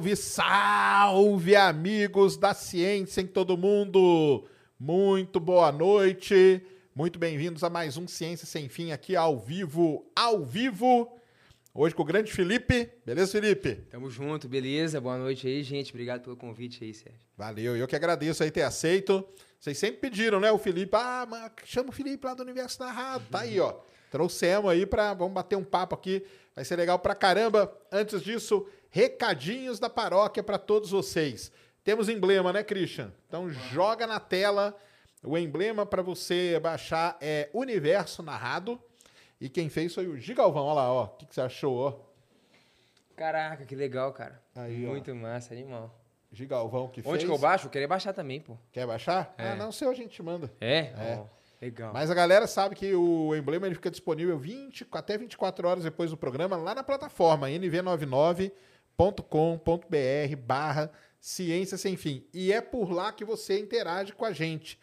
Salve, salve, amigos da ciência em todo mundo! Muito boa noite, muito bem-vindos a mais um Ciência Sem Fim aqui ao vivo, ao vivo. Hoje com o grande Felipe. Beleza, Felipe? Tamo junto, beleza? Boa noite aí, gente. Obrigado pelo convite aí, Sérgio. Valeu, eu que agradeço aí ter aceito. Vocês sempre pediram, né? O Felipe, ah, mas chama o Felipe lá do Universo Narrado. Tá aí, ó. Trouxemos aí para vamos bater um papo aqui. Vai ser legal pra caramba. Antes disso, recadinhos da paróquia para todos vocês. Temos emblema, né, Christian? Então joga na tela o emblema para você baixar é Universo Narrado. E quem fez foi o Gigalvão. Olha lá, ó. O que, que você achou, ó? Caraca, que legal, cara. Aí, ó. Muito massa, animal. Gigalvão que Onde fez. que eu baixo? Eu queria baixar também, pô. Quer baixar? É. Ah, não, seu a gente manda. É? É. Ó, legal. Mas a galera sabe que o emblema ele fica disponível 20, até 24 horas depois do programa lá na plataforma nv99.com.br barra ciência sem fim. E é por lá que você interage com a gente.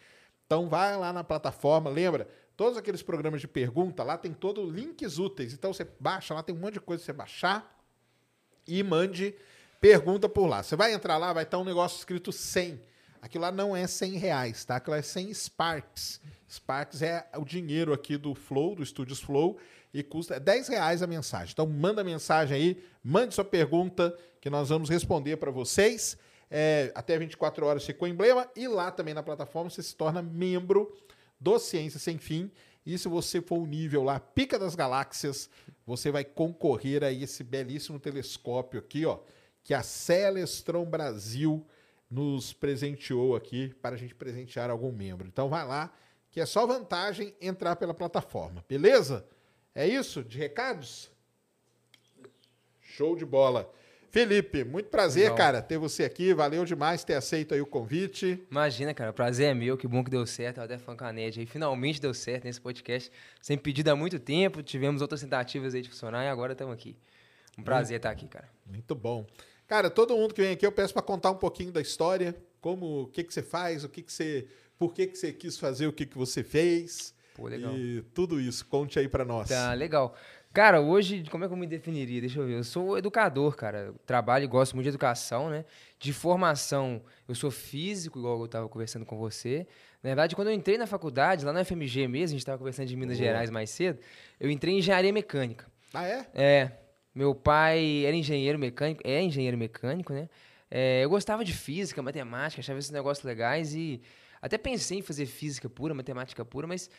Então vai lá na plataforma, lembra? Todos aqueles programas de pergunta, lá tem todo links úteis. Então você baixa, lá tem um monte de coisa pra você baixar e mande pergunta por lá. Você vai entrar lá, vai estar um negócio escrito 100. Aquilo lá não é 100 reais, tá? Aquilo é 100 Sparks. Sparks é o dinheiro aqui do Flow, do Estúdios Flow, e custa 10 reais a mensagem. Então manda mensagem aí, mande sua pergunta, que nós vamos responder para vocês. É, até 24 horas fica o emblema, e lá também na plataforma você se torna membro do Ciência Sem Fim. E se você for o nível lá, Pica das Galáxias, você vai concorrer a esse belíssimo telescópio aqui, ó, que a Celestron Brasil nos presenteou aqui para a gente presentear algum membro. Então vai lá, que é só vantagem entrar pela plataforma, beleza? É isso? De recados? Show de bola. Felipe, muito prazer, Legal. cara, ter você aqui. Valeu demais ter aceito aí o convite. Imagina, cara, o prazer é meu, que bom que deu certo, eu até falando com a Ned aí, finalmente deu certo nesse podcast, sem pedido há muito tempo, tivemos outras tentativas aí de funcionar e agora estamos aqui. Um prazer estar aqui, cara. Muito bom. Cara, todo mundo que vem aqui eu peço para contar um pouquinho da história, como, o que que você faz, o que que você, por que que você quis fazer, o que que você fez. Pô, legal. E tudo isso, conte aí para nós. Tá, legal. Cara, hoje, como é que eu me definiria? Deixa eu ver. Eu sou educador, cara. Eu trabalho e gosto muito de educação, né? De formação, eu sou físico, igual eu estava conversando com você. Na verdade, quando eu entrei na faculdade, lá na FMG mesmo, a gente estava conversando de Minas. Gerais mais cedo, eu entrei em engenharia mecânica. Ah, é? É, meu pai era engenheiro mecânico, é engenheiro mecânico, né? É, eu gostava de física, matemática, achava esses negócios legais e até pensei em fazer física pura, matemática pura, mas,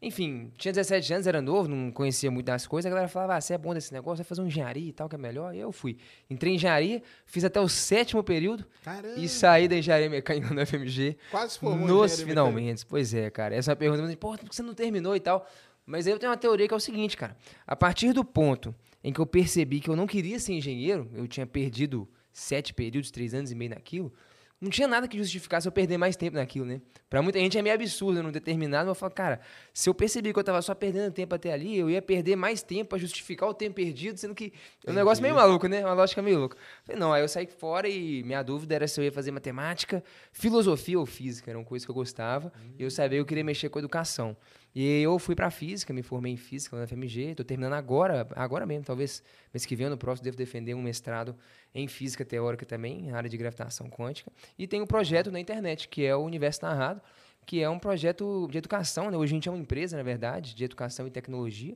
enfim, tinha 17 anos, era novo, não conhecia muito das coisas, a galera falava, ah, você é bom desse negócio, vai fazer uma engenharia e tal, que é melhor, e eu fui. Entrei em engenharia, fiz até o sétimo período Caramba. e saí da engenharia mecânica no FMG. Quase formou Nos finalmente. Pois é, cara. Essa é uma pergunta, mas, pô, por que você não terminou e tal? Mas aí eu tenho uma teoria que é o seguinte, cara. A partir do ponto em que eu percebi que eu não queria ser engenheiro, eu tinha perdido sete períodos, três anos e meio naquilo, não tinha nada que justificasse eu perder mais tempo naquilo, né? Pra muita gente é meio absurdo não ter terminado, mas eu falo, cara, se eu percebi que eu tava só perdendo tempo até ali, eu ia perder mais tempo pra justificar o tempo perdido, sendo que é um negócio meio maluco, né? Uma lógica meio louca. Falei, não, aí eu saí fora e minha dúvida era se eu ia fazer matemática, filosofia ou física, era uma coisa que eu gostava, e eu sabia que eu queria mexer com educação. E eu fui pra física, me formei em física lá na FMG, tô terminando agora, agora mesmo, talvez mês que vem, no próximo, devo defender um mestrado em física teórica também, na área de gravitação quântica. E tem um projeto na internet, que é o Universo Narrado, que é um projeto de educação, né? Hoje a gente é uma empresa, na verdade, de educação e tecnologia.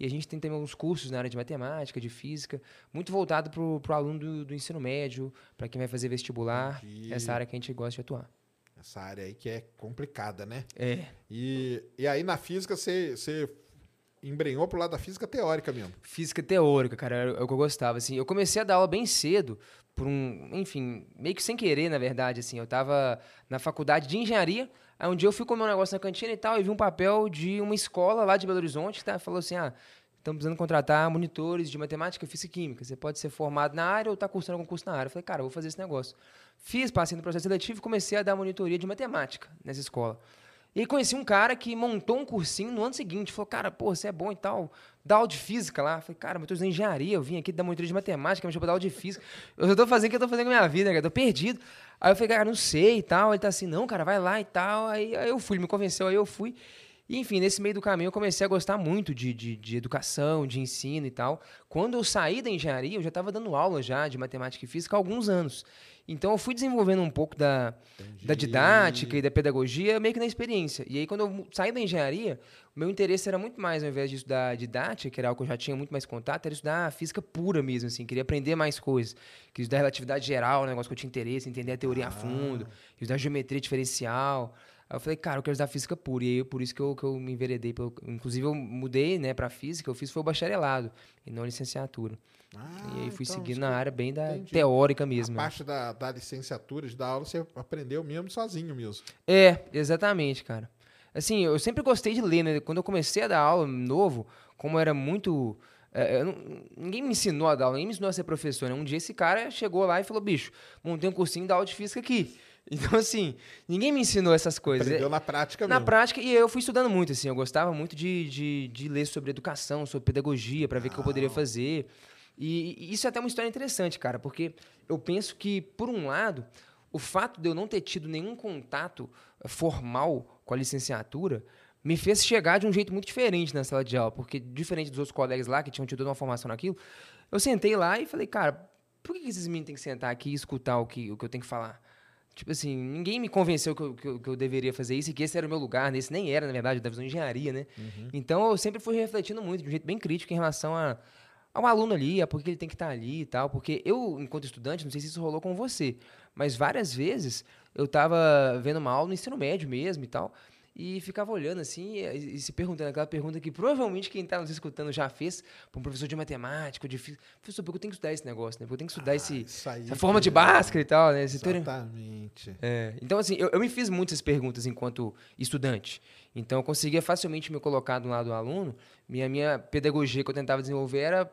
E a gente tem também alguns cursos na área de matemática, de física, muito voltado para o aluno do, do ensino médio, para quem vai fazer vestibular, Entendi. essa área que a gente gosta de atuar. Essa área aí que é complicada, né? É. E, e aí na física você, você embrenhou pro lado da física teórica mesmo. Física teórica, cara, era o que eu gostava, assim. Eu comecei a dar aula bem cedo, por um, enfim, meio que sem querer, na verdade, assim. Eu tava na faculdade de engenharia, aí um dia eu fui comer um negócio na cantina e tal, e vi um papel de uma escola lá de Belo Horizonte que tá, falou assim, ah, estamos precisando contratar monitores de matemática, física e química. Você pode ser formado na área ou tá cursando algum curso na área. Eu falei, cara, eu vou fazer esse negócio. Fiz, passei no processo seletivo e comecei a dar monitoria de matemática nessa escola. E conheci um cara que montou um cursinho no ano seguinte. Falou, cara, pô, você é bom e tal. Dá aula de física lá. Falei, cara, mas eu tô engenharia. Eu vim aqui dar monitoria de matemática, me chamou pra dar aula de física. Eu tô fazendo o que eu tô fazendo com a minha vida, cara. Eu tô perdido. Aí eu falei, cara, não sei e tal. Ele tá assim, não, cara, vai lá e tal. Aí, aí eu fui, ele me convenceu, aí eu fui. E, enfim, nesse meio do caminho eu comecei a gostar muito de, de, de educação, de ensino e tal. Quando eu saí da engenharia, eu já estava dando aula já de matemática e física há alguns anos. Então eu fui desenvolvendo um pouco da, da didática e da pedagogia meio que na experiência. E aí quando eu saí da engenharia, o meu interesse era muito mais, ao invés de estudar didática, que era algo que eu já tinha muito mais contato, era estudar física pura mesmo, assim. Queria aprender mais coisas. Queria estudar relatividade geral, um negócio que eu tinha interesse, entender a teoria ah. a fundo. Estudar geometria diferencial. Aí eu falei, cara, eu quero estudar física pura. E aí, por isso que eu, que eu me enveredei. Pelo... Inclusive, eu mudei né, para física. Eu fiz foi o bacharelado e não licenciatura. Ah, e aí fui então, seguindo na área bem da entendi. teórica mesmo. A parte da, da licenciatura, de dar aula, você aprendeu mesmo sozinho mesmo. É, exatamente, cara. Assim, eu sempre gostei de ler, né? Quando eu comecei a dar aula novo, como era muito... É, não, ninguém me ensinou a dar aula, ninguém me ensinou a ser professor. Né? Um dia esse cara chegou lá e falou, bicho, montei um cursinho de aula de física aqui. Então, assim, ninguém me ensinou essas coisas. Aprendeu na prática na mesmo. Na prática, e eu fui estudando muito, assim. Eu gostava muito de, de, de ler sobre educação, sobre pedagogia, para ver o que eu poderia fazer. E, e isso é até uma história interessante, cara, porque eu penso que, por um lado, o fato de eu não ter tido nenhum contato eh, formal com a licenciatura me fez chegar de um jeito muito diferente na sala de aula, porque diferente dos outros colegas lá que tinham tido uma formação naquilo, eu sentei lá e falei, cara, por que esses meninos têm que sentar aqui e escutar o que, o que eu tenho que falar? Tipo assim, ninguém me convenceu que eu, que, eu, que eu, deveria fazer isso e que esse era o meu lugar. Esse nem era, na verdade, da visão de engenharia, né? Uhum. Então eu sempre fui refletindo muito, de um jeito bem crítico, em relação a, ao aluno ali, a por que ele tem que estar ali e tal. Porque eu, enquanto estudante, não sei se isso rolou com você, mas várias vezes eu estava vendo uma aula no ensino médio mesmo e tal e ficava olhando assim e, e, se perguntando aquela pergunta que provavelmente quem está nos escutando já fez para um professor de matemática, de física. Professor, porque eu tenho que estudar esse negócio, né? Porque eu tenho que estudar ah, esse, essa forma de Bhaskara e tal, né? Esse Exatamente. É. Então, assim, eu, eu, me fiz muitas perguntas enquanto estudante. Então, eu conseguia facilmente me colocar do lado do aluno. Minha, minha pedagogia que eu tentava desenvolver era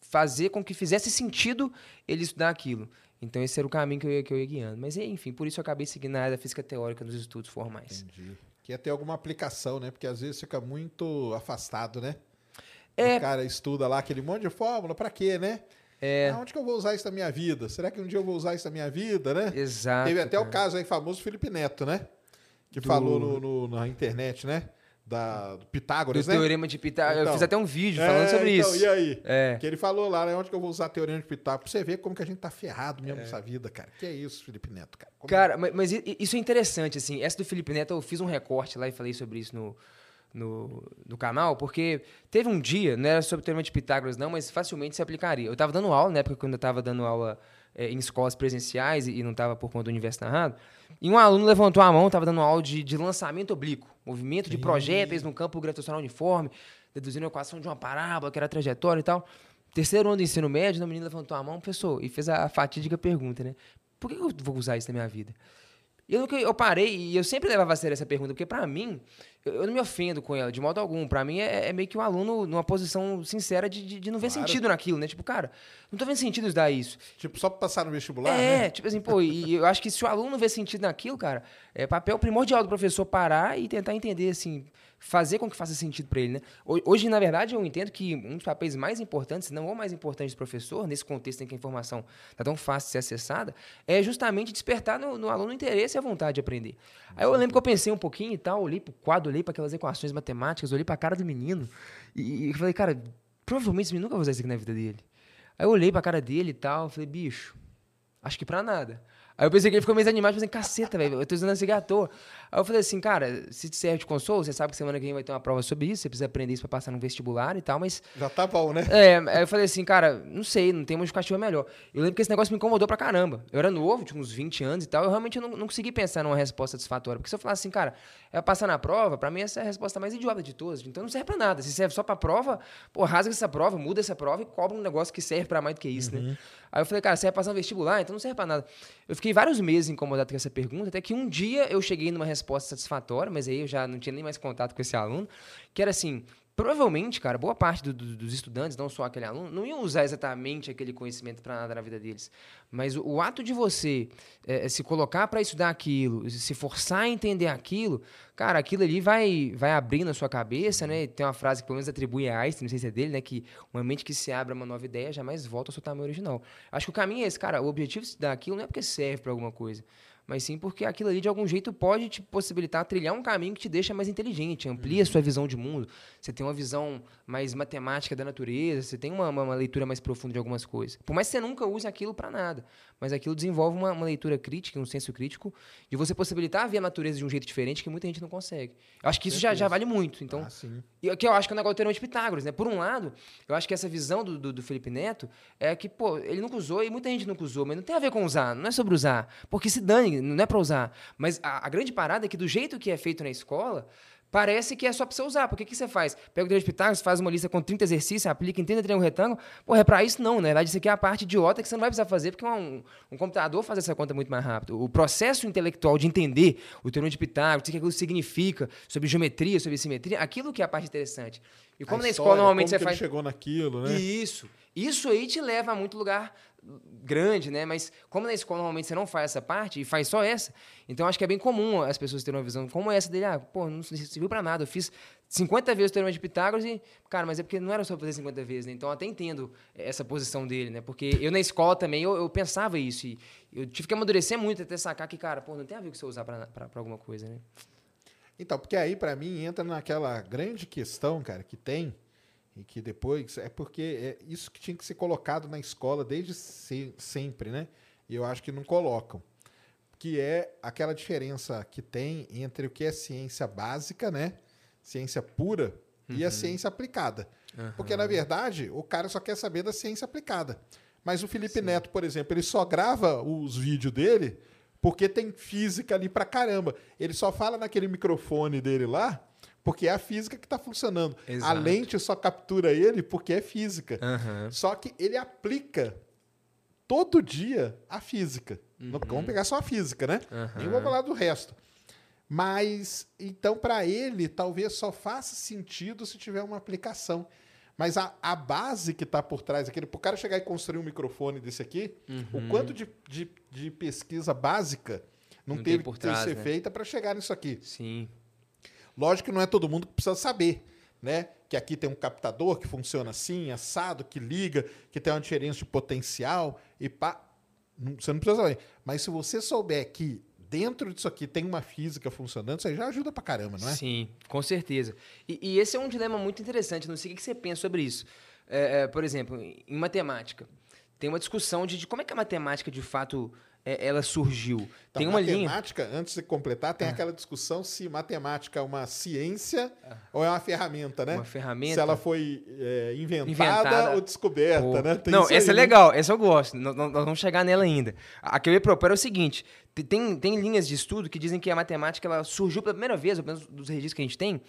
fazer com que fizesse sentido ele estudar aquilo. Então esse era o caminho que eu ia, que eu ia guiando. Mas enfim, por isso eu acabei seguindo a área da física teórica nos estudos formais. Entendi. Que ia ter alguma aplicação, né? Porque às vezes fica muito afastado, né? É. O cara estuda lá aquele monte de fórmula, para quê, né? É. Ah, onde que eu vou usar isso na minha vida? Será que um dia eu vou usar isso na minha vida, né? Exato. Teve até cara. o caso aí famoso Felipe Neto, né? Que Do... falou no, no, na internet, né? Da, do Pitágoras, do né? teorema de Pitágoras. Então, eu fiz até um vídeo falando é, sobre então, isso. E aí? É. Que ele falou lá, né? Onde que eu vou usar teorema de Pitágoras? Pra você ver como que a gente tá ferrado mesmo é. nessa vida, cara. Que é isso, Felipe Neto, cara? Como... Cara, mas, mas, isso é interessante, assim. Essa do Felipe Neto, eu fiz um recorte lá e falei sobre isso no, no, no canal, porque teve um dia, não era sobre teorema de Pitágoras, não, mas facilmente se aplicaria. Eu tava dando aula, na época quando eu tava dando aula é, em escolas presenciais e, e não tava por conta do universo narrado. E um aluno levantou a mão, estava dando aula de, de lançamento oblíquo, movimento de projéteis no campo gravitacional uniforme, deduzindo a equação de uma parábola, que era a trajetória e tal. Terceiro ano do ensino médio, o menino levantou a mão, professor, e fez a fatídica pergunta, né? Por que eu vou usar isso na minha vida? E eu, eu parei, e eu sempre levava a sério essa pergunta, porque para mim, eu, eu, não me ofendo com ela, de modo algum. Para mim é, é, meio que um aluno numa posição sincera de, de, de não ver claro. sentido naquilo, né? Tipo, cara, não tô vendo sentido dar isso. Tipo, só pra passar no vestibular? É, né? tipo assim, pô, e eu acho que se o aluno não vê sentido naquilo, cara, é papel primordial do professor parar e tentar entender, assim, fazer com que faça sentido para ele, né? Hoje, na verdade, eu entendo que um dos papéis mais importantes, se não o mais importante do professor, nesse contexto em que a informação está tão fácil de ser acessada, é justamente despertar no, no aluno o interesse e a vontade de aprender. Aí eu lembro que eu pensei um pouquinho e tal, olhei para o quadro, olhei para aquelas equações matemáticas, olhei para a cara do menino e, e falei, cara, provavelmente esse menino nunca vai usar isso aqui na vida dele. Aí eu olhei para a cara dele e tal, falei, bicho, acho que para nada. Aí eu pensei que ele ficou meio desanimado, pensei, caceta, velho, eu tô usando esse toa. Aí eu falei assim, cara, se te serve de consolo, você sabe que semana que vem vai ter uma prova sobre isso, você precisa aprender isso pra passar no vestibular e tal, mas... Já tá bom, né? É, aí eu falei assim, cara, não sei, não tem uma justificativa melhor. Eu lembro que esse negócio me incomodou pra caramba. Eu era novo, tinha uns 20 anos e tal, eu realmente não, não consegui pensar numa resposta satisfatória. Porque se eu falasse assim, cara, é passar na prova, pra mim essa é a resposta mais idiota de todas. Então não serve pra nada. Se serve só pra prova, pô, rasga essa prova, muda essa prova e cobra um negócio que serve pra mais do que isso, né? uhum. né? Aí eu falei, cara, você vai passar no vestibular, então não serve pra nada. Eu fiquei vários meses incomodado com essa pergunta, até que um dia eu cheguei numa resposta satisfatória, mas aí eu já não tinha nem mais contato com esse aluno, que era assim, provavelmente, cara, boa parte do, do, dos estudantes, não só aquele aluno, não iam usar exatamente aquele conhecimento para nada na vida deles. Mas o, o ato de você é, se colocar para estudar aquilo, se forçar a entender aquilo, cara, aquilo ali vai, vai abrindo a sua cabeça, né? Tem uma frase que pelo menos atribui a Einstein, não sei se é dele, né? Que uma mente que se abre a uma nova ideia jamais volta ao seu tamanho original. Acho que o caminho é esse, cara. O objetivo de estudar aquilo não é porque serve para alguma coisa mas sim porque aquilo ali de algum jeito pode te possibilitar trilhar um caminho que te deixa mais inteligente, amplia a sua visão de mundo. Você tem uma visão mais matemática da natureza, você tem uma, uma, leitura mais profunda de algumas coisas. Por mais que você nunca use aquilo para nada, mas aquilo desenvolve uma, uma, leitura crítica, um senso crítico, de você possibilitar ver a natureza de um jeito diferente que muita gente não consegue. Eu acho que isso já, já vale muito. Então, ah, sim. E que eu acho que é o negócio do teorema de Pitágoras, né? Por um lado, eu acho que essa visão do, do, do, Felipe Neto é que, pô, ele nunca usou e muita gente nunca usou, mas não tem a ver com usar, não é sobre usar. Porque se dane, não é para usar. Mas a, a grande parada é que do jeito que é feito na escola, Parece que é só para você usar. Porque o que você faz? Pega o dedo de Pitágoras, faz uma lista com 30 exercícios, aplica em 30 triângulo retângulo. Porra, é para isso não. Na verdade, isso aqui é a parte idiota que você não vai precisar fazer, porque um, um computador faz essa conta muito mais rápido. O processo intelectual de entender o teorema de Pitágoras, o que aquilo significa, sobre geometria, sobre simetria, aquilo que é a parte interessante. E como a na história, escola normalmente você faz. Ele chegou naquilo, né? Isso. Isso aí te leva a muito lugar grande, né? Mas como na escola normalmente você não faz essa parte e faz só essa, então acho que é bem comum as pessoas terem uma visão como essa dele, ah, pô, não serviu para nada, eu fiz 50 vezes o teorema de Pitágoras e, cara, mas é porque não era só fazer 50 vezes, né? Então até entendo essa posição dele, né? Porque eu na escola também eu, eu pensava isso e eu tive que amadurecer muito até sacar que, cara, pô, não tem a ver com você usar para alguma coisa, né? Então, porque aí para mim entra naquela grande questão, cara, que tem e que depois é porque é isso que tinha que ser colocado na escola desde se, sempre, né? E eu acho que não colocam, que é aquela diferença que tem entre o que é ciência básica, né? Ciência pura uhum. e a uhum. ciência aplicada. Uhum. Porque na verdade o cara só quer saber da ciência aplicada. Mas o Felipe Sim. Neto, por exemplo, ele só grava os vídeos dele porque tem física ali pra caramba. Ele só fala naquele microfone dele lá porque é a física que está funcionando. Exato. A lente só captura ele porque é física. Uhum. Só que ele aplica todo dia a física. Uhum. vamos pegar só a física, né? Uhum. Nem vou falar do resto. Mas, então, para ele, talvez só faça sentido se tiver uma aplicação. Mas a, a base que está por trás, aquele, para o cara chegar e construir um microfone desse aqui, o uhum. quanto de, de, de pesquisa básica não, não teve que ser né? feita para chegar nisso aqui. Sim. Lógico que não é todo mundo que precisa saber, né? Que aqui tem um captador que funciona assim, assado, que liga, que tem uma diferença de potencial e pá. Você não precisa saber. Mas se você souber que dentro disso aqui tem uma física funcionando, isso aí já ajuda pra caramba, não é? Sim, com certeza. E, e esse é um dilema muito interessante. Não sei o que você pensa sobre isso. É, é, por exemplo, em matemática, tem uma discussão de, de como é que a matemática de fato é, ela surgiu. Então, tem uma matemática, linha. antes de completar, tem ah. aquela discussão se matemática é uma ciência ah. ou é uma ferramenta, né? Uma ferramenta. Se ela foi é, inventada, inventada, ou descoberta, Pô. né? Tem não, essa é aí, é legal, essa eu gosto. Nós, nós, vamos chegar nela ainda. A que eu ia propor é o seguinte: tem, tem linhas de estudo que dizem que a matemática ela surgiu pela primeira vez, pelo menos dos registros que a gente tem,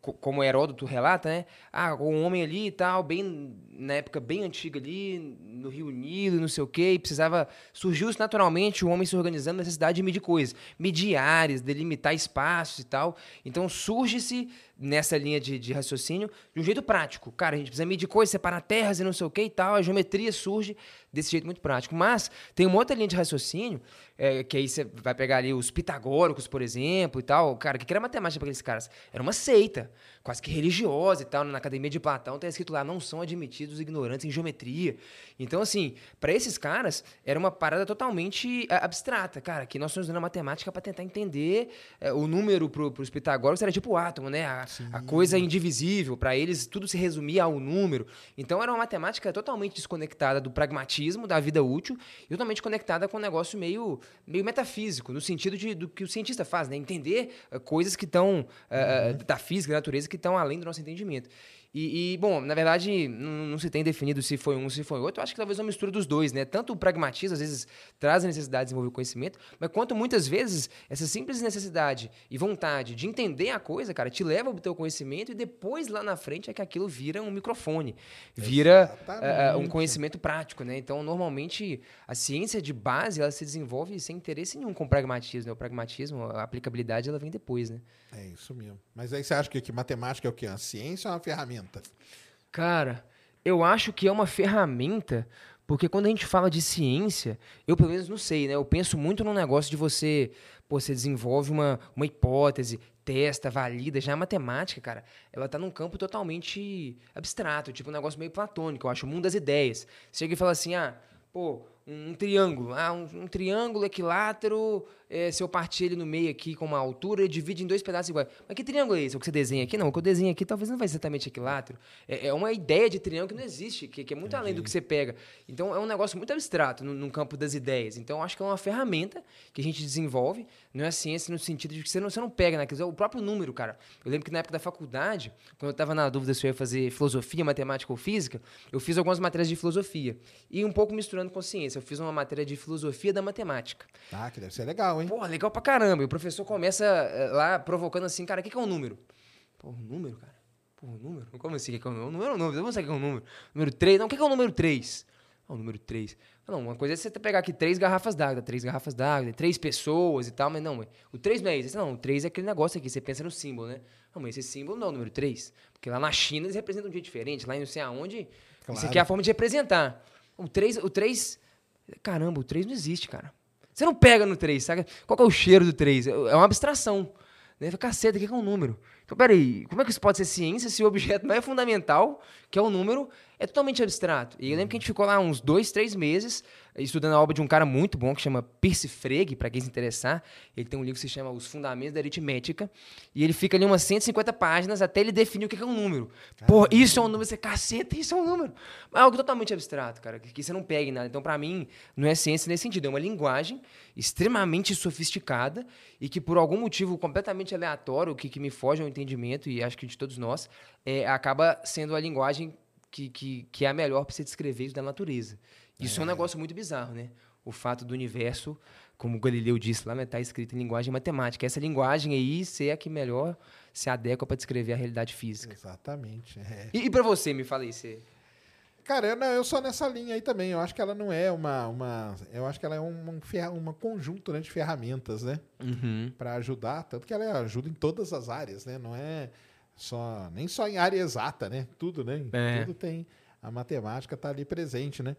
como Heródoto relata, né? Ah, um homem ali e tal, bem na época bem antiga ali, no Rio Nilo, não sei o quê, e precisava surgiu-se naturalmente o homem se organizando na necessidade de medir coisas, medir áreas, delimitar espaços e tal. Então surge-se nessa linha de, de, raciocínio de um jeito prático. Cara, a gente precisa medir coisas, separar terras e não sei o que e tal. A geometria surge desse jeito muito prático. Mas tem uma outra linha de raciocínio, é, que aí você vai pegar ali os pitagóricos, por exemplo, e tal. Cara, o que era matemática para aqueles caras? Era uma seita quase que religiosa e tal. Na Academia de Platão está escrito lá: não são admitidos ignorantes em geometria. Então, assim, para esses caras, era uma parada totalmente é, abstrata. Cara, que nós estamos usando a matemática para tentar entender é, o número para os pitagóricos era tipo o átomo, né? A, a coisa indivisível. Para eles, tudo se resumia ao número. Então, era uma matemática totalmente desconectada do pragmatismo, da vida útil, e totalmente conectada com um negócio meio, meio metafísico, no sentido de, do que o cientista faz, né? Entender uh, coisas que estão uh, uhum. da física, da natureza, que estão além do nosso entendimento. E, e, bom, na verdade, não, não, se tem definido se foi um ou se foi outro. Eu acho que talvez uma mistura dos dois, né? Tanto o pragmatismo, às vezes, traz a necessidade de desenvolver o conhecimento, mas quanto muitas vezes essa simples necessidade e vontade de entender a coisa, cara, te leva ao teu conhecimento e depois, lá na frente, é que aquilo vira um microfone, vira uh, um conhecimento prático, né? Então, normalmente, a ciência de base, ela se desenvolve sem interesse nenhum com o pragmatismo. Né? O pragmatismo, a aplicabilidade, ela vem depois, né? É isso mesmo. Mas aí você acha que, que matemática é o quê? Uma ciência ou uma ferramenta? Cara, eu acho que é uma ferramenta, porque quando a gente fala de ciência, eu pelo menos não sei, né? Eu penso muito num negócio de você, pô, você desenvolve uma, uma hipótese, testa, valida. Já a matemática, cara, ela tá num campo totalmente abstrato, tipo um negócio meio platônico. Eu acho o mundo das ideias. Chega e fala assim, ah, pô, um triângulo. Ah, um, um triângulo equilátero, é, se eu partir ele no meio aqui com uma altura, ele divide em dois pedaços iguais. Mas que triângulo é esse? O que você desenha aqui? Não, o que eu desenho aqui talvez não vai exatamente equilátero. É, é uma ideia de triângulo que não existe, que, que é muito Entendi. além do que você pega. Então, é um negócio muito abstrato no, no, campo das ideias. Então, acho que é uma ferramenta que a gente desenvolve, não é ciência no sentido de que você não, você não pega naquilo. É o próprio número, cara. Eu lembro que na época da faculdade, quando eu estava na dúvida se eu ia fazer filosofia, matemática ou física, eu fiz algumas matérias de filosofia. E um pouco misturando com ciência. Eu fiz uma matéria de filosofia da matemática. Ah, que deve ser legal, hein? Pô, legal pra caramba. E o professor começa eh, lá provocando assim, cara, o que, que é um número? Pô, um número, cara? Pô, um número? Como assim? Que é um número? É um número. Eu não sei o que é um número. Número 3. Não, o que, que é o um número 3? Ah, o número 3. Não, uma coisa é você pegar aqui três garrafas d'água, três garrafas d'água, três pessoas e tal, mas não, o 3 não é isso. Não, o 3 é aquele negócio aqui, você pensa no símbolo, né? Não, mas esse símbolo não é o número 3. Porque lá na China eles representam um dia diferente, lá em não sei aonde, claro. isso aqui é a forma de representar. O 3, o 3 Caramba, o 3 não existe, cara. Você não pega no 3, sabe? Qual é o cheiro do 3? É uma abstração. Né? Caceta, o que é um número? Então, peraí, como é que isso pode ser ciência se o objeto é fundamental, que é o número, é totalmente abstrato? E eu lembro que a gente ficou lá uns dois, três meses estudando a obra de um cara muito bom que chama Percy Frege, para quem se interessar. Ele tem um livro que se chama Os Fundamentos da Aritmética. E ele fica ali umas 150 páginas até ele definir o que é um número. Pô, isso é um número. Você, caceta, isso é um número. Mas é algo totalmente abstrato, cara, que, que você não pega em nada. Então, para mim, não é ciência nesse sentido. É uma linguagem extremamente sofisticada e que, por algum motivo completamente aleatório, que, que me foge ao entendimento, e acho que de todos nós, é, acaba sendo a linguagem que, que, que é a melhor para você descrever isso da natureza. Isso é. é um negócio muito bizarro, né? O fato do universo, como o Galileu disse lá, está né, escrito em linguagem matemática. Essa linguagem aí ser a que melhor se adequa para descrever a realidade física. Exatamente. É. E, e para você, me fala aí, você... Cara, eu, não, eu sou nessa linha aí também. Eu acho que ela não é uma. uma eu acho que ela é um, um, um conjunto né, de ferramentas, né? Uhum. Para ajudar. Tanto que ela ajuda em todas as áreas, né? Não é só. Nem só em área exata, né? Tudo, né? É. Tudo tem. A matemática está ali presente, né?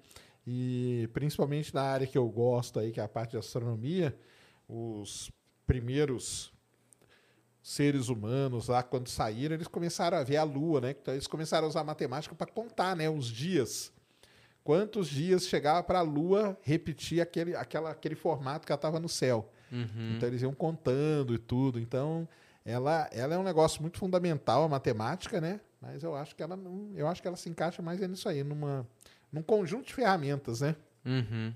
E principalmente na área que eu gosto aí, que é a parte de astronomia, os primeiros seres humanos lá, quando saíram, eles começaram a ver a Lua, né? Então eles começaram a usar a matemática para contar, né? Os dias. Quantos dias chegava para a Lua repetir aquele, aquela, aquele formato que ela estava no céu. Uhum. Então eles iam contando e tudo. Então ela, ela é um negócio muito fundamental, a matemática, né? Mas eu acho que ela, eu acho que ela se encaixa mais nisso aí, numa num conjunto de ferramentas, né? Uhum.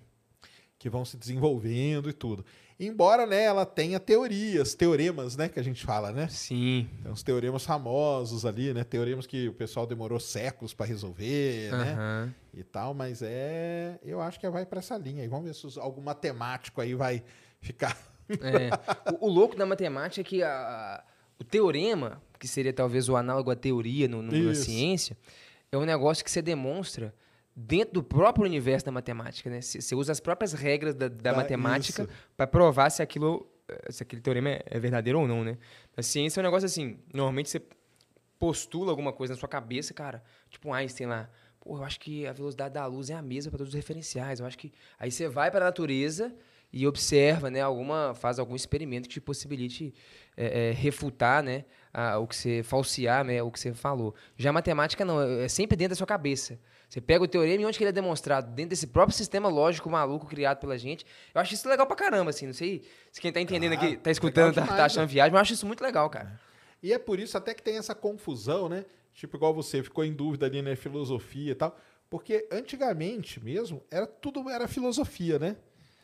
Que vão se desenvolvendo e tudo. Embora, né, ela tenha teorias, teoremas, né, que a gente fala, né? Sim. Tem uns teoremas famosos ali, né? Teoremas que o pessoal demorou séculos para resolver, uhum. né? E tal, mas é, eu acho que vai para essa linha. E vamos ver se algum matemático aí vai ficar. É. O, o, louco da matemática é que a, o teorema, que seria talvez o análogo à teoria no, no na ciência, é um negócio que você demonstra dentro do próprio universo da matemática, né? Você usa as próprias regras da, da matemática para provar se aquilo, eh, se aquele teorema é, é verdadeiro ou não, né? A ciência é um negócio assim, normalmente você postula alguma coisa na sua cabeça, cara, tipo um Einstein lá, pô, eu acho que a velocidade da luz é a mesma para todos os referenciais, eu acho que aí você vai para a natureza e observa, né, alguma faz algum experimento que te possibilite é, é, refutar, né, a, o que você falsear, né, o que você falou. Já a matemática não, é, é sempre dentro da sua cabeça. Você pega o teorema e onde que ele é demonstrado? Dentro desse próprio sistema lógico maluco criado pela gente. Eu acho isso legal pra caramba, assim. Não sei se quem tá entendendo aqui, tá escutando, tá, tá, achando viagem, mas eu acho isso muito legal, cara. E é por isso até que tem essa confusão, né? Tipo, igual você ficou em dúvida ali na filosofia e tal. Porque antigamente mesmo, era tudo era filosofia, né?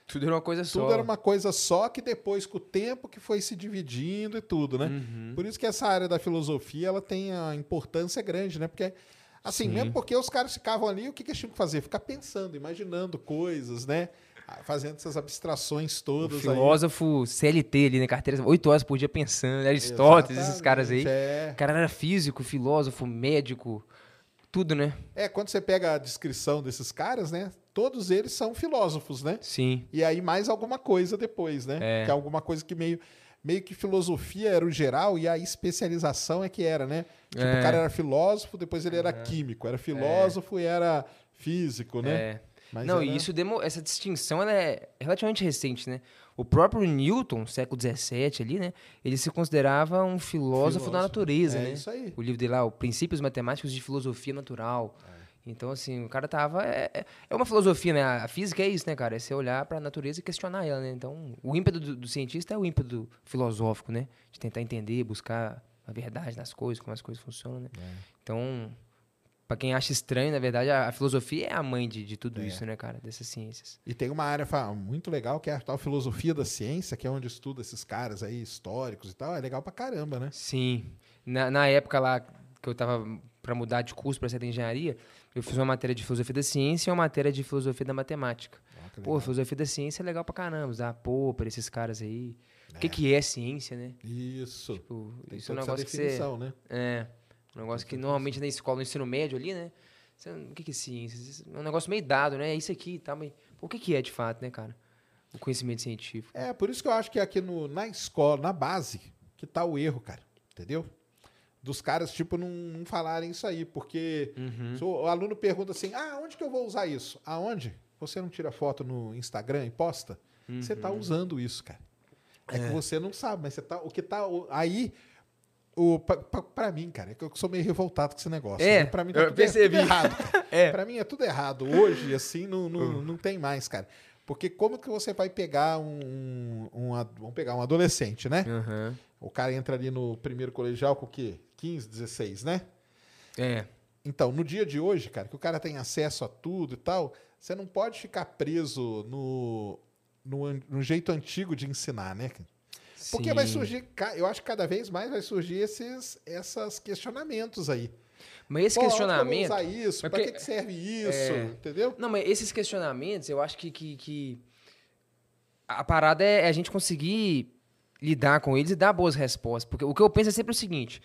Tudo era uma coisa só. Tudo era uma coisa só que depois, com o tempo, que foi se dividindo e tudo, né? Uhum. Por isso que essa área da filosofia ela tem a importância grande, né? Porque Assim, Sim. mesmo porque os caras ficavam ali, o que, que eles tinham que fazer? Ficar pensando, imaginando coisas, né? Fazendo essas abstrações todas. O filósofo aí. CLT ali na carteira, oito horas por dia pensando, Aristóteles, Exatamente, esses caras aí. É. O cara era físico, filósofo, médico, tudo, né? É, quando você pega a descrição desses caras, né? Todos eles são filósofos, né? Sim. E aí mais alguma coisa depois, né? É. Que é alguma coisa que meio meio que filosofia era o geral e a especialização é que era, né? Tipo, é. o cara era filósofo, depois ele era uhum. químico, era filósofo é. e era físico, né? É. Mas Não, era... e isso demo... essa distinção ela é relativamente recente, né? O próprio Newton, século XVII ali, né? Ele se considerava um filósofo, filósofo. da natureza, é né? Isso aí. O livro dele lá, o Princípios Matemáticos de Filosofia Natural. É. Então, assim, o cara tava. É, é- é uma filosofia, né? A física é isso, né, cara? É você olhar pra natureza e questionar ela, né? Então, o ímpeto do, do cientista é o ímpeto filosófico, né? De tentar entender, buscar a verdade das coisas, como as coisas funcionam, né? É. Então, pra quem acha estranho, na verdade, a, a filosofia é a mãe de, de tudo É. isso, né, cara? Dessas ciências. E tem uma área muito legal que é a tal filosofia da ciência, que é onde estuda esses caras aí históricos e tal. É legal pra caramba, né? Sim. Na, na época lá que eu tava pra mudar de curso pra ser de engenharia, eu fiz uma matéria de filosofia da ciência e uma matéria de filosofia da matemática. Que Pô, filosofia da ciência é legal pra caramba, usar pô pra esses caras aí. O que, que é ciência, né? Isso. Tipo, Tem isso é um negócio que você. né? É. Um negócio que normalmente na escola, no ensino médio ali, né? Você, o que, que é ciência? É um negócio meio dado, né? É isso aqui e tal, mas. Pô, o que, que é de fato, né, cara? O conhecimento científico. É, por isso que eu acho que aqui no, na escola, na base, que tá o erro, cara. Entendeu? Dos caras, tipo, não, não falarem isso aí, porque Uhum. o, o aluno pergunta assim, ah, onde que eu vou usar isso? Aonde? Você não tira foto no Instagram e posta? Você tá usando isso, cara. É, que você não sabe, mas você tá, o que tá o- aí... O, pra mim, cara, é que eu sou meio revoltado com esse negócio. É, né? Pra mim tá eu tudo, é- tudo percebi. errado, cara. É. Pra mim é tudo errado. Hoje, assim, não, não, não tem mais, cara. Porque como que você vai pegar um, um, ad- Vamos pegar um adolescente, né? Aham. O cara entra ali no primeiro colegial com o quê? 15, 16, né? É. Então, no dia de hoje, cara, que o cara tem acesso a tudo e tal, você não pode ficar preso no, no, no jeito antigo de ensinar, né? Porque vai Sim. surgir, ca- eu acho que cada vez mais vai surgir esses esses questionamentos aí. Mas esse Pô, questionamento. usar isso? Mas Pra que, porque- que serve isso? É. Entendeu? Não, mas esses questionamentos, eu acho que, que, que a parada é a gente conseguir lidar com eles e dar boas respostas. Porque o que eu penso é sempre o seguinte: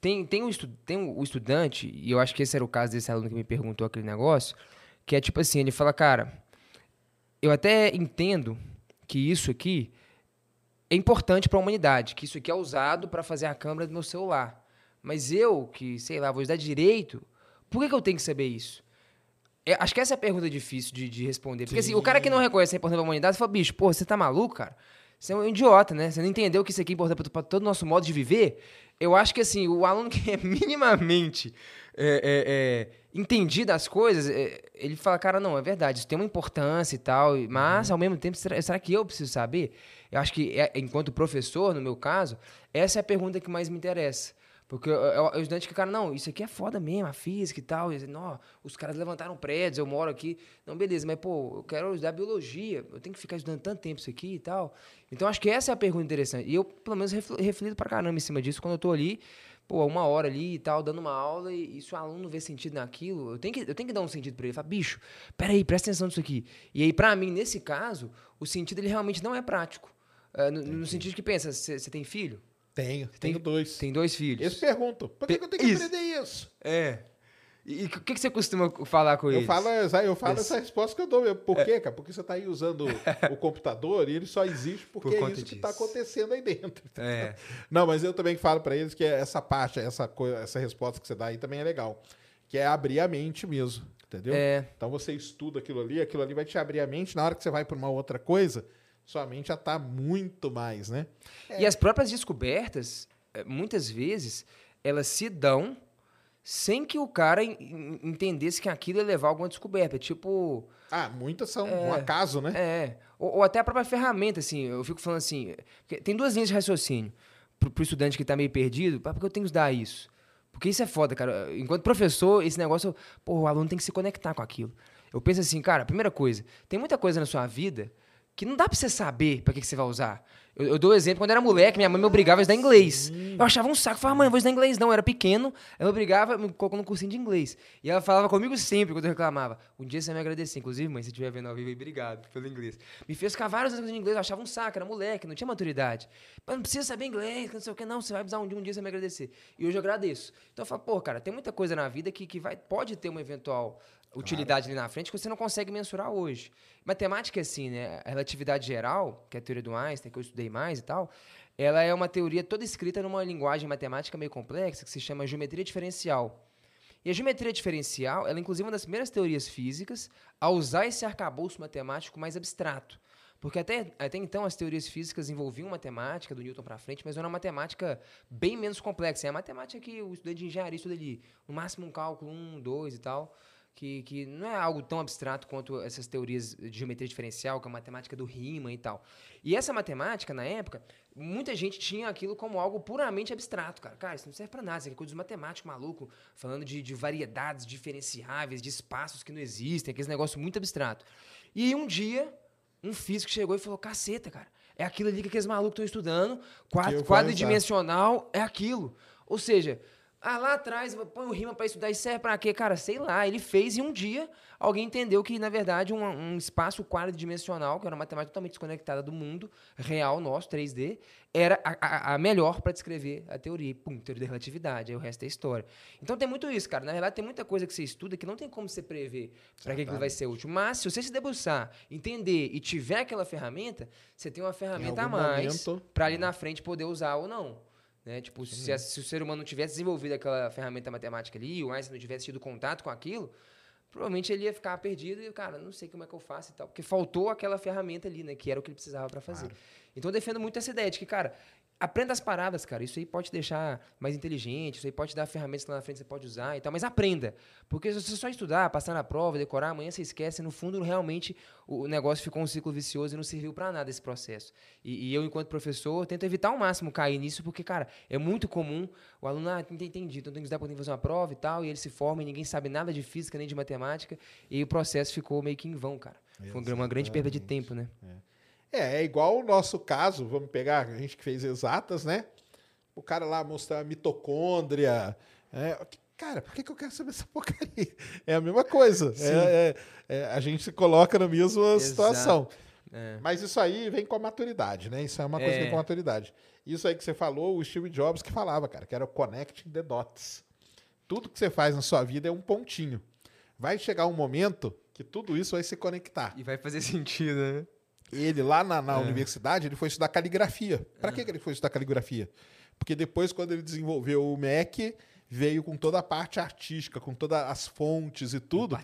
tem, tem, o, estu, tem o estudante, e eu acho que esse era o caso desse aluno que me perguntou aquele negócio, que é tipo assim: ele fala, cara, eu até entendo que isso aqui é importante para a humanidade, que isso aqui é usado para fazer a câmera do meu celular. Mas eu, que, sei lá, vou estudar direito, por que, que eu tenho que saber isso? É, acho que essa é a pergunta difícil de, de responder. Porque assim, o cara que não reconhece a importância da humanidade fala, bicho, pô, você tá maluco, cara? Você é um idiota, né? Você não entendeu que isso aqui é importante para todo o nosso modo de viver? Eu acho que assim, o aluno que é minimamente é, é, é, entendido das coisas, é, ele fala, cara, não, é verdade, isso tem uma importância e tal, mas ao mesmo tempo, será, será que eu preciso saber? Eu acho que, é, enquanto professor, no meu caso, essa é a pergunta que mais me interessa. Porque eu- eu- o estudante que, cara, não, isso aqui é foda mesmo, a física e tal. E, não, os caras levantaram prédios, eu moro aqui. Não, beleza, mas, pô, eu quero estudar biologia, eu tenho que ficar estudando tanto tempo isso aqui e tal. Então, acho que essa é a pergunta interessante. E eu, pelo menos, refl- reflito pra caramba em cima disso quando eu tô ali, pô, uma hora ali e tal, dando uma aula, e, e se o aluno vê sentido naquilo, eu tenho que, eu tenho que dar um sentido pra ele. Falar, bicho, peraí, presta atenção nisso aqui. E aí, pra mim, nesse caso, o sentido ele realmente não é prático. É, no, no sentido que pensa, você tem filho? Tenho, Tem- tenho dois. Tem dois filhos. Eles perguntam, por que, que eu tenho que Isso. aprender isso? É. E o que, que você costuma falar com Eu eles? falo, eu falo Esse- essa resposta que eu dou. Eu, Por quê, cara? Porque você está aí usando o computador e ele só existe porque Por é isso que está disso. acontecendo aí dentro. É. Não, mas eu também falo para eles que essa parte, essa, coisa, essa resposta que você dá aí também é legal. Que é abrir a mente mesmo, entendeu? É. Então você estuda aquilo ali, aquilo ali vai te abrir a mente. Na hora que você vai para uma outra coisa, sua mente já está muito mais, né? E as próprias descobertas, eh, muitas vezes, elas se dão sem que o cara en- en- entendesse que aquilo ia levar a alguma descoberta. Tipo, Ah, muitas são um acaso, né? É. Ou, ou até a própria ferramenta, assim. Eu fico falando assim. porque Tem duas linhas de raciocínio. Pro, pro estudante que tá meio perdido, "Pá, por que eu tenho que estudar isso? Porque isso é foda, cara. Enquanto professor, esse negócio, pô, o aluno tem que se conectar com aquilo. Eu penso assim, cara, primeira coisa, tem muita coisa na sua vida que não dá pra você saber pra que, que você vai usar. Eu, eu dou exemplo, quando eu era moleque, minha mãe me obrigava a estudar inglês. Eu achava um saco, falava, mãe, eu vou estudar inglês. Não, eu era pequeno, ela me obrigava, me colocou no cursinho de inglês. E ela falava comigo sempre, quando eu reclamava. Um dia você vai me agradecer, inclusive, mãe, se estiver vendo ao vivo, obrigado pelo inglês. Me fez ficar vários anos de inglês, eu achava um saco, era moleque, não tinha maturidade. Mas não precisa saber inglês, não sei o que, não, você vai precisar um dia, um dia você vai me agradecer. E hoje eu agradeço. Então eu falo, pô, cara, tem muita coisa na vida que, que vai, pode ter uma eventual utilidade ali na frente que você não consegue mensurar hoje. Matemática é assim, né? A relatividade geral, que é a teoria do Einstein, que eu estudei mais e tal, ela é uma teoria toda escrita numa linguagem matemática meio complexa que se chama geometria diferencial. E a geometria diferencial, ela é inclusive uma das primeiras teorias físicas a usar esse arcabouço matemático mais abstrato. Porque até, até então as teorias físicas envolviam matemática do Newton para frente, mas era uma matemática bem menos complexa. É a matemática que o estudante de engenharia estuda ali, no máximo um cálculo, um, dois e tal, que, que não é algo tão abstrato quanto essas teorias de geometria diferencial, que é a matemática do Riemann e tal. E essa matemática, na época, muita gente tinha aquilo como algo puramente abstrato, cara. Cara, isso não serve pra nada, isso aqui é coisa dos matemáticos maluco, falando de, de variedades diferenciáveis, de espaços que não existem, aquele negócio muito abstrato. E aí um dia, um físico chegou e falou: caceta, cara, é aquilo ali que aqueles malucos estão estudando, quadro, quadridimensional, é aquilo. Ou seja, ah, lá atrás, põe o rima para estudar, isso serve para quê? Cara, sei lá. Ele fez e um dia alguém entendeu que, na verdade, um, um espaço quadridimensional, que era uma matemática totalmente desconectada do mundo real nosso, 3D, era a, a, a melhor para descrever a teoria. Pum, teoria da relatividade, aí o resto é história. Então tem muito isso, cara. Na verdade, tem muita coisa que você estuda que não tem como você prever para que, que vai ser útil. Mas, se você se debruçar, entender e tiver aquela ferramenta, você tem uma ferramenta a mais para ali na frente poder usar ou não. Né? Tipo, se, a, se, o ser humano não tivesse desenvolvido aquela ferramenta matemática ali, o Einstein não tivesse tido contato com aquilo, provavelmente ele ia ficar perdido e, cara, não sei como é que eu faço e tal. Porque faltou aquela ferramenta ali, né? Que era o que ele precisava para fazer. Claro. Então eu defendo muito essa ideia de que, cara, Aprenda as paradas, cara. Isso aí pode te deixar mais inteligente, isso aí pode te dar ferramentas que lá na frente você pode usar e tal. Mas aprenda. Porque se você só estudar, passar na prova, decorar, amanhã você esquece. No fundo, realmente, o negócio ficou um ciclo vicioso e não serviu para nada esse processo. E, e, eu, enquanto professor, tento evitar ao máximo cair nisso, porque, cara, é muito comum o aluno, ah, entendi, então tem que estudar para fazer uma prova e tal, e ele se forma e ninguém sabe nada de física nem de matemática, e o processo ficou meio que em vão, cara. Foi uma grande perda de tempo, né? É. É, é igual o nosso caso, vamos pegar a gente que fez exatas, né? O cara lá mostrar mitocôndria. É, cara, por que, que eu quero saber essa porcaria? É a mesma coisa. É, é, é, a gente se coloca na mesma Exato. situação. É. Mas isso aí vem com a maturidade, né? Isso é uma coisa que vem é. com a maturidade. Isso aí que você falou, o Steve Jobs que falava, cara, que era o connecting the dots. Tudo que você faz na sua vida é um pontinho. Vai chegar um momento que tudo isso vai se conectar. E vai fazer sentido, né? Ele, lá na, na é. universidade, ele foi estudar caligrafia. Para é. que ele foi estudar caligrafia? Porque depois, quando ele desenvolveu o MEC, veio com toda a parte artística, com todas as fontes e tudo,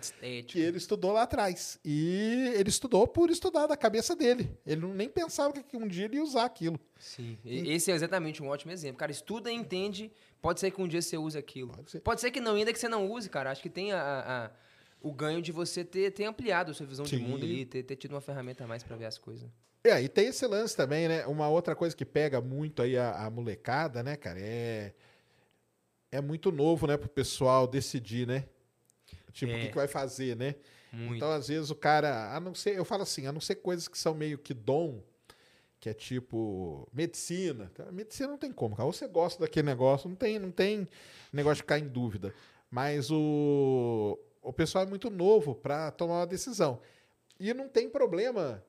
que ele estudou lá atrás. E ele estudou por estudar da cabeça dele. Ele nem pensava que um dia ele ia usar aquilo. Sim, e, esse é exatamente um ótimo exemplo. Cara, estuda e entende, pode ser que um dia você use aquilo. Pode ser, pode ser que não, ainda que você não use, cara. Acho que tem a, a o ganho de você ter, ter ampliado a sua visão Sim. de mundo ali, ter, ter tido uma ferramenta a mais para ver as coisas. É, e tem esse lance também, né? Uma outra coisa que pega muito aí a, a molecada, né, cara, é é muito novo, né, pro pessoal decidir, né? Tipo, é. o que, que vai fazer, né? Muito. Então, às vezes, o cara, a não ser, eu falo assim, a não ser coisas que são meio que dom, que é tipo medicina. Tá? Medicina não tem como, cara. Ou você gosta daquele negócio, não tem, não tem negócio de ficar em dúvida. Mas o, o pessoal é muito novo para tomar uma decisão. E não tem problema.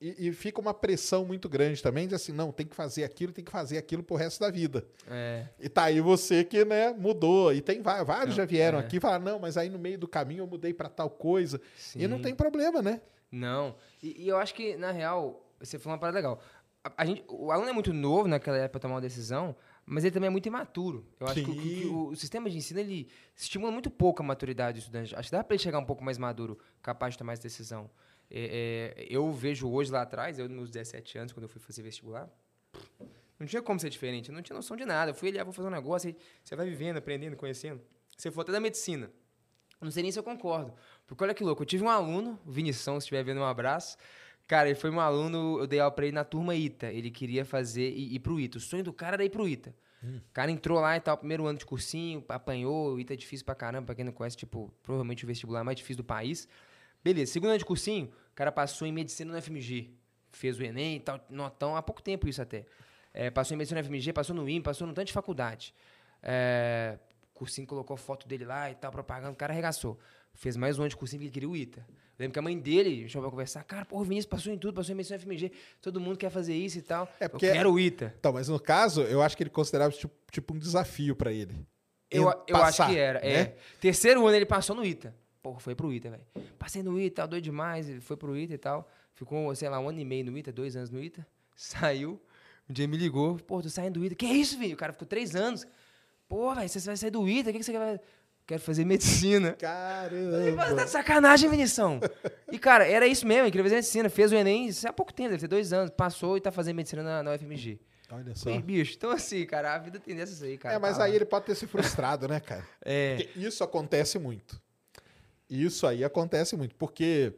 E, e, fica uma pressão muito grande também, de assim, não, tem que fazer aquilo, tem que fazer aquilo pro resto da vida. É. E tá aí você que, né, mudou. E tem vários já vieram é. aqui e falaram, não, mas aí no meio do caminho eu mudei para tal coisa. Sim. E não tem problema, né? Não. E, e, eu acho que, na real, você falou uma parada legal. A, a gente, o aluno é muito novo naquela época para tomar uma decisão, mas ele também é muito imaturo. Eu acho que, que, que o, o, sistema de ensino ele estimula muito pouco a maturidade do estudante. Acho que dá para ele chegar um pouco mais maduro, capaz de tomar essa decisão. É, é, eu vejo hoje lá atrás, eu nos meus 17 anos, quando eu fui fazer vestibular, não tinha como ser diferente, eu não tinha noção de nada. Eu fui ali, ah, vou fazer um negócio, e você vai vivendo, aprendendo, conhecendo. Você for até da medicina. Não sei nem se eu concordo. Porque olha que louco, eu tive um aluno, o Vinição, se estiver vendo um abraço, Cara, ele foi um aluno, eu dei aula pra ele na turma ITA. Ele queria fazer e ir pro ITA. O sonho do cara era ir pro ITA. Hum. O cara entrou lá e tal, primeiro ano de cursinho, apanhou, o ITA é difícil pra caramba, pra quem não conhece, tipo, provavelmente o vestibular mais difícil do país. Beleza, segundo ano de cursinho, o cara passou em medicina no FMG. Fez o Enem e tal, notão, há pouco tempo isso até. É, passou em medicina no FMG, passou no IM, passou no tanto de faculdade. É, cursinho colocou foto dele lá e tal, propaganda, o cara arregaçou. Fez mais um ano de cursinho porque ele queria o ITA. Lembro que a mãe dele chamou pra conversar. Cara, porra, o Vinícius passou em tudo, passou em missão FMG. Todo mundo quer fazer isso e tal. É porque, eu quero o ITA. Então, mas no caso, eu acho que ele considerava tipo, tipo um desafio para ele. Eu, eu passar, acho que era. É. Né? É. Terceiro ano ele passou no ITA. Porra, foi pro ITA, velho. Passei no ITA, doido demais. Foi pro ITA e tal. Ficou, sei lá, um ano e meio no ITA, dois anos no ITA. Saiu. Um dia me ligou. Pô, tô saindo do ITA. Que isso, filho? O cara ficou três anos. Pô, velho, você vai sair do ITA? O que, que você vai quero fazer medicina. Caramba! Tá de sacanagem, Vinição. e, cara, era isso mesmo, ele queria fazer medicina. Fez o Enem há pouco tempo, deve ter dois anos. Passou e tá fazendo medicina na, na UFMG. Olha só. E, bicho, então assim, cara, a vida tem dessas aí, cara. É, mas tá aí lá. ele pode ter se frustrado, né, cara? É. Porque isso acontece muito. Isso aí acontece muito, porque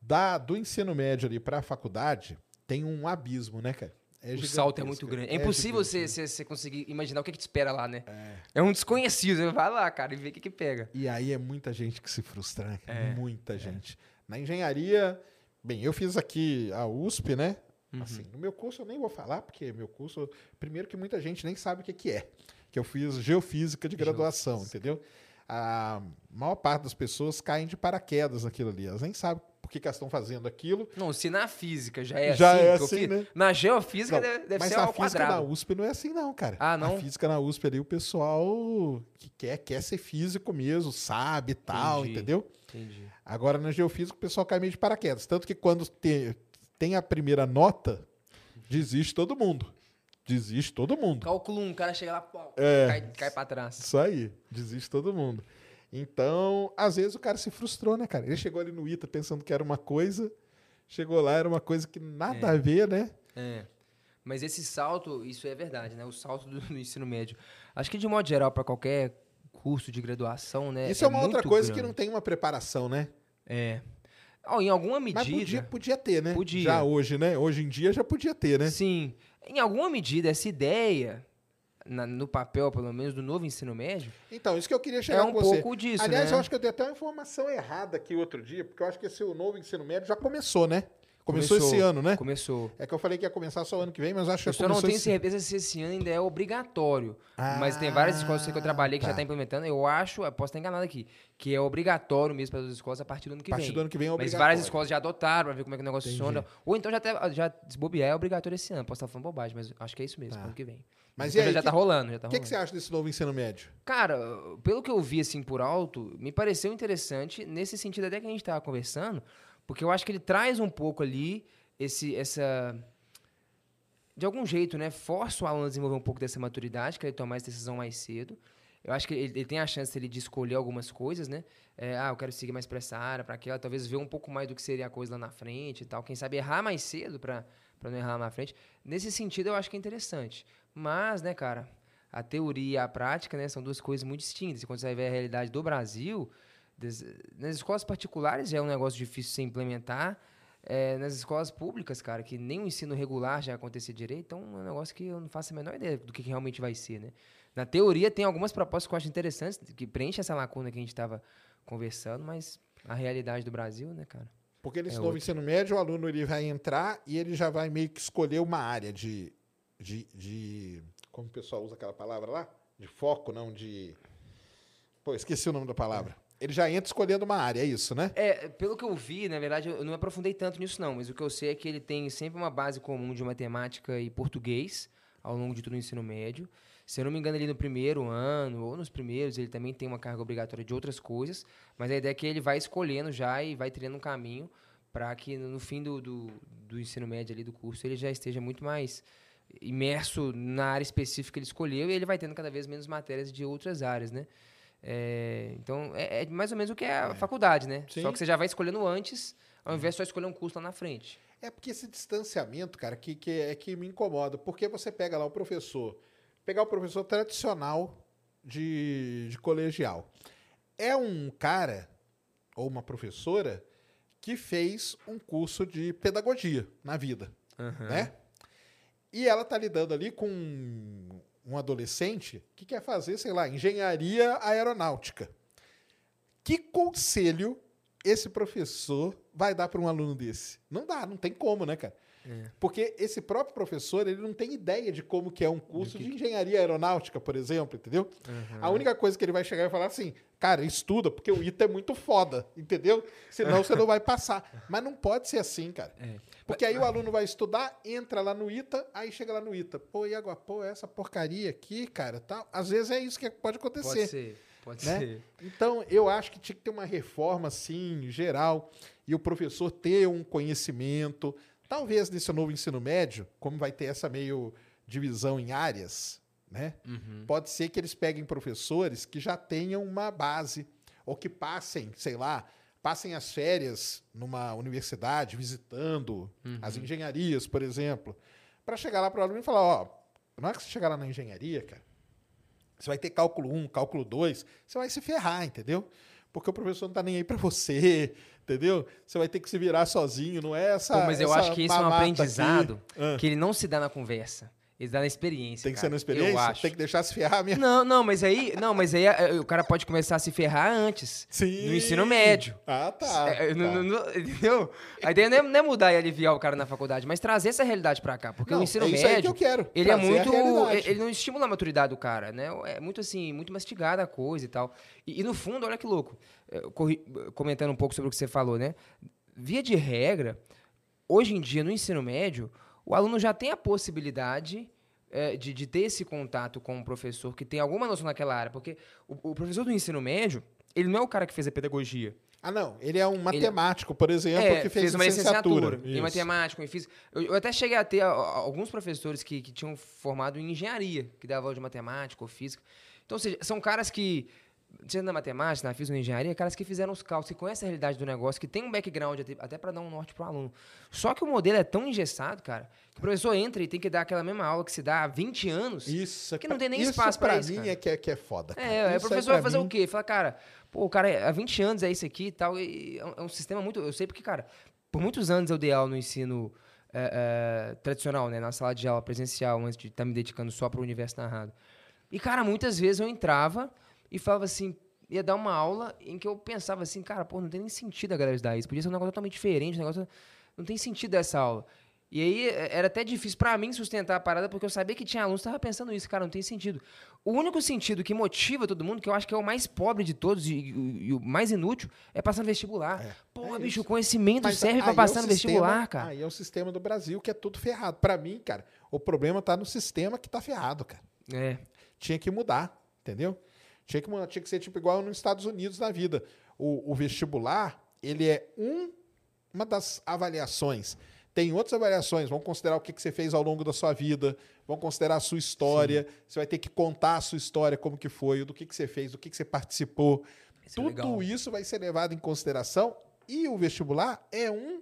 da, do ensino médio ali para a faculdade tem um abismo, né, cara? É o salto é muito grande. É, é impossível você, você, você, conseguir imaginar o que, que te espera lá, né? É, é um desconhecido. Vai lá, cara, e vê o que, que pega. E aí é muita gente que se frustra, né? É, muita é. gente. Na engenharia, bem, eu fiz aqui a USP, né? Uhum. Assim, no meu curso eu nem vou falar, porque meu curso, primeiro que muita gente nem sabe o que, que é. Que eu fiz geofísica de graduação, Geofísica. entendeu? A maior parte das pessoas caem de paraquedas naquilo ali. Elas nem sabem por que, que elas estão fazendo aquilo. Não, se na física já é já assim. É assim né? Na geofísica não, deve, deve mas ser quadrado. Mas na física na USP não é assim não, cara. Ah, não? Na física na USP ali o pessoal que quer, quer ser físico mesmo, sabe e tal, Entendi. entendeu? Entendi. Agora na geofísica o pessoal cai meio de paraquedas. Tanto que quando tem, tem a primeira nota, desiste todo mundo. Desiste todo mundo. Cálculo 1, o cara chega lá, pô, é, cai, cai pra trás. Isso aí, desiste todo mundo. Então, às vezes o cara se frustrou, né, cara? Ele chegou ali no ITA pensando que era uma coisa, chegou lá, era uma coisa que nada é. a ver, né? É. Mas esse salto, isso é verdade, né? O salto do, do ensino médio. Acho que de modo geral, para qualquer curso de graduação, né? Isso é, é uma outra coisa grande. que não tem uma preparação, né? É. Oh, em alguma medida. Mas podia, podia ter, né? Podia. Já hoje, né? Hoje em dia já podia ter, né? Sim. Em alguma medida, essa ideia na, no papel, pelo menos, do novo ensino médio. Então, isso que eu queria chegar é um com você. pouco disso. Aliás, né? eu acho que eu dei até uma informação errada aqui outro dia, porque eu acho que esse novo ensino médio já começou, né? Começou, começou, esse ano, né? Começou. É que eu falei que ia começar só o ano que vem, mas eu acho que eu já começou não tenho esse... certeza se esse ano ainda é obrigatório. Ah, mas tem várias escolas que eu trabalhei que tá. já está implementando. Eu acho, eu posso estar enganado aqui, que é obrigatório mesmo para as escolas a partir do ano que a partir vem. do ano que vem é Mas obrigatório. várias escolas já adotaram para ver como é que o negócio Entendi. funciona. Ou então já até já desbobear é obrigatório esse ano. Posso estar falando bobagem, mas acho que é isso mesmo, Tá. ano que vem. Mas Então aí, já que- tá rolando, já tá O que, rolando. que você acha desse novo ensino médio? Cara, pelo que eu vi assim por alto, me pareceu interessante nesse sentido até que a gente tava conversando, porque eu acho que ele traz um pouco ali esse essa de algum jeito, né, força o aluno a desenvolver um pouco dessa maturidade, que ele tomar essa decisão mais cedo. Eu acho que ele, ele tem a chance ele, de escolher algumas coisas, né? É, ah, eu quero seguir mais para essa área, para aquela, talvez ver um pouco mais do que seria a coisa lá na frente e tal. Quem sabe errar mais cedo para não errar lá na frente. Nesse sentido, eu acho que é interessante. Mas, né, cara, a teoria e a prática, né, são duas coisas muito distintas. E quando você vai ver a realidade do Brasil, des- nas escolas particulares já é um negócio difícil de se implementar. É, nas escolas públicas, cara, que nem o ensino regular já acontecer direito, então é um negócio que eu não faço a menor ideia do que, que realmente vai ser, né? Na teoria, tem algumas propostas que eu acho interessantes, que preenchem essa lacuna que a gente estava conversando, mas a realidade do Brasil, né, cara? Porque nesse É novo ensino médio, o aluno ele vai entrar e ele já vai meio que escolher uma área de, de, de- Como o pessoal usa aquela palavra lá? De foco, não de. Pô, esqueci o nome da palavra. Ele já entra escolhendo uma área, é isso, né? É, pelo que eu vi, na verdade, eu não me aprofundei tanto nisso, não, mas o que eu sei é que ele tem sempre uma base comum de matemática e português ao longo de todo o ensino médio. Se eu não me engano, ali no primeiro ano, ou nos primeiros, ele também tem uma carga obrigatória de outras coisas, mas a ideia é que ele vai escolhendo já e vai trilhando um caminho para que no fim do, do, do ensino médio ali do curso ele já esteja muito mais imerso na área específica que ele escolheu e ele vai tendo cada vez menos matérias de outras áreas, né? É, então, é, é mais ou menos o que é a faculdade, né? Sim. Só que você já vai escolhendo antes, ao invés de só escolher um curso lá na frente. É porque esse distanciamento, cara, que, que é que me incomoda. Porque você pega lá o professor, pegar o professor tradicional de, de colegial. É um cara ou uma professora que fez um curso de pedagogia na vida, né? E ela tá lidando ali com um adolescente que quer fazer, sei lá, engenharia aeronáutica. Que conselho esse professor vai dar para um aluno desse? Não dá, não tem como, né, cara? É. Porque esse próprio professor, ele não tem ideia de como que é um curso que de engenharia aeronáutica, por exemplo, entendeu? A única coisa que ele vai chegar e falar assim, cara, estuda, porque o ITA é muito foda, entendeu? Senão você não vai passar. Mas não pode ser assim, cara. É. Porque aí o aluno vai estudar, entra lá no ITA, aí chega lá no ITA. Pô, e agora, pô, essa porcaria aqui, cara, tal. Às vezes é isso que pode acontecer. Pode ser, pode né? ser. Então, eu acho que tinha que ter uma reforma, assim, geral, e o professor ter um conhecimento. Talvez nesse novo ensino médio, como vai ter essa meio divisão em áreas, né? Uhum. Pode ser que eles peguem professores que já tenham uma base, ou que passem, sei lá, passem as férias numa universidade, visitando as engenharias, por exemplo, para chegar lá para o aluno e falar, ó, na hora que você chegar lá na engenharia, cara, você vai ter cálculo 1, cálculo 2, você vai se ferrar, entendeu? porque o professor não tá nem aí para você, entendeu? Você vai ter que se virar sozinho, não é essa. Pô, mas eu essa acho que isso é um aprendizado aqui. Ah. que ele não se dá na conversa. Ele se dá na experiência. Tem que cara. ser na experiência? Eu acho. Tem que deixar se ferrar mesmo. Não, não, mas aí, não, mas aí eh, o cara pode começar a se ferrar antes. Sim. No ensino médio. Ah, tá. É, tá. não- não- entendeu? A ideia não é, não é mudar e aliviar o cara na faculdade, mas trazer essa realidade pra cá. Porque Não, o ensino é isso aí que médio, eu quero, ele é muito. Ele não estimula a maturidade do cara, né? É muito assim, muito mastigada a coisa e tal. E, e no fundo, olha que louco. corri- comentando um pouco sobre o que você falou, né? Via de regra, hoje em dia, no ensino médio, o aluno já tem a possibilidade eh, de, de ter esse contato com um professor que tem alguma noção naquela área. Porque o, o professor do ensino médio, ele não é o cara que fez a pedagogia. Ah, não. Ele é um matemático, por exemplo, É, que fez, uma licenciatura, licenciatura. em matemática, em física. Eu, eu até cheguei a ter a- a- alguns professores que, que tinham formado em engenharia, que davam aula de matemática ou física. Então, ou seja, são caras que, seja na matemática, na física na engenharia, caras que fizeram os cálculos, que conhecem a realidade do negócio, que tem um background até, para dar um norte pro aluno. Só que o modelo é tão engessado, cara, que o professor entra e tem que dar aquela mesma aula que se dá há 20 anos. Isso, Que não tem nem espaço pra pra isso, mim cara. é que é, que é foda. cara. É, o professor pra vai fazer mim- o quê? Fala, cara, pô, o cara é- há 20 anos é isso aqui e tal. E é um, é sistema muito. Eu sei porque, cara, por muitos anos eu dei aula no ensino é, é, tradicional, né? Na sala de aula presencial, antes de estar me dedicando só para o universo narrado. E, cara, muitas vezes eu entrava e falava assim. Ia dar uma aula em que eu pensava assim, cara, pô, não tem nem sentido a galera estudar isso. Podia ser um negócio totalmente diferente, um negócio. Não tem sentido essa aula. E aí é, era até difícil pra mim sustentar a parada, porque eu sabia que tinha alunos que estavam pensando isso, cara, não tem sentido. O único sentido que motiva todo mundo, que eu acho que é o mais pobre de todos e, e- e o mais inútil, é passar no vestibular. É. Porra, É bicho, isso. o conhecimento Mas serve pra é passar o no sistema- vestibular, cara. Aí é o sistema do Brasil que é tudo ferrado. Pra mim, cara, o problema tá no sistema que tá ferrado, cara. É. Tinha que mudar, entendeu? Tinha que, tinha que ser tipo igual nos Estados Unidos na vida. O, o vestibular, ele é um, uma das avaliações. Tem outras avaliações, vão considerar o que, que você fez ao longo da sua vida, vão considerar a sua história, você vai ter que contar a sua história, como que foi, do que, que você fez, do que, que você participou. Isso é Tudo legal. isso vai ser levado em consideração e o vestibular é um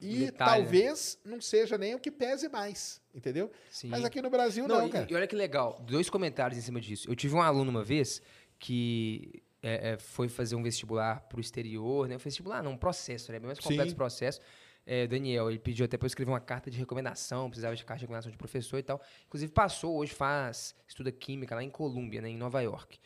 e, e talvez não seja nem o que pese mais, entendeu? Sim. Mas aqui no Brasil não, e, cara. e olha que legal, dois comentários em cima disso. Eu tive um aluno uma vez que é, é, foi fazer um vestibular pro exterior, né? Um vestibular não, um processo, né? Bem mais complexo Sim. o processo. É, Daniel, ele pediu até para eu escrever uma carta de recomendação, precisava de carta de recomendação de professor e tal. Inclusive passou, hoje faz, estuda química lá em Colômbia, né? Em Nova York.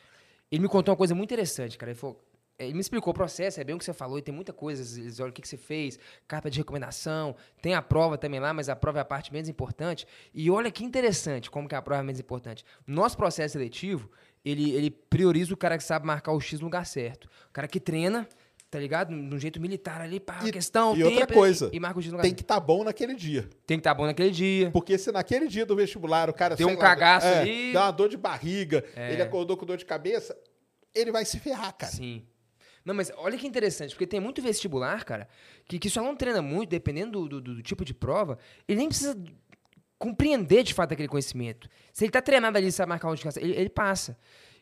Ele me contou uma coisa muito interessante, cara. Ele falou, ele me explicou o processo, é bem o que você falou, e tem muita coisa. Eles olham o que, que você fez, carta de recomendação, tem a prova também lá, mas a prova é a parte menos importante. E olha que interessante como que a prova é menos importante. Nosso processo seletivo, ele, ele prioriza o cara que sabe marcar o X no lugar certo. O cara que treina, tá ligado? De um jeito militar ali, pá, E- questão, e outra tempo, coisa, E, marca o X no lugar Tem certo. que estar bom naquele dia. Tem que estar bom naquele dia. Porque se naquele dia do vestibular o cara Deu um lá, cagaço é, ali. É. dá uma dor de barriga, ele acordou com dor de cabeça, ele vai se ferrar, cara. Sim. Não, mas olha que interessante, porque tem muito vestibular, cara, que, que se o aluno treina muito, dependendo do, do- do tipo de prova, ele nem precisa compreender de fato aquele conhecimento. Se ele tá treinado ali, sabe marcar onde ficar, ele, ele passa.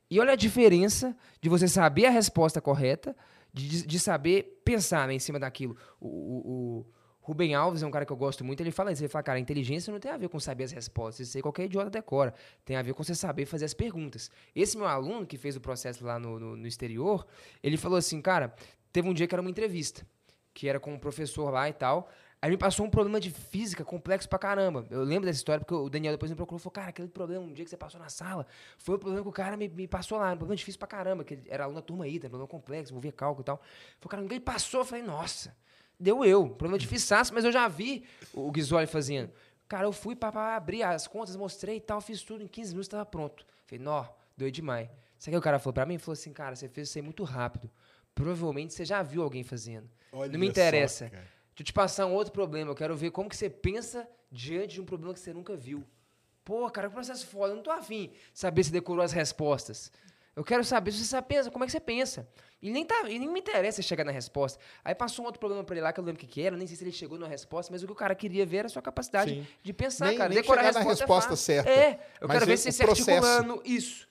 E olha a diferença de você saber a resposta correta, de, de- de saber pensar né, em cima daquilo. O, o- o Rubem Alves é um cara que eu gosto muito, ele fala isso, ele fala, cara, inteligência não tem a ver com saber as respostas, isso aí qualquer idiota decora, tem a ver com você saber fazer as perguntas. Esse meu aluno, que fez o processo lá no, no- no exterior, ele falou assim, cara, teve um dia que era uma entrevista, que era com um professor lá e tal, aí me passou um problema de física complexo pra caramba. Eu lembro dessa história porque o Daniel depois me procurou falou, cara, aquele problema, um dia que você passou na sala, foi o problema que o cara me, me passou lá, um problema difícil pra caramba, que ele era aluno da turma I, um problema complexo, envolvia cálculo e tal. Falei, cara, ninguém passou, eu falei, nossa, deu eu, problema difícil, mas eu já vi o Guizoli fazendo. Cara, eu fui para abrir as contas, mostrei e tal, fiz tudo, em 15 minutos estava pronto. Falei, nó, doido demais. Sabe o que o cara falou pra mim? Ele falou assim, cara, você fez isso aí muito rápido. Provavelmente você já viu alguém fazendo. Olha Não me só, interessa. cara. Deixa eu te passar um outro problema. Eu quero ver como que você pensa diante de um problema que você nunca viu. Pô, cara, que processo foda. Eu não tô afim de saber se decorou as respostas. Eu quero saber se você sabe pensa, como é que você pensa. E nem, tá, e nem me interessa chegar na resposta. Aí passou um outro problema pra ele lá que eu não lembro o que, que era, nem sei se ele chegou na resposta, mas o que o cara queria ver era a sua capacidade Sim. de pensar, Nem- cara. nem Decorar chegar a na resposta, resposta é certa. É, eu quero ver se você processo. articulando isso.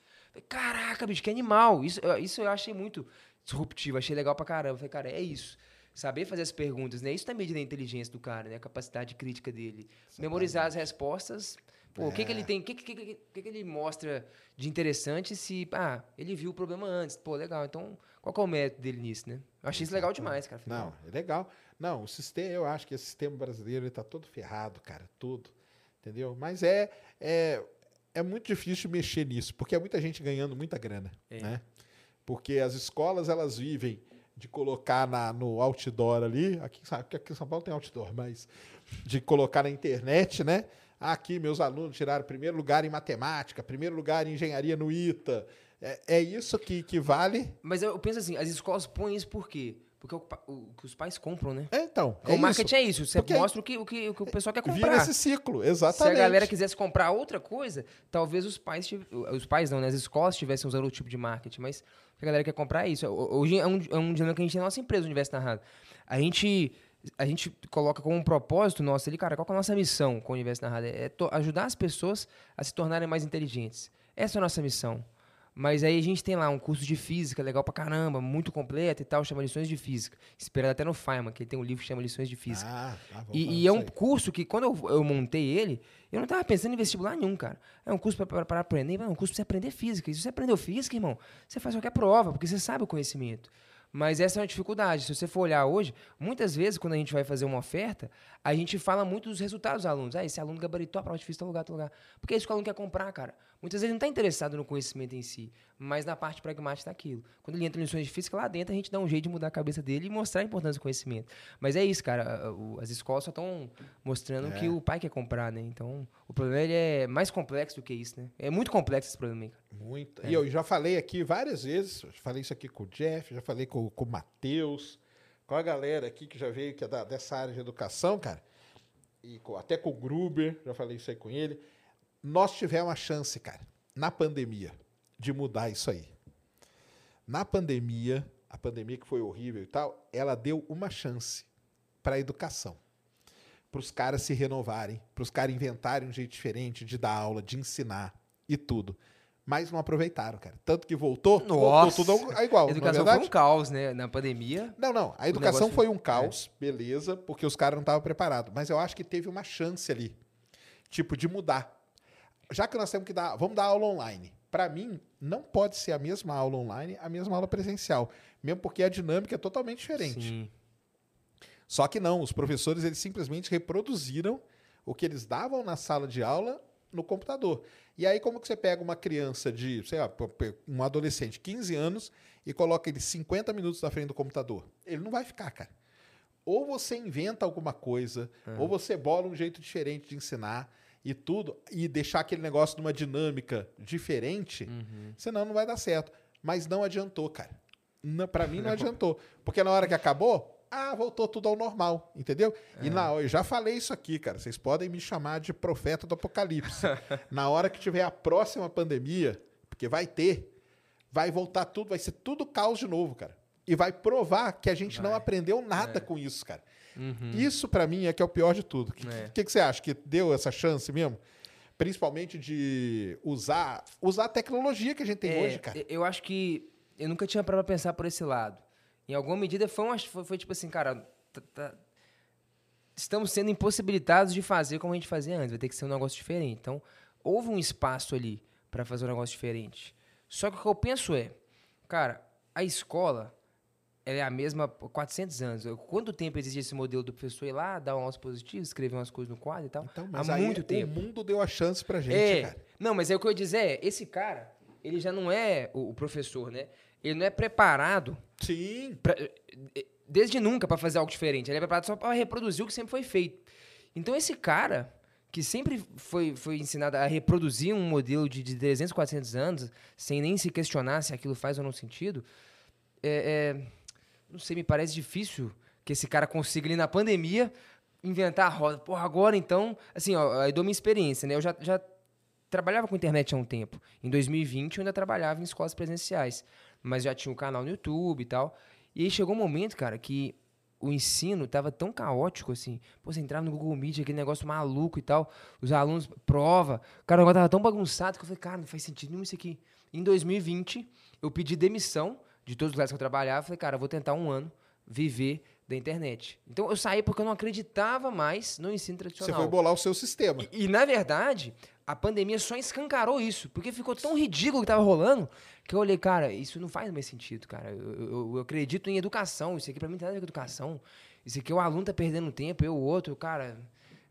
Caraca, bicho, que animal. Isso, eu- isso eu achei muito disruptivo, achei legal pra caramba. Falei, cara, é isso. Saber fazer as perguntas, né? Isso tá medindo a inteligência do cara, né? A capacidade crítica dele. Memorizar as respostas, Pô, o que, que ele tem, o que, que, que, que, ele mostra de interessante se, ah, ele viu o problema antes. Pô, legal. Então, qual que é o mérito dele nisso, né? Eu achei isso legal demais, cara. Não, é legal. Não, o sistema, eu acho que esse sistema brasileiro ele tá todo ferrado, cara, tudo. Entendeu? Mas é, é, é muito difícil mexer nisso, porque é muita gente ganhando muita grana, É. né? Porque as escolas, elas vivem de colocar na, no outdoor ali, aqui, sabe aqui em São Paulo tem outdoor, mas de colocar na internet, né? Aqui, meus alunos tiraram primeiro lugar em matemática, primeiro lugar em engenharia no ITA. É, é isso que, que vale. Mas eu penso assim, as escolas põem isso por quê? Porque é o, o que os pais compram, né? É, então. o é marketing isso. é isso. Você Porque mostra o que, o, que, o que o pessoal quer Vira comprar. esse ciclo, Se a exatamente. galera quisesse comprar outra coisa, talvez os pais, tiv- os pais não, né? As escolas estivessem usando outro tipo de marketing, mas o a galera quer comprar isso. Ho- Hoje é um, é um dinâmico que a gente tem na nossa empresa, o Universo Narrado. A gente, a gente coloca como um propósito nosso ali, cara, qual é a nossa missão com o Universo Narrado? É ajudar as pessoas a se tornarem mais inteligentes. Essa é a nossa missão. Mas aí a gente tem lá um curso de física legal pra caramba, muito completo e tal, chama Lições de Física. Inspirado até no Feynman, que ele tem um livro que chama Lições de Física. Ah, tá, E, e é um curso que, quando eu, eu montei ele, eu não estava pensando em vestibular nenhum, cara. É um curso para aprender, é um curso para você aprender física. E se você aprendeu física, irmão, você faz qualquer prova, porque você sabe o conhecimento. Mas essa é uma dificuldade. Se você for olhar hoje, muitas vezes, quando a gente vai fazer uma oferta, a gente fala muito dos resultados dos alunos. Ah, esse aluno gabaritou a prova difícil, tal lugar, tal lugar. Porque é isso que o aluno quer comprar, cara. Muitas vezes ele não está interessado no conhecimento em si, mas na parte pragmática daquilo. Quando ele entra em lições de física, lá dentro a gente dá um jeito de mudar a cabeça dele e mostrar a importância do conhecimento. Mas é isso, cara. As escolas só estão mostrando É. que o pai quer comprar, né? Então, o problema ele é mais complexo do que isso, né? É muito complexo esse problema, cara. Muito. É. E eu já falei aqui várias vezes, falei isso aqui com o Jeff, já falei com, com o Matheus, com a galera aqui que já veio que é da- dessa área de educação, cara, e com- até com o Gruber, já falei isso aí com ele. Nós tivemos a chance, cara, na pandemia, de mudar isso aí. Na pandemia, a pandemia que foi horrível e tal, ela deu uma chance para a educação. Para os caras se renovarem, para os caras inventarem um jeito diferente de dar aula, de ensinar e tudo. Mas não aproveitaram, cara. Tanto que voltou, voltou tudo igual, a é educação verdade? foi um caos, né? Na pandemia. Não, não. A educação foi um caos, beleza, porque os caras não estavam preparados. Mas eu acho que teve uma chance ali, tipo, de mudar. Já que nós temos que dar, vamos dar aula online. Para mim, não pode ser a mesma aula online, a mesma aula presencial, mesmo porque a dinâmica é totalmente diferente. Sim. Só que não, os professores eles simplesmente reproduziram o que eles davam na sala de aula no computador. E aí como que você pega uma criança de, sei lá, um adolescente de 15 anos e coloca ele 50 minutos na frente do computador? Ele não vai ficar, cara. Ou você inventa alguma coisa, ou você bola um jeito diferente de ensinar e tudo, e deixar aquele negócio numa dinâmica diferente, senão não vai dar certo. Mas não adiantou, cara. Não, para mim não adiantou. Porque na hora que acabou, ah, voltou tudo ao normal, entendeu? E na hora, eu já falei isso aqui, cara. Vocês podem me chamar de profeta do apocalipse. na hora que tiver a próxima pandemia, porque vai ter, vai voltar tudo, vai ser tudo caos de novo, cara. E vai provar que a gente não Vai. aprendeu nada com isso, cara. Uhum. Isso pra mim é que é o pior de tudo. O que, É. que, que você acha? Que deu essa chance mesmo? Principalmente de usar, usar a tecnologia que a gente tem É, hoje, cara. eu- acho que eu nunca tinha pra pensar por esse lado. Em alguma medida foi, uma, foi, foi tipo assim, cara, tá- tá- estamos sendo impossibilitados de fazer como a gente fazia antes. Vai ter que ser um negócio diferente. Então, houve um espaço ali para fazer um negócio diferente. Só que o que eu penso é, cara, a escola ela é a mesma há 400 anos. Quanto tempo existe esse modelo do professor ir lá, dar um aula positivo, escrever umas coisas no quadro e tal? Então, mas há muito tempo. o mundo deu a chance pra gente, É, cara. não, mas é o que eu ia dizer é, esse cara, ele já não é o, professor, né? Ele não é preparado Sim. pra- eh, desde nunca para fazer algo diferente. Ele é preparado só para reproduzir o que sempre foi feito. Então esse cara que sempre foi, foi ensinado a reproduzir um modelo de, de 300, 400 anos, sem nem se questionar se aquilo faz ou não sentido, é, é, não sei, me parece difícil que esse cara consiga ali na pandemia inventar a roda. Porra, agora então, assim, ó, aí dou minha experiência, né? Eu já, já trabalhava com internet há um tempo. Em 2020 eu ainda trabalhava em escolas presenciais, mas já tinha um canal no YouTube e tal. E aí chegou um momento, cara, que o ensino tava tão caótico assim. Pô, você entrava no Google Meet, aquele negócio maluco e tal, os alunos, prova. Cara, o negócio tava tão bagunçado que eu falei, cara, não faz sentido nenhum isso aqui. Em 2020, eu pedi demissão de todos os lugares que eu trabalhava. Falei, cara, eu vou tentar um ano viver da internet. Então eu saí porque eu não acreditava mais no ensino Você tradicional. foi bolar o seu sistema. E, e, na verdade, a pandemia só escancarou isso, porque ficou tão ridículo o que tava rolando, que eu olhei, cara, isso não faz mais sentido, cara. Eu, eu, eu acredito em educação, isso aqui pra mim não tem nada a ver com educação. Isso aqui o aluno tá perdendo tempo, eu o outro, cara.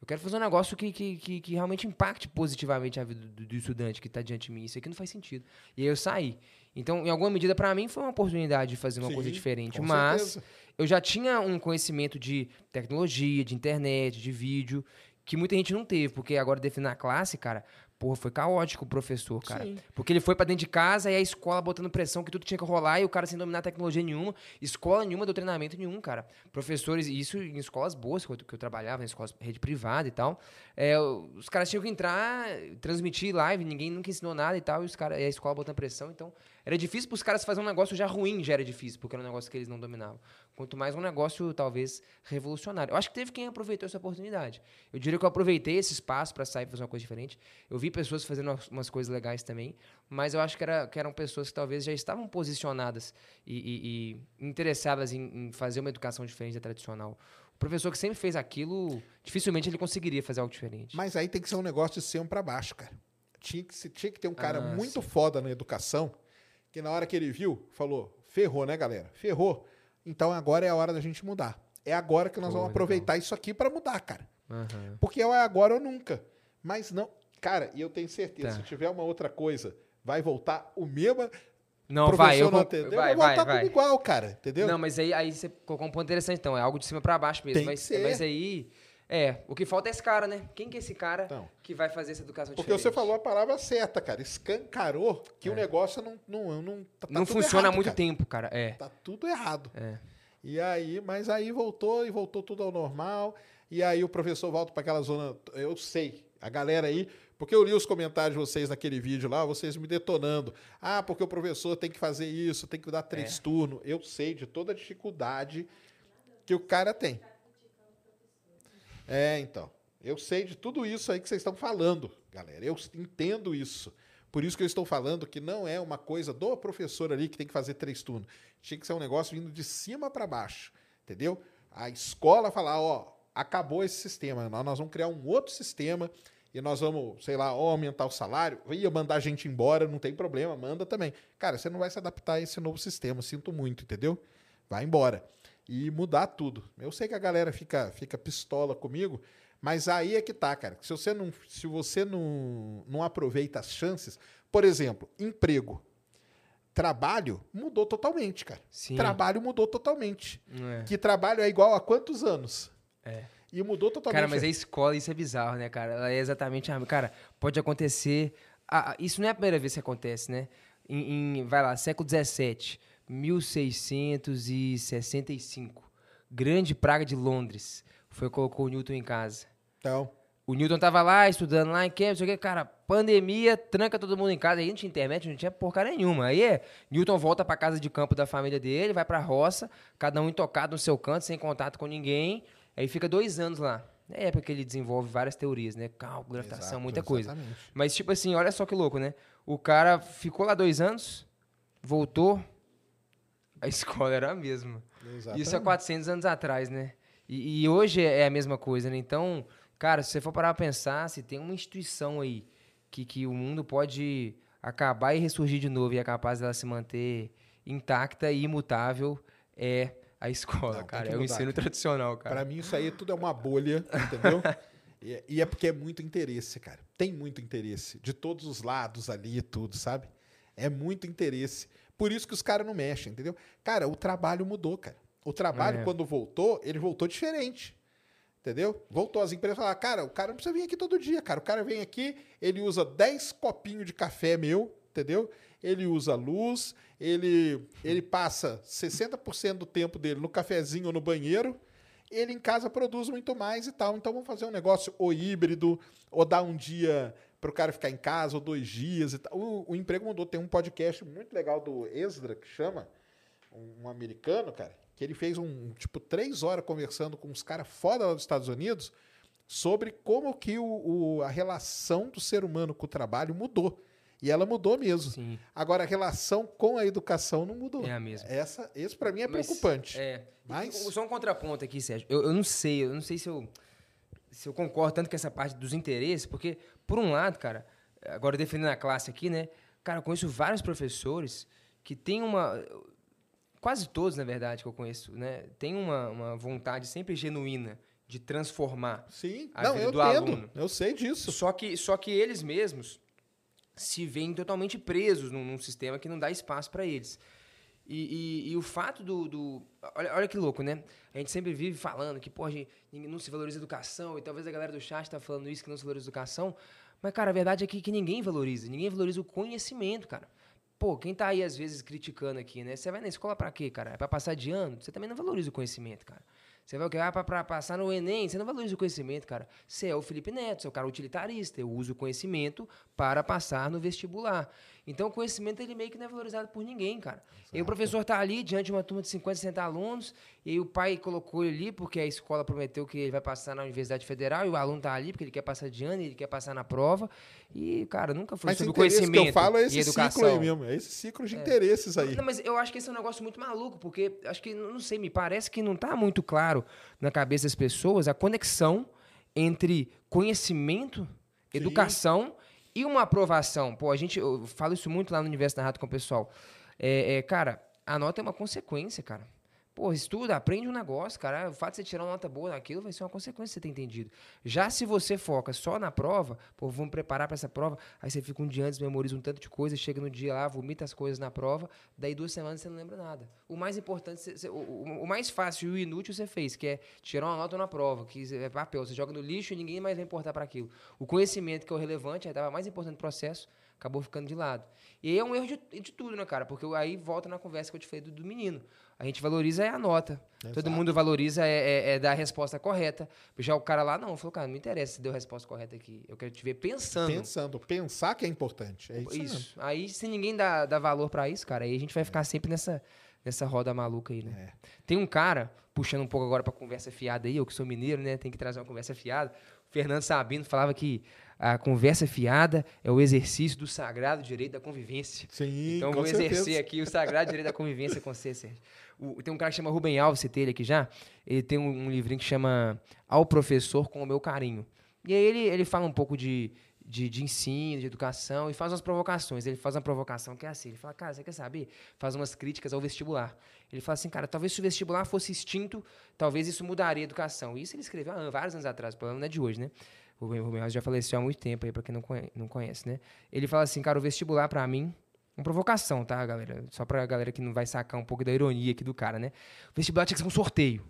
Eu quero fazer um negócio que, que, que, que realmente impacte positivamente a vida do, do estudante que está diante de mim. Isso aqui não faz sentido. E aí eu saí. Então, em alguma medida, para mim, foi uma oportunidade de fazer uma Sim, coisa diferente. Mas certeza. eu já tinha um conhecimento de tecnologia, de internet, de vídeo, que muita gente não teve. Porque agora, definindo a classe, cara, porra, foi caótico o professor, cara. Sim. Porque ele foi pra dentro de casa e a escola botando pressão que tudo tinha que rolar e o cara sem dominar tecnologia nenhuma, escola nenhuma, deu treinamento nenhum, cara. Professores, e isso em escolas boas que eu, que eu trabalhava, em escolas rede privada e tal. é, os caras tinham que entrar, transmitir live, ninguém nunca ensinou nada e tal, e, os cara, e a escola botando pressão. Então, era difícil pros caras fazer um negócio já ruim, já era difícil, porque era um negócio que eles não dominavam. Quanto mais um negócio, talvez, revolucionário. Eu acho que teve quem aproveitou essa oportunidade. Eu diria que eu aproveitei esse espaço para sair e fazer uma coisa diferente. Eu vi pessoas fazendo umas- coisas legais também, mas eu acho que, era, que eram pessoas que talvez já estavam posicionadas e, e- e interessadas em, em fazer uma educação diferente da tradicional. O professor que sempre fez aquilo, dificilmente ele conseguiria fazer algo diferente. Mas aí tem que ser um negócio de cima para baixo, cara. Tinha que, tinha que ter um cara Ah, muito foda na educação, que na hora que ele viu, falou: ferrou, né, galera? Ferrou. Então agora é a hora da gente mudar. É agora que nós Pô, vamos legal. aproveitar isso aqui para mudar, cara. Aham. Porque é agora ou nunca. Mas não. Cara, e eu tenho certeza, Tá. se tiver uma outra coisa, vai voltar o mesmo. Não, vai, eu não vai, vai voltar vai. igual, cara. Entendeu? Não, mas aí, aí você colocou um ponto interessante, então. É algo de cima pra baixo mesmo. Tem que mas, ser. mas aí. É, o que falta é esse cara, né? Quem que é esse cara Então. que vai fazer essa educação Porque diferente? você falou a palavra certa, cara. Escancarou que o negócio não, não, não, tá, tá É. Não funciona há errado, muito cara. tempo, cara. É. Tá tudo errado. É. E aí, mas aí voltou e voltou tudo ao normal. E aí o professor volta para aquela zona. Eu sei, a galera aí, porque eu li os comentários de vocês naquele vídeo lá, vocês me detonando. Ah, porque o professor tem que fazer isso, tem que dar três É. turnos. Eu sei de toda a dificuldade que o cara tem. É, então. Eu sei de tudo isso aí que vocês estão falando, galera. Eu entendo isso. Por isso que eu estou falando que não é uma coisa do professor ali que tem que fazer três turnos. Tinha que ser um negócio vindo de cima para baixo, entendeu? A escola falar, ó, acabou esse sistema, nós vamos criar um outro sistema e nós vamos, sei lá, ou aumentar o salário, ia mandar a gente embora, não tem problema, manda também. Cara, você não vai se adaptar a esse novo sistema, sinto muito, entendeu? Vai embora. E mudar tudo. Eu sei que a galera fica, fica pistola comigo, mas aí é que tá, cara. Se você não, se você não, não aproveita as chances, por exemplo, emprego. Trabalho mudou totalmente, cara. Sim. Trabalho mudou totalmente. É. Que trabalho é igual a quantos anos? É. E mudou totalmente. Cara, mas a escola, isso é bizarro, né, cara? Ela é exatamente a. Cara, pode acontecer. ah, isso não é a primeira vez que acontece, né? Em, em- vai lá, século XVII, 1665. Grande praga de Londres. Foi colocou o Newton em casa. Então, O Newton tava lá, estudando lá em Cambridge, não sei o que, cara, pandemia, tranca todo mundo em casa, aí não tinha internet, não tinha porcaria nenhuma. Aí é, Newton volta pra casa de campo da família dele, vai pra roça, cada um intocado no seu canto, sem contato com ninguém, aí fica dois anos lá. É época que ele desenvolve várias teorias, né? Cálculo, gravitação, muita coisa. exatamente. Mas, tipo assim, olha só que louco, né? O cara ficou lá dois anos, voltou, a escola era a mesma. Exatamente. Isso há 400 anos atrás, né? E, e hoje é a mesma coisa, né? Então, cara, se você for parar pra pensar, se tem uma instituição aí que, que o mundo pode acabar e ressurgir de novo e é capaz dela se manter intacta e imutável, é a escola, Não, cara. É o ensino tradicional, cara. Pra mim, isso aí tudo é uma bolha, entendeu? e, e é porque é muito interesse, cara. Tem muito interesse. De todos os lados ali e tudo, sabe? É muito interesse. Por isso que os caras não mexem, entendeu? Cara, o trabalho mudou, cara. O trabalho, É. quando voltou, ele voltou diferente. Entendeu? Voltou as empresas falaram, cara, o cara não precisa vir aqui todo dia, cara. O cara vem aqui, ele usa 10 copinhos de café meu, entendeu? Ele usa luz, ele, ele passa 60% do tempo dele no cafezinho ou no banheiro, ele em casa produz muito mais e tal. Então vamos fazer um negócio ou híbrido, ou dar um dia para o cara ficar em casa, ou dois dias e tal. O, o emprego mudou. Tem um podcast muito legal do Ezra, que chama, um, um americano, cara, que ele fez um, tipo, três horas conversando com uns caras foda lá dos Estados Unidos sobre como que o, o- a relação do ser humano com o trabalho mudou. E ela mudou mesmo. Sim, Agora, a relação com a educação não mudou. é a mesma. Essa, esse para mim é Mas, preocupante. É. Mas- E Só um contraponto aqui, Sérgio. Eu, eu não sei, eu não sei se eu. Se eu concordo tanto com essa parte dos interesses, porque, por um lado, cara, agora defendendo a classe aqui, né? Cara, eu conheço vários professores que têm uma. Quase todos, na verdade, que eu conheço, né? Tem uma, uma vontade sempre genuína de transformar Sim, a não, vida eu do entendo. aluno. Eu sei disso. Só que, só que eles mesmos se veem totalmente presos num, num sistema que não dá espaço para eles. E, e- e o fato do. do- olha, olha que louco, né? A gente sempre vive falando que, pô, a gente, ninguém- não se valoriza a educação, e talvez a galera do chat tá falando isso, que não se valoriza a educação. Mas, cara, a verdade é que, que ninguém valoriza. Ninguém valoriza o conhecimento, cara. Pô, quem tá aí, às vezes, criticando aqui, né? Você vai na escola pra quê, cara? É pra passar de ano? Você também não valoriza o conhecimento, cara. Você vai o quê? Ah, pra, pra passar no Enem, você não valoriza o conhecimento, cara. Você é o Felipe Neto, você é o cara utilitarista. Eu uso o conhecimento para passar no vestibular. Então, o conhecimento, ele meio que não é valorizado por ninguém, cara. E aí o professor tá ali, diante de uma turma de 50, 60 alunos, e o pai colocou ele ali porque a escola prometeu que ele vai passar na Universidade Federal, e o aluno tá ali porque ele quer passar de ano, ele quer passar na prova. E, cara, nunca foi Mas sobre conhecimento que eu falo é e esse ciclo aí mesmo. É esse ciclo de interesses aí. Não, mas eu acho que esse é um negócio muito maluco, porque acho que, não sei, me parece que não está muito claro na cabeça das pessoas a conexão entre conhecimento, Sim. educação e uma aprovação. Pô, a gente, eu falo isso muito lá no Universo da Rato com o pessoal. É, é, cara, a nota é uma consequência, cara. Pô, estuda, aprende um negócio, cara. O fato de você tirar uma nota boa naquilo vai ser uma consequência de você ter entendido. Já se você foca só na prova, pô, vamos preparar para essa prova, aí você fica um dia antes, memoriza um tanto de coisa, chega no dia lá, vomita as coisas na prova, daí duas semanas você não lembra nada. O mais importante, você- você- o, o- mais fácil e o inútil você fez, que é tirar uma nota na prova, que é papel, você joga no lixo e ninguém mais vai importar para aquilo. O conhecimento, que é o relevante, aí estava mais importante no processo, acabou ficando de lado. E aí é um erro de, de tudo, né, cara? Porque aí volta na conversa que eu te falei do, do menino. A gente valoriza é a nota. Todo Exato. mundo valoriza é, é- é dar a resposta correta. Já o cara lá, não, falou, cara, não me interessa se deu a resposta correta aqui. Eu quero te ver pensando. Pensando, pensar que é importante. É isso, Isso. Aí, se ninguém dá, dá valor pra isso, cara, aí a gente vai ficar sempre nessa, nessa roda maluca aí, né? É. Tem um cara, puxando um pouco agora pra conversa fiada aí, eu que sou mineiro, né? Tem que trazer uma conversa fiada. O Fernando Sabino falava que a conversa fiada é o exercício do sagrado direito da convivência. Sim, Então, vou exercer certeza. aqui o sagrado direito da convivência com você, Sérgio. O- tem um cara que chama Rubem Alves, citei ele aqui já. Ele tem um, um livrinho que chama Ao Professor com o Meu Carinho. E aí ele, ele fala um pouco de, de, de ensino, de educação, e faz umas provocações. Ele faz uma provocação que é assim, ele fala, cara, você quer saber? Faz umas críticas ao vestibular. Ele fala assim, cara, talvez se o vestibular fosse extinto, talvez isso mudaria a educação. Isso ele escreveu há vários anos atrás, o problema não é de hoje, né? O Rubem Alves já faleceu há muito tempo aí, pra quem não conhe- não conhece, né? Ele fala assim, cara, o vestibular pra mim, uma provocação, tá, galera? Só pra galera que não vai sacar um pouco da ironia aqui do cara, né? O vestibular tinha que ser um sorteio.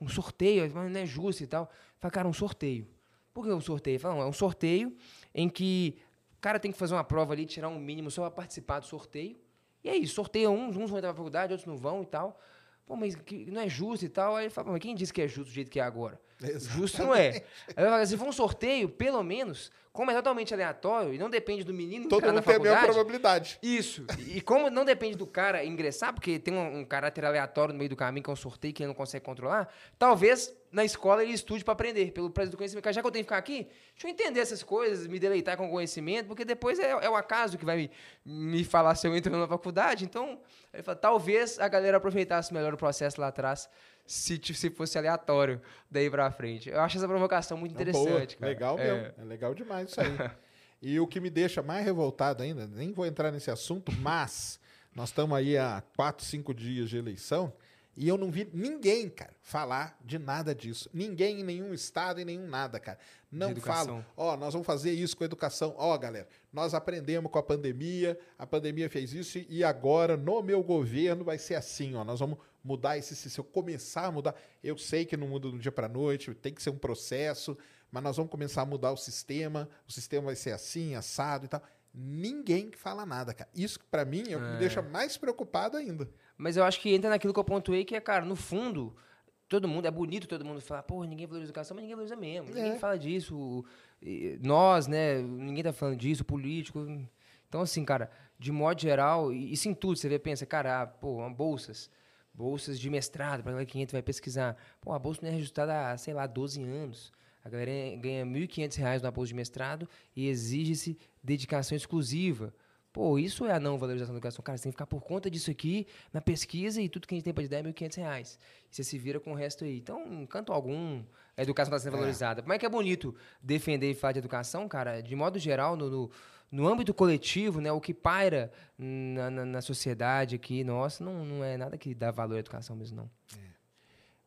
Um sorteio, mas não é justo e tal. Fala, cara, um sorteio. Por que um sorteio? Fala, não, é um sorteio em que o cara tem que fazer uma prova ali, tirar um mínimo só pra participar do sorteio. E é isso, sorteia uns, uns vão entrar pra faculdade, outros não vão e tal. Pô, mas que não é justo e tal. Aí ele fala, mas quem disse que é justo do jeito que é agora? Justo não é. Aí falo, se for um sorteio, pelo menos, como é totalmente aleatório e não depende do menino Todo entrar na mundo tem a mesma probabilidade. isso. E como não depende do cara ingressar, porque tem um, um caráter aleatório no meio do caminho, que é um sorteio que ele não consegue controlar, talvez na escola ele estude para aprender, pelo preço do conhecimento. Já que eu tenho que ficar aqui, deixa eu entender essas coisas, me deleitar com o conhecimento, porque depois é, é o acaso que vai me, me falar se eu entro na faculdade. Então, ele fala, talvez a galera aproveitasse melhor o processo lá atrás, se, se fosse aleatório daí pra frente. Eu acho essa provocação muito interessante, cara. Legal É. mesmo. É legal demais isso aí. e o que me deixa mais revoltado ainda, nem vou entrar nesse assunto, mas nós estamos aí há quatro, cinco dias de eleição e eu não vi ninguém, cara, falar de nada disso. Ninguém em nenhum estado e nenhum nada, cara. Não falam, ó, nós vamos fazer isso com a educação. Ó, galera, nós aprendemos com a pandemia, a pandemia fez isso e agora no meu governo vai ser assim, ó. Nós vamos mudar esse se eu começar a mudar, eu sei que não muda do dia para noite, tem que ser um processo, mas nós vamos começar a mudar o sistema, o sistema vai ser assim, assado e tal. Ninguém fala nada, cara. Isso para mim é o que me É. deixa mais preocupado ainda. Mas eu acho que entra naquilo que eu pontuei, que é, cara, no fundo, todo mundo, é bonito todo mundo falar, porra, ninguém valoriza a educação, mas ninguém valoriza mesmo. É. Ninguém fala disso. Nós, né? Ninguém tá falando disso, político. Então, assim, cara, de modo geral, e isso em tudo, você vê, pensa, cara, ah, pô, bolsas. Bolsas de mestrado, para galera que entra vai pesquisar. Pô, a bolsa não é registrada há, sei lá, 12 anos. A galera ganha 1.500 reais numa bolsa de mestrado e exige-se dedicação exclusiva. Pô, isso é a não valorização da educação. Cara, você tem que ficar por conta disso aqui na pesquisa e tudo que a gente tem para te dar é 1.500 reais. E você se vira com o resto aí. Então, em canto algum, a educação está sendo valorizada. Como é que é bonito defender e falar de educação, cara? De modo geral, no, no, no âmbito coletivo, né, o que paira na, na, na sociedade aqui, nossa, não, não é nada que dá valor à educação mesmo, não.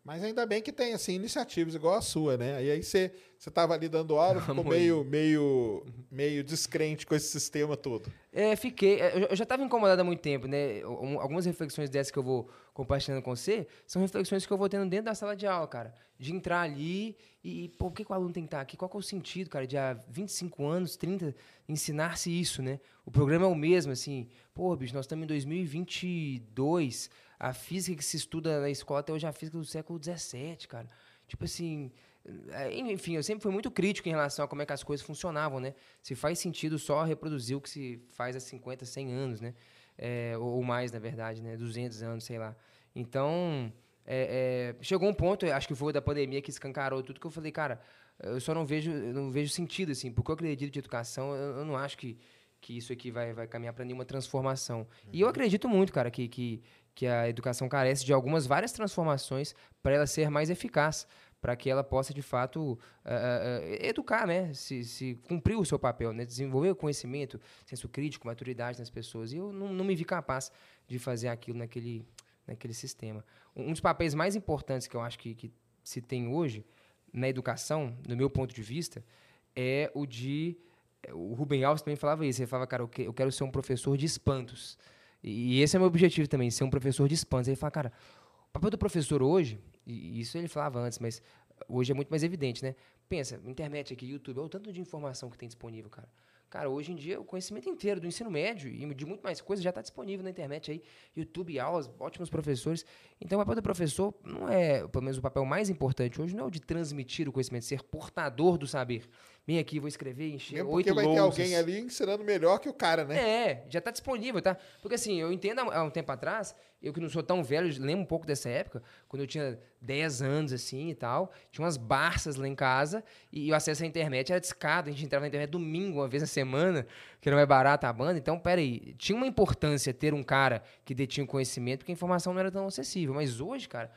Mas ainda bem que tem assim iniciativas igual a sua, né? E aí você você estava ali dando aula, ficou meio meio meio descrente com esse sistema todo. É, fiquei. É, eu já estava incomodado há muito tempo, né? Algumas reflexões dessas que eu vou compartilhando com você são reflexões que eu vou tendo dentro da sala de aula, cara. De entrar ali e, pô, por que, que o aluno tem que estar aqui? Qual é o sentido, cara, de há 25 anos, 30, ensinar-se isso, né? O programa é o mesmo, assim. Pô, bicho, nós estamos em 2022 a física que se estuda na escola até hoje é a física do século XVII, cara. Tipo assim, é, enfim, eu sempre fui muito crítico em relação a como é que as coisas funcionavam, né? Se faz sentido só reproduzir o que se faz há 50, 100 anos, né? É, ou mais, na verdade, né? 200 anos, sei lá. Então, é, é, chegou um ponto, acho que foi da pandemia que escancarou tudo, que eu falei, cara, eu só não vejo, não vejo sentido, assim, porque eu acredito de educação, eu, eu não acho que, que isso aqui vai, vai caminhar para nenhuma transformação. Uhum. E eu acredito muito, cara, que, que, que a educação carece de algumas várias transformações para ela ser mais eficaz, para que ela possa de fato uh, uh, educar, né, se, se, cumprir o seu papel, né, desenvolver o conhecimento, senso crítico, maturidade nas pessoas. E eu não, não me vi capaz de fazer aquilo naquele, naquele sistema. Um dos papéis mais importantes que eu acho que, que se tem hoje na educação, no meu ponto de vista, é o de o Rubem Alves também falava isso. Ele falava, cara, eu quero ser um professor de espantos. E esse é meu objetivo também, ser um professor de espantos. Ele fala, cara, o papel do professor hoje, e isso ele falava antes, mas hoje é muito mais evidente, né? Pensa, internet aqui, YouTube, olha o tanto de informação que tem disponível, cara. Cara, hoje em dia o conhecimento inteiro do ensino médio e de muito mais coisas já está disponível na internet aí, YouTube, aulas, ótimos professores. Então o papel do professor não é, pelo menos o papel mais importante hoje não é o de transmitir o conhecimento, ser portador do saber vem aqui, vou escrever, encher Mesmo oito porque vai louças. ter alguém ali ensinando melhor que o cara, né? É, já está disponível, tá? Porque assim, eu entendo há um tempo atrás, eu que não sou tão velho, lembro um pouco dessa época, quando eu tinha 10 anos, assim, e tal, tinha umas barças lá em casa, e o acesso à internet era discado, a gente entrava na internet domingo, uma vez na semana, que era mais barato a banda, então, peraí, tinha uma importância ter um cara que detinha o conhecimento, porque a informação não era tão acessível, mas hoje, cara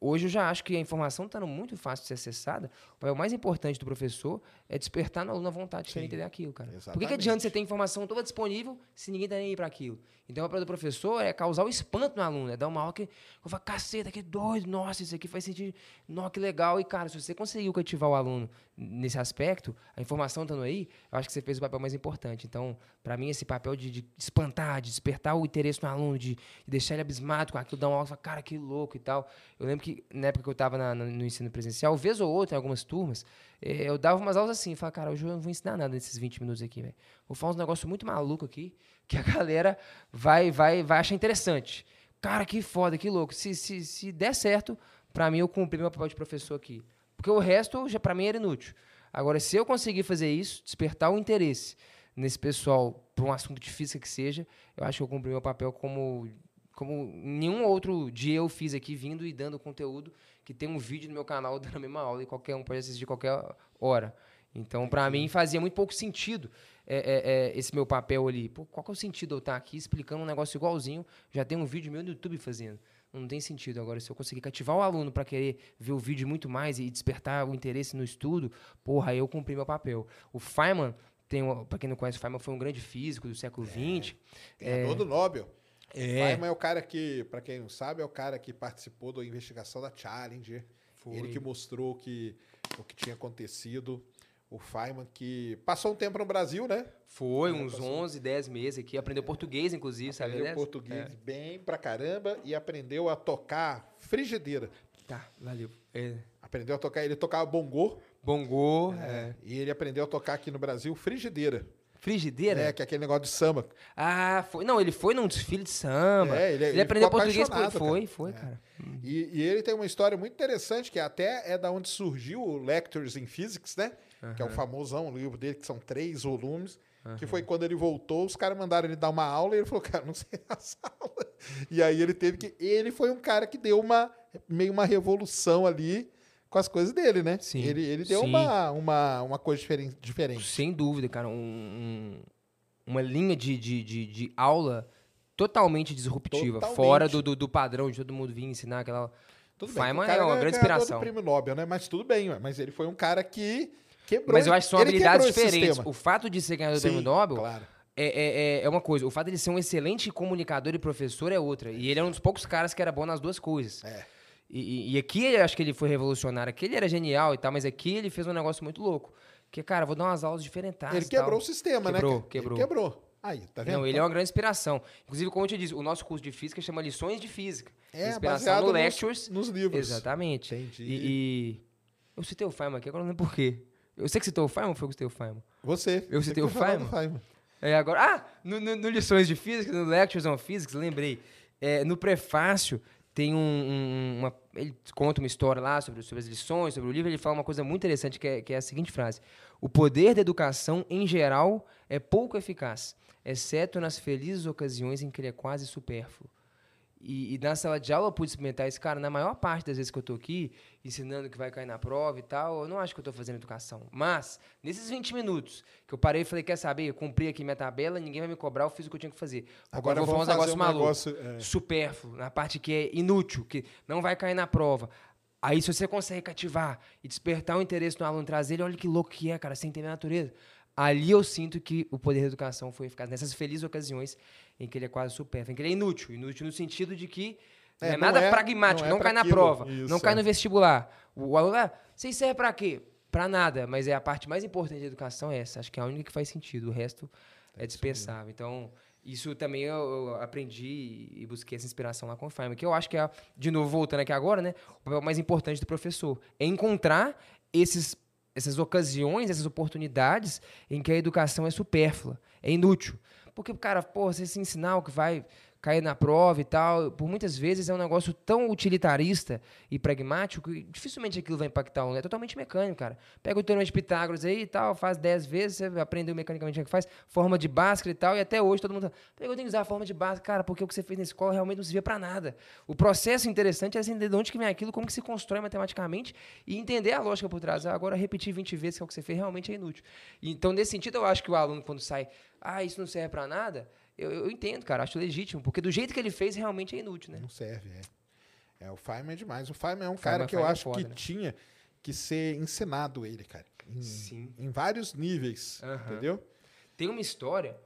Hoje eu já acho que a informação está muito fácil de ser acessada. O mais importante do professor é despertar no aluno a vontade de querer entender aquilo, cara. Exatamente. Por que, que adianta você ter informação toda disponível se ninguém está nem aí para aquilo? Então, o papel do professor é causar o espanto no aluno, é dar uma aula que eu falo, caceta, que doido, nossa, isso aqui faz sentido, nossa, que legal. E, cara, se você conseguiu cativar o aluno nesse aspecto, a informação estando aí, eu acho que você fez o papel mais importante. Então, para mim, esse papel de, de, espantar, de despertar o interesse no aluno, de, de deixar ele abismado com aquilo, dar uma aula, falar, cara, que louco e tal. Eu lembro que na época que eu estava no ensino presencial, vez ou outra, em algumas turmas, eh, eu dava umas aulas assim, falava, cara, hoje eu não vou ensinar nada nesses 20 minutos aqui, velho. Vou falar uns negócios muito maluco aqui, que a galera vai, vai, vai achar interessante. Cara, que foda, que louco. Se, se, se der certo, para mim eu cumpri meu papel de professor aqui. Porque o resto, já para mim, era inútil. Agora, se eu conseguir fazer isso, despertar o interesse nesse pessoal para um assunto de física que seja, eu acho que eu cumpri meu papel como como nenhum outro dia eu fiz aqui, vindo e dando conteúdo, que tem um vídeo no meu canal dando a mesma aula e qualquer um pode assistir qualquer hora. Então, para mim, fazia muito pouco sentido é, é, é, esse meu papel ali. Pô, qual que é o sentido eu estar aqui explicando um negócio igualzinho? Já tem um vídeo meu no YouTube fazendo. Não tem sentido. Agora, se eu conseguir cativar o aluno para querer ver o vídeo muito mais e despertar o interesse no estudo, porra, aí eu cumpri meu papel. O Feynman, para quem não conhece, o Feynman foi um grande físico do século XX. É, é, do Nobel. É. Feynman é o cara que, para quem não sabe, é o cara que participou da investigação da Challenger. Foi. Ele que mostrou que, o que tinha acontecido o Feynman, que passou um tempo no Brasil, né? Foi, uns passou. 11, 10 meses aqui. Aprendeu português, inclusive, aprendeu sabe? Aprendeu português é. bem pra caramba e aprendeu a tocar frigideira. Tá, valeu. É. Aprendeu a tocar, ele tocava bongô. Bongô, é. é. E ele aprendeu a tocar aqui no Brasil frigideira. Frigideira? É, que é aquele negócio de samba. Ah, foi. Não, ele foi num desfile de samba. É, ele, ele, ele aprendeu português foi, foi, foi, é. cara. E, e, ele tem uma história muito interessante, que até é da onde surgiu o Lectures in Physics, né? Uhum. Que é o famosão o livro dele, que são três volumes. Uhum. Que foi quando ele voltou, os caras mandaram ele dar uma aula e ele falou, cara, não sei essa aula. E aí ele teve que. Ele foi um cara que deu uma meio uma revolução ali com as coisas dele, né? Sim. Ele, ele deu Uma, uma, uma coisa diferente, diferente. Sem dúvida, cara. Um, um, uma linha de, de, de, de, aula totalmente disruptiva, totalmente. fora do, do, do, padrão de todo mundo vir ensinar aquela Tudo bem. Feynman é uma grande do inspiração. prêmio Nobel, né? Mas tudo bem, mas ele foi um cara que quebrou. Mas eu acho que são habilidades diferentes. O fato de ser ganhador do Sim, prêmio Nobel Claro. é, é, é- é uma coisa. O fato de ele ser um excelente comunicador e professor é outra. E ele é um dos poucos caras que era bom nas duas coisas. É. E, e- aqui eu acho que ele foi revolucionário. Aqui ele era genial e tal, mas aqui ele fez um negócio muito louco. Que, cara, vou dar umas aulas diferentes. Ele quebrou o sistema, Quebrou, né? quebrou. Ele quebrou. Aí, tá vendo? Não, ele é uma grande inspiração. Inclusive, como eu te disse, o nosso curso de física chama Lições de Física. É, inspiração no nos- Lectures. nos livros. Exatamente. Entendi. E, e- eu citei o Feynman aqui, agora não lembro por quê. Eu sei que citou o Feynman ou foi que citei o Feynman? Você. Eu citei o do Feynman? É, agora. Ah, no, no- no Lições de Física, no Lectures on Physics, lembrei. É, no prefácio tem um, um- uma. Ele conta uma história lá sobre, sobre as lições, sobre o livro. Ele fala uma coisa muito interessante que é, que é a seguinte frase: O poder da educação, em geral, é pouco eficaz, exceto nas felizes ocasiões em que ele é quase supérfluo. E, e na sala de aula eu pude experimentar isso, cara. Na maior parte das vezes que eu tô aqui, ensinando que vai cair na prova e tal, eu não acho que eu tô fazendo educação. Mas, nesses 20 minutos que eu parei e falei, quer saber? Eu cumpri aqui minha tabela, ninguém vai me cobrar, eu fiz o que eu tinha que fazer. Agora, eu vou falar uns vamos negócios fazer um malucos. negócio, é. Supérfluo, na parte que é inútil, que não vai cair na prova. Aí, se você consegue cativar e despertar o interesse no aluno, trazer ele, olha que louco que é, cara, sem entender a natureza. Ali eu sinto que o poder da educação foi eficaz. Nessas felizes ocasiões em que ele é quase supérfluo, em que ele é inútil. Inútil no sentido de que É, não é não nada é- pragmático, não não, é cai pra na aquilo. prova, Isso, não cai é. no vestibular. O aluno, ah, serve pra quê? Pra nada, mas é a parte mais importante da educação é essa. Acho que é a única que faz sentido. O resto é dispensável. Então, isso também eu, eu aprendi e busquei essa inspiração lá com o Feynman, que eu acho que é, de novo, voltando aqui agora, né? O papel mais importante do professor é encontrar esses, essas ocasiões, essas oportunidades em que a educação é supérflua, é inútil. Porque, cara, pô, você se ensinar o que vai cair na prova e tal, por muitas vezes é um negócio tão utilitarista e pragmático que dificilmente aquilo vai impactar aluno. É totalmente mecânico, cara. Pega o teorema de Pitágoras aí e tal, faz 10 vezes, você aprendeu mecanicamente o que faz, forma de Bhaskara e tal, e até hoje todo mundo fala, "Pega, eu tenho que usar a forma de Bhaskara, cara, porque o que você fez na escola realmente não servia para nada. O processo interessante é entender de onde que vem aquilo, como que se constrói matematicamente e entender a lógica por trás. Agora, repetir 20 vezes que é o que você fez realmente é inútil. Então, nesse sentido, eu acho que o aluno, quando sai, ah, isso não serve para nada, eu, eu entendo, cara, acho legítimo, porque do jeito que ele fez, realmente é inútil, né? Não serve, é. É, o Feynman é demais. O Feynman é um Feynman- cara que eu Feynman é acho foda, que né? tinha que ser ensinado ele, cara. Em, Sim. em vários níveis, entendeu? Tem uma história,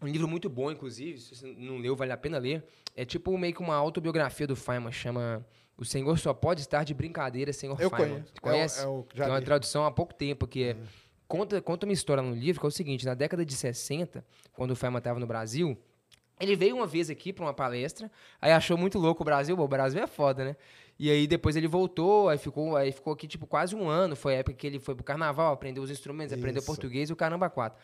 um livro muito bom, inclusive, se você não leu, vale a pena ler. É tipo meio que uma autobiografia do Feynman, chama O Senhor Só Pode Estar de Brincadeira, Senhor Eu Feynman. conheço. Você conhece? É, é já Tem uma li. tradução há pouco tempo que é. Conta, conta uma história no livro que é o seguinte: na década de 60, quando o Feynman estava no Brasil, ele veio uma vez aqui para uma palestra, aí achou muito louco o Brasil, bom, o Brasil é foda, né? E aí depois ele voltou, aí ficou, aí ficou aqui tipo quase um ano, foi a época que ele foi pro carnaval, aprendeu os instrumentos, aprendeu Isso. português e o caramba quatro.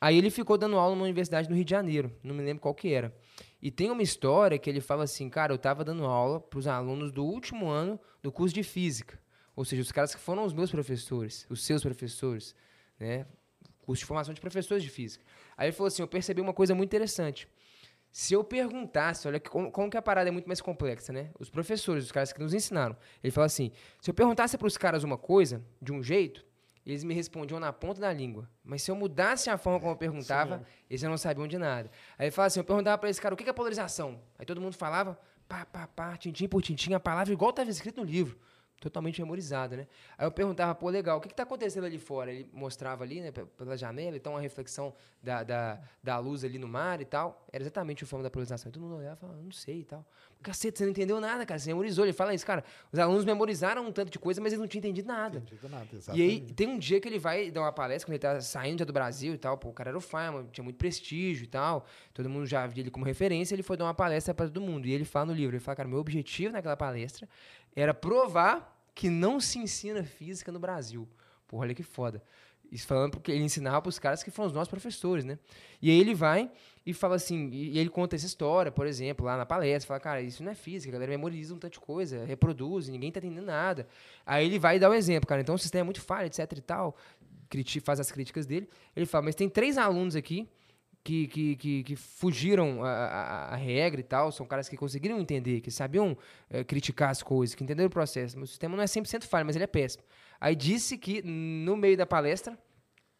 Aí ele ficou dando aula numa universidade no Rio de Janeiro, não me lembro qual que era. E tem uma história que ele fala assim, cara, eu tava dando aula para os alunos do último ano do curso de física. Ou seja, os caras que foram os meus professores, os seus professores, né? Curso de formação de professores de física. Aí ele falou assim, eu percebi uma coisa muito interessante. Se eu perguntasse, olha como, como que a parada é muito mais complexa, né? Os professores, os caras que nos ensinaram. Ele fala assim: se eu perguntasse para os caras uma coisa, de um jeito, eles me respondiam na ponta da língua. Mas se eu mudasse a forma como eu perguntava, eles já não sabiam de nada. Aí ele fala assim: eu perguntava para esse cara o que que é polarização. Aí todo mundo falava, pá, pá, pá, tintim por tintim, a palavra igual estava escrito no livro. Totalmente memorizada, né? Aí eu perguntava, pô, legal, o que, que tá acontecendo ali fora? Ele mostrava ali, né, pe- pela janela, então a reflexão da, da, da luz ali no mar e tal. Era exatamente o forma da polarização. E todo mundo olhava e falava, não sei e tal. Cacete, você não entendeu nada, cara. Você memorizou. Ele fala isso, cara. Os alunos memorizaram um tanto de coisa, mas eles não tinham entendido nada. Entendido nada, E exatamente. aí, tem um dia que ele vai dar uma palestra, quando ele tá saindo já do Brasil e tal, pô, o cara era o Feynman, tinha muito prestígio e tal, todo mundo já via ele como referência, ele foi dar uma palestra para todo mundo. E ele fala no livro, ele fala, cara, meu objetivo naquela palestra era provar que não se ensina física no Brasil. Porra, olha que foda. Isso falando porque ele ensinava para os caras que foram os nossos professores, né? E aí ele vai e fala assim, e e ele conta essa história, por exemplo, lá na palestra, fala, cara, isso não é física, a galera memoriza um tanto de coisa, reproduz, ninguém tá entendendo nada. Aí ele vai dar o exemplo, cara, então o sistema é muito falho, etc e tal, faz as críticas dele. Ele fala, mas tem três alunos aqui que, que, que, que fugiram a, a, a regra e tal, são caras que conseguiram entender, que sabiam eh, criticar as coisas, que entenderam o processo. Mas o sistema não é 100% falho, mas ele é péssimo. Aí disse que, no meio da palestra,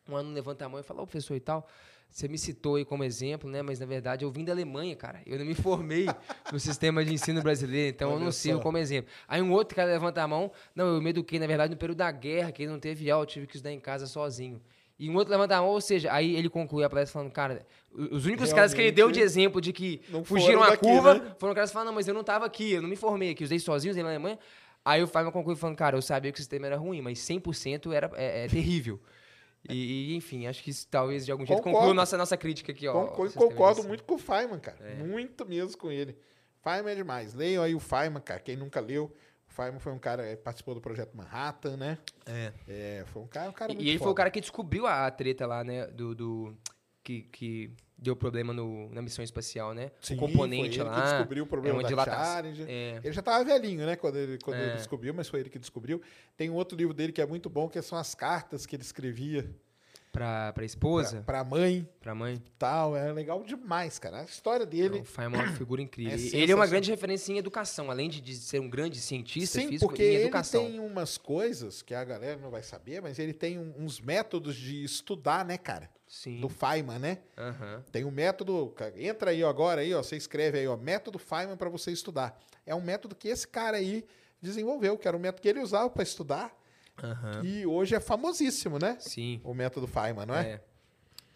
um aluno levanta a mão e fala, ô professor e tal, Você me citou aí como exemplo, né? Mas na verdade eu vim da Alemanha, cara. Eu não me formei no sistema de ensino brasileiro, então eu não sirvo como exemplo. Aí um outro cara levanta a mão. Não, eu me eduquei, na verdade, no período da guerra, que ele não teve aula, eu tive que estudar em casa sozinho. E um outro levanta a mão, ou seja, aí ele conclui a palestra falando, cara, os únicos caras que ele deu de exemplo de que fugiram a curva né? foram caras que falaram, não, mas eu não estava aqui, eu não me formei aqui, usei sozinho, usei na Alemanha. Aí o Feynman concluiu falando, cara, eu sabia que o sistema era ruim, mas 100% era, é, é terrível. E, enfim, acho que isso talvez de algum jeito conclua nossa, nossa crítica aqui. Ó, concordo, concordo muito com o Feynman, cara. É. Muito mesmo com ele. Feynman é demais. Leiam aí o Feynman, cara. Quem nunca leu, Feynman foi um cara que participou do projeto Manhattan, né? É. É, foi um cara, um cara e, muito E ele foda. foi o cara que descobriu a, a treta lá, né? Do. do que, que deu problema no, na missão espacial, né? Sim, o componente foi ele lá. Que descobriu o problema é da Challenger. É. Ele já estava velhinho, né? Quando, ele, quando é. ele descobriu, mas foi ele que descobriu. Tem um outro livro dele que é muito bom, que são as cartas que ele escrevia Pra, pra esposa? Pra, pra mãe. Pra mãe. Tal, é legal demais, cara. A história dele. O Feynman é uma figura incrível. É ele é uma grande referência em educação, além de, ser um grande cientista Sim, físico porque em educação. ele tem umas coisas que a galera não vai saber, mas ele tem um, uns métodos de estudar, né, cara? Sim. Do Feynman, né? Uhum. Tem um método. Entra aí agora aí, ó. Você escreve aí, ó. Método Feynman para você estudar. É um método que esse cara aí desenvolveu, que era o método que ele usava para estudar Uhum. E hoje é famosíssimo, né? Sim. O método Feynman, não é?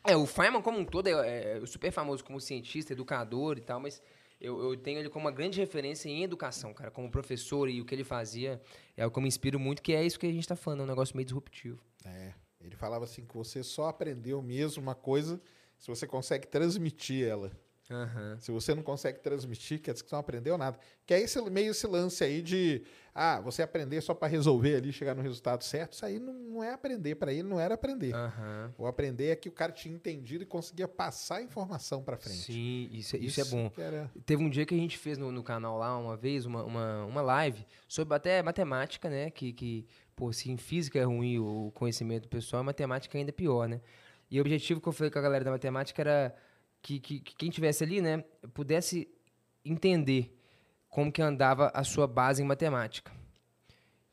É, é o Feynman como um todo é, é, super famoso como cientista, educador e tal, mas eu, eu, tenho ele como uma grande referência em educação, cara, como professor e o que ele fazia é o que eu me inspiro muito, que é isso que a gente está falando, é um negócio meio disruptivo. É, ele falava assim que você só aprendeu mesmo uma coisa se você consegue transmitir ela. Uhum. Se você não consegue transmitir, quer dizer que você não aprendeu nada. Que é esse, meio esse lance aí de ah, você aprender só para resolver ali, chegar no resultado certo. Isso aí não, não é aprender. Para ele não era aprender. Uhum. O aprender é que o cara tinha entendido e conseguia passar a informação para frente. Sim, isso, isso, é isso é bom. Era... Teve um dia que a gente fez no, no canal lá, uma vez, uma, uma, uma live sobre até matemática, né? Que, que pô, se em física é ruim o conhecimento pessoal, matemática ainda é pior, né? E o objetivo que eu falei com a galera da matemática era que, que, que quem tivesse ali, né, pudesse entender como que andava a sua base em matemática.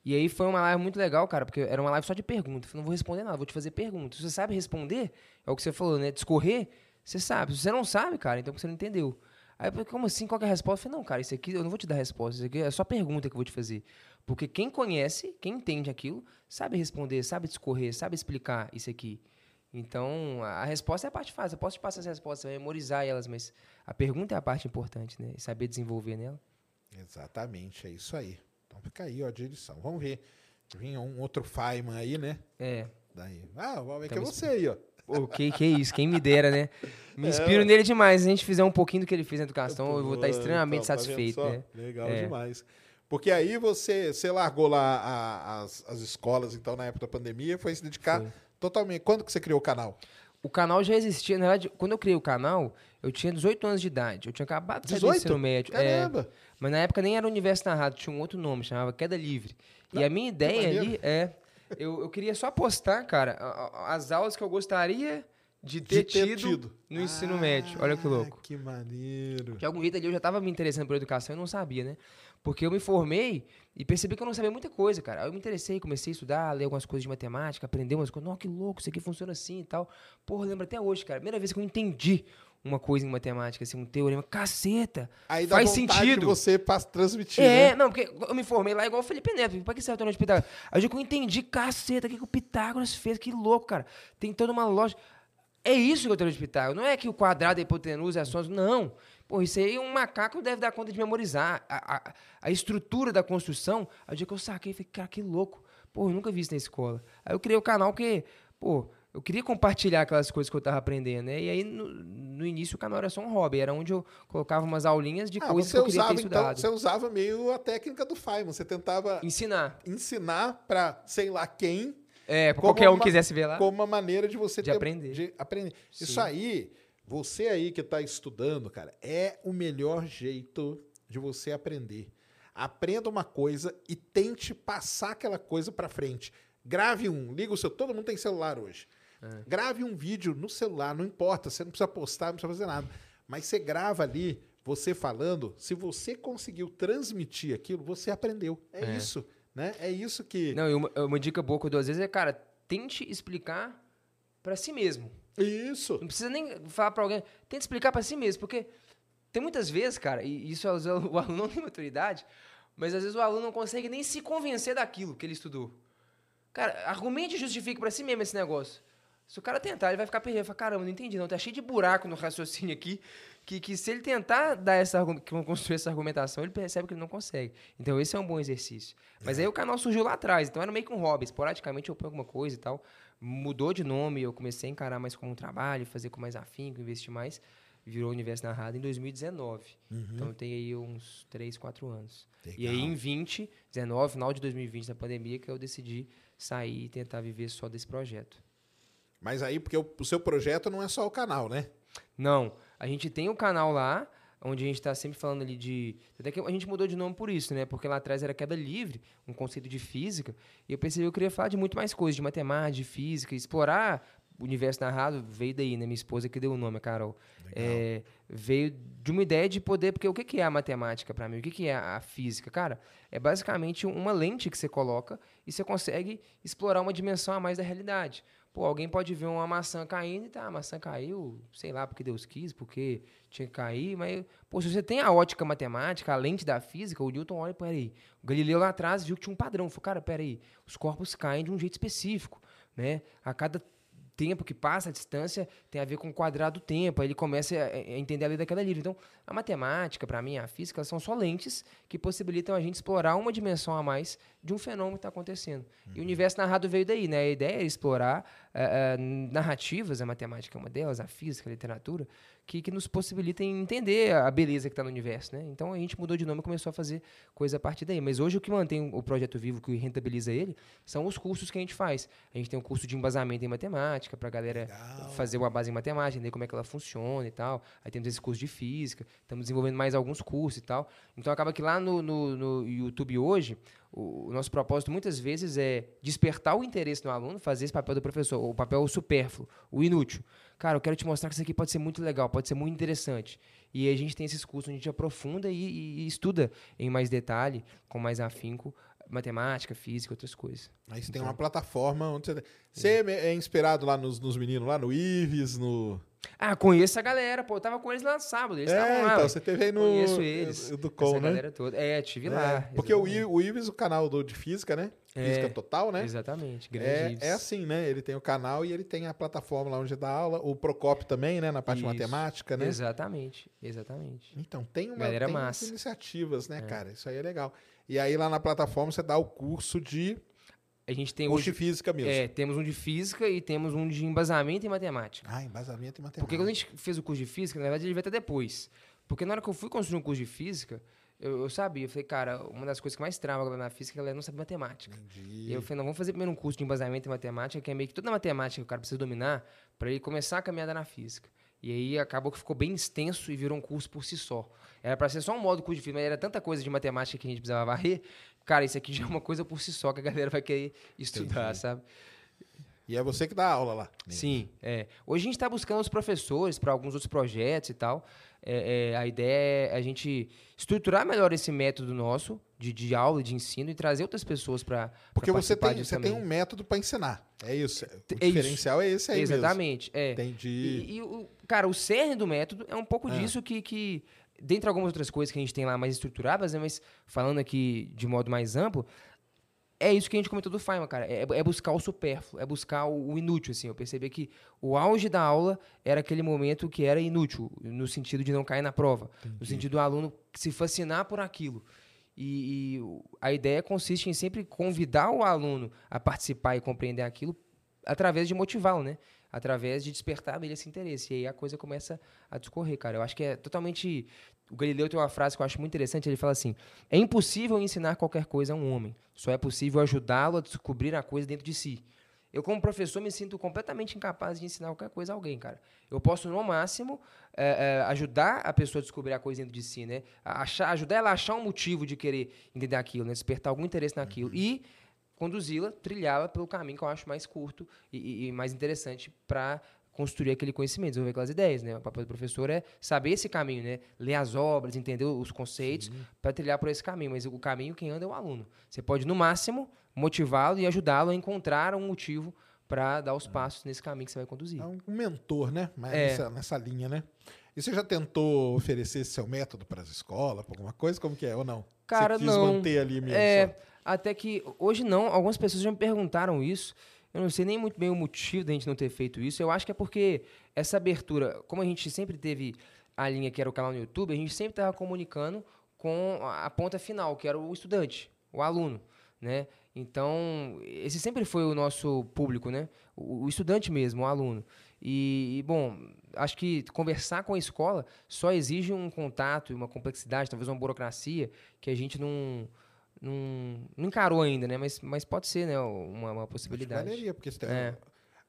E aí foi uma live muito legal, cara, porque era uma live só de perguntas. Eu não vou responder nada, vou te fazer perguntas. Se você sabe responder, é o que você falou, né? Discorrer, você sabe. Se você não sabe, cara, então você não entendeu. Aí, como assim? Qual é a resposta? Eu falei, não, cara, isso aqui eu não vou te dar resposta. Isso aqui é só pergunta que eu vou te fazer. Porque quem conhece, quem entende aquilo, sabe responder, sabe discorrer, sabe explicar isso aqui. Então, a resposta é a parte fácil. Eu posso te passar as respostas, memorizar elas, mas a pergunta é a parte importante, né? E saber desenvolver nela. Exatamente, é isso aí. Então fica aí, ó, a direção. Vamos ver. Vinha um outro Feynman aí, né? É. Daí. Ah, vamos ver que é você aí, ó. O que, que é isso? Quem me dera, né? Me é, inspiro é, nele demais. Se a gente fizer um pouquinho do que ele fez na educação, eu, eu vou estar extremamente então, tá satisfeito, né? Legal é. demais. Porque aí você, você largou lá a, as, as escolas, então, na época da pandemia, foi se dedicar foi Totalmente. Quando que você criou o canal? O canal já existia. Na verdade, quando eu criei o canal, eu tinha 18 anos de idade. Eu tinha acabado de sair do ensino médio. É. Caramba! É, mas na época nem era Universo Narrado, tinha um outro nome, chamava Queda Livre. Não, e a minha ideia ali é. Eu, eu queria só postar, cara, as aulas que eu gostaria de ter, de ter tido, tido, no ensino ah, médio. Olha que louco. Que maneiro. De algum jeito ali eu já estava me interessando por educação e não sabia, né? Porque eu me formei e percebi que eu não sabia muita coisa, cara. Aí eu me interessei, comecei a estudar, ler algumas coisas de matemática, aprender umas coisas. Nossa, que louco, isso aqui funciona assim e tal. Porra, lembro até hoje, cara. Primeira vez que eu entendi uma coisa em matemática, assim, um teorema. Caceta! Aí dá faz sentido. De você transmitir. É, né? não, porque eu me formei lá igual o Felipe Neto. Pra que serve o teorema de Pitágoras? Aí eu entendi, caceta, o que, que o Pitágoras fez? Que louco, cara. Tem toda uma lógica. É isso que eu tenho de Pitágoras. Não é que o quadrado, a hipotenusa, as ações. Não. Pô, isso aí um macaco deve dar conta de memorizar. A, a, a estrutura da construção, aí o dia que eu saquei, falei, cara, que louco. Pô, eu nunca vi isso na escola. Aí eu criei o canal que, pô, eu queria compartilhar aquelas coisas que eu estava aprendendo, né? E aí, no, no, início, o canal era só um hobby. Era onde eu colocava umas aulinhas de ah, coisas que eu queria usava, ter então, estudado. Então, você usava meio a técnica do Feynman. Você tentava... Ensinar. Ensinar para sei lá quem... É, pra qualquer um quisesse ver lá. Como uma maneira de você de ter, aprender. De aprender. Isso aí você aí que está estudando, cara, é o melhor jeito de você aprender. Aprenda uma coisa e tente passar aquela coisa para frente. Grave um, liga o seu. Todo mundo tem celular hoje. É. Grave um vídeo no celular, não importa, você não precisa postar, não precisa fazer nada. Mas você grava ali, você falando, se você conseguiu transmitir aquilo, você aprendeu. É, é. isso, né? É isso que. Não, uma, uma dica boa que eu dou às vezes é, cara, tente explicar para si mesmo. Isso. Não precisa nem falar para alguém. Tenta explicar para si mesmo, porque tem muitas vezes, cara, e isso o aluno não tem maturidade, mas às vezes o aluno não consegue nem se convencer daquilo que ele estudou. Cara, argumente e justifique para si mesmo esse negócio. Se o cara tentar, ele vai ficar perdido. Vai falar, caramba, não entendi não. Tá cheio de buraco no raciocínio aqui. Que, que se ele tentar dar essa, construir essa argumentação, ele percebe que ele não consegue. Então esse é um bom exercício. Mas é. aí o canal surgiu lá atrás. Então era meio que um hobby. Esporadicamente eu ponho alguma coisa e tal. Mudou de nome, eu comecei a encarar mais como um trabalho, fazer com mais afinco, investir mais. Virou Universo Narrado em 2019. Uhum. Então tem aí uns 3, 4 anos. Legal. E aí em 20, 19, final de 2020, da pandemia, que eu decidi sair e tentar viver só desse projeto. Mas aí, porque o, o seu projeto não é só o canal, né? Não. A gente tem o um canal lá, onde a gente está sempre falando ali de. Até que a gente mudou de nome por isso, né? Porque lá atrás era queda livre, um conceito de física. E eu percebi que eu queria falar de muito mais coisas, de matemática, de física, explorar o universo narrado. Veio daí, né? Minha esposa que deu o nome, a Carol. É, veio de uma ideia de poder. Porque o que é a matemática para mim? O que é a física? Cara, é basicamente uma lente que você coloca e você consegue explorar uma dimensão a mais da realidade. Pô, alguém pode ver uma maçã caindo e tá, a maçã caiu, sei lá, porque Deus quis, porque tinha que cair, mas, pô, se você tem a ótica matemática, a lente da física, o Newton olha, peraí, o Galileu lá atrás viu que tinha um padrão, falou, cara, peraí, os corpos caem de um jeito específico, né? A cada tempo que passa, a distância, tem a ver com o quadrado do tempo. Aí ele começa a, entender a lei daquela livre. Então, a matemática, para mim, a física, são só lentes que possibilitam a gente explorar uma dimensão a mais de um fenômeno que está acontecendo. Uhum. E o universo narrado veio daí, né? A ideia é explorar uh, uh, narrativas, a matemática é uma delas, a física, a literatura, que, que nos possibilitem entender a beleza que está no universo, né? Então a gente mudou de nome e começou a fazer coisa a partir daí. Mas hoje o que mantém o projeto vivo, que rentabiliza ele, são os cursos que a gente faz. A gente tem um curso de embasamento em matemática para a galera Legal. fazer uma base em matemática, entender como é que ela funciona e tal. Aí temos esse curso de física, estamos desenvolvendo mais alguns cursos e tal. Então acaba que lá no, no, no YouTube hoje o, nosso propósito muitas vezes é despertar o interesse no aluno, fazer esse papel do professor, o papel supérfluo, o inútil. Cara, eu quero te mostrar que isso aqui pode ser muito legal, pode ser muito interessante. E a gente tem esses cursos onde a gente aprofunda e, e, e estuda em mais detalhe, com mais afinco, matemática, física, outras coisas. Aí você então, tem uma plataforma onde você. Você é, é inspirado lá nos, nos meninos, lá no Ives, no. Ah, conheço a galera, pô. Eu tava com eles lá no sábado. Eles é, lá. então, você teve aí no. Conheço eles. Do Com, essa né? galera toda. É, tive é, lá. Porque o, o Ives, o canal do, de física, né? É, física total, né? Exatamente. Grande é, é assim, né? Ele tem o canal e ele tem a plataforma lá onde dá aula. O Procopio também, né? Na parte Isso. matemática, né? Exatamente. Exatamente. Então, tem, uma, galera tem massa. iniciativas, né, é. cara? Isso aí é legal. E aí lá na plataforma você dá o curso de a gente tem curso hoje, de física mesmo. É, temos um de física e temos um de embasamento em matemática. Ah, embasamento em matemática. Porque quando a gente fez o curso de física, na verdade ele veio até depois. Porque na hora que eu fui construir um curso de física, eu, eu sabia, eu falei, cara, uma das coisas que mais trava na física é não saber matemática. Entendi. E eu falei, não, vamos fazer primeiro um curso de embasamento em matemática, que é meio que toda a matemática que o cara precisa dominar para ele começar a caminhada na física. E aí acabou que ficou bem extenso e virou um curso por si só. Era para ser só um modo curso de física, mas era tanta coisa de matemática que a gente precisava varrer cara, isso aqui já é uma coisa por si só que a galera vai querer estudar, Entendi. sabe? E é você que dá aula lá. Sim, é. Hoje a gente está buscando os professores para alguns outros projetos e tal. É, é, a ideia é a gente estruturar melhor esse método nosso de, de aula, de ensino e trazer outras pessoas para Porque você tem, você tem um método para ensinar. É isso. O é diferencial isso. é esse aí Exatamente. Mesmo. É. Entendi. E, e, o, cara, o cerne do método é um pouco é. disso que, que dentre algumas outras coisas que a gente tem lá mais estruturadas, né, mas falando aqui de modo mais amplo, é isso que a gente comentou do Feynman, cara. É, é buscar o supérfluo, é buscar o, o, inútil, assim. Eu percebi que o auge da aula era aquele momento que era inútil, no sentido de não cair na prova. Entendi. No sentido do aluno se fascinar por aquilo. E, e, a ideia consiste em sempre convidar o aluno a participar e compreender aquilo através de motivá-lo, né? Através de despertar nele esse interesse. E aí a coisa começa a discorrer, cara. Eu acho que é totalmente. O Galileu tem uma frase que eu acho muito interessante. Ele fala assim: É impossível ensinar qualquer coisa a um homem, só é possível ajudá-lo a descobrir a coisa dentro de si. Eu, como professor, me sinto completamente incapaz de ensinar qualquer coisa a alguém, cara. Eu posso, no máximo, é, é, ajudar a pessoa a descobrir a coisa dentro de si, né? Achar, ajudar ela a achar um motivo de querer entender aquilo, né? Despertar algum interesse naquilo. Uhum. E conduzi-la, trilhá-la pelo caminho que eu acho mais curto e, e mais interessante para construir aquele conhecimento, desenvolver aquelas ideias, né? O papel do professor é saber esse caminho, né? Ler as obras, entender os conceitos para trilhar por esse caminho, mas o caminho quem anda é o aluno. Você pode no máximo motivá-lo e ajudá-lo a encontrar um motivo para dar os passos nesse caminho que você vai conduzir. É um mentor, né? Mas É. nessa, nessa linha, né? E você já tentou oferecer esse seu método para as escolas, para alguma coisa? Como que é, ou não? Cara, você quis não. manter ali mesmo É, só? Até que hoje não, algumas pessoas já me perguntaram isso. Eu não sei nem muito bem o motivo da gente não ter feito isso. Eu acho que é porque essa abertura, como a gente sempre teve a linha que era o canal no YouTube, a gente sempre estava comunicando com a ponta final, que era o estudante, o aluno, né? Então, esse sempre foi o nosso público, né? O, o estudante mesmo, o aluno. E, e, bom, acho que conversar com a escola só exige um contato e uma complexidade, talvez uma burocracia, que a gente não, não, não encarou ainda, né? Mas, mas pode ser, né? Uma, uma possibilidade. valeria, porque você tem- É.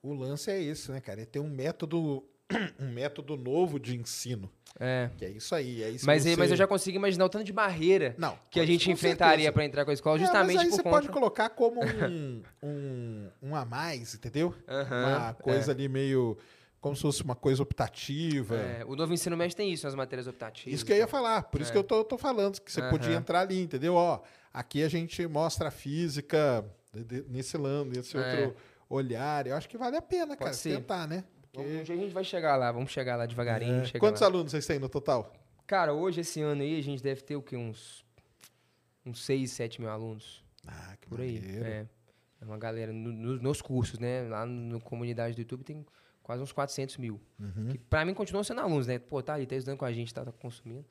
o lance é esse, né, cara? É ter um método, um método novo de ensino. É. Que é isso aí. É isso Mas, aí- mas você- eu já consigo imaginar o tanto de barreira Não, que a gente enfrentaria para entrar com a escola, É, justamente mas aí você conta. pode colocar como um, um, um a mais, entendeu? Aham, uma coisa ali meio. Como se fosse uma coisa optativa. É, o novo ensino médio tem isso nas matérias optativas. Isso que eu ia falar, por isso É. que eu tô, tô falando, que você Aham. podia entrar ali, entendeu? Ó, aqui a gente mostra a física nesse lado, nesse É. outro olhar. Eu acho que vale a pena, cara, ser. tentar, né? Porque- Um dia a gente vai chegar lá, vamos chegar lá devagarinho. É. chegar Quantos lá. alunos vocês têm no total? Cara, hoje, esse ano aí, a gente deve ter o quê? Uns, uns 6, 7 mil alunos. Ah, que Por aí. maneiro. É. É uma galera no- no- nos cursos, né? Lá na comunidade do YouTube tem quase uns 400 mil. Uhum. Que pra mim continuam sendo alunos, né? Pô, tá ali, tá estudando com a gente, tá, tá consumindo.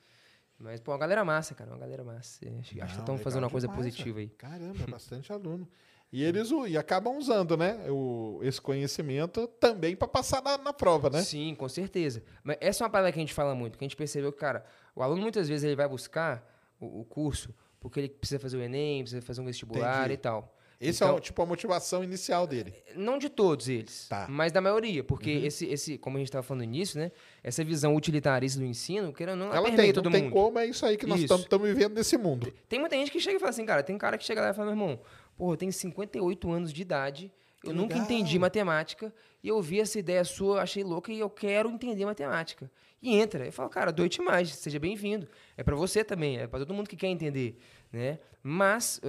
Mas, pô, uma galera massa, cara. Uma galera massa. É, Acho, acho que Não, estão fazendo uma coisa demais, positiva aí. Caramba, é bastante aluno. E eles u- e acabam usando, né? O, esse conhecimento também para passar na, na prova, né? Sim, com certeza. Mas essa é uma parada que a gente fala muito, que a gente percebeu que, cara, o aluno muitas vezes ele vai buscar o, o curso porque ele precisa fazer o Enem, precisa fazer um vestibular Entendi. e tal. Esse é Então- o, tipo a motivação inicial dele. Não de todos eles, Tá. mas da maioria, porque esse, esse, como a gente estava falando no início, né? Essa visão utilitarista do ensino, ou não, Ela tem, todo não tem mundo. como, é isso aí que nós estamos vivendo nesse mundo. Tem muita gente que chega e fala assim, cara, tem cara que chega lá e fala, meu irmão, porra, eu tenho 58 anos de idade, eu Que nunca legal. entendi matemática, e eu vi essa ideia sua, achei louca e eu quero entender matemática. E entra. Eu falo, cara, doite mais, seja bem-vindo. É para você também, é para todo mundo que quer entender, né? Mas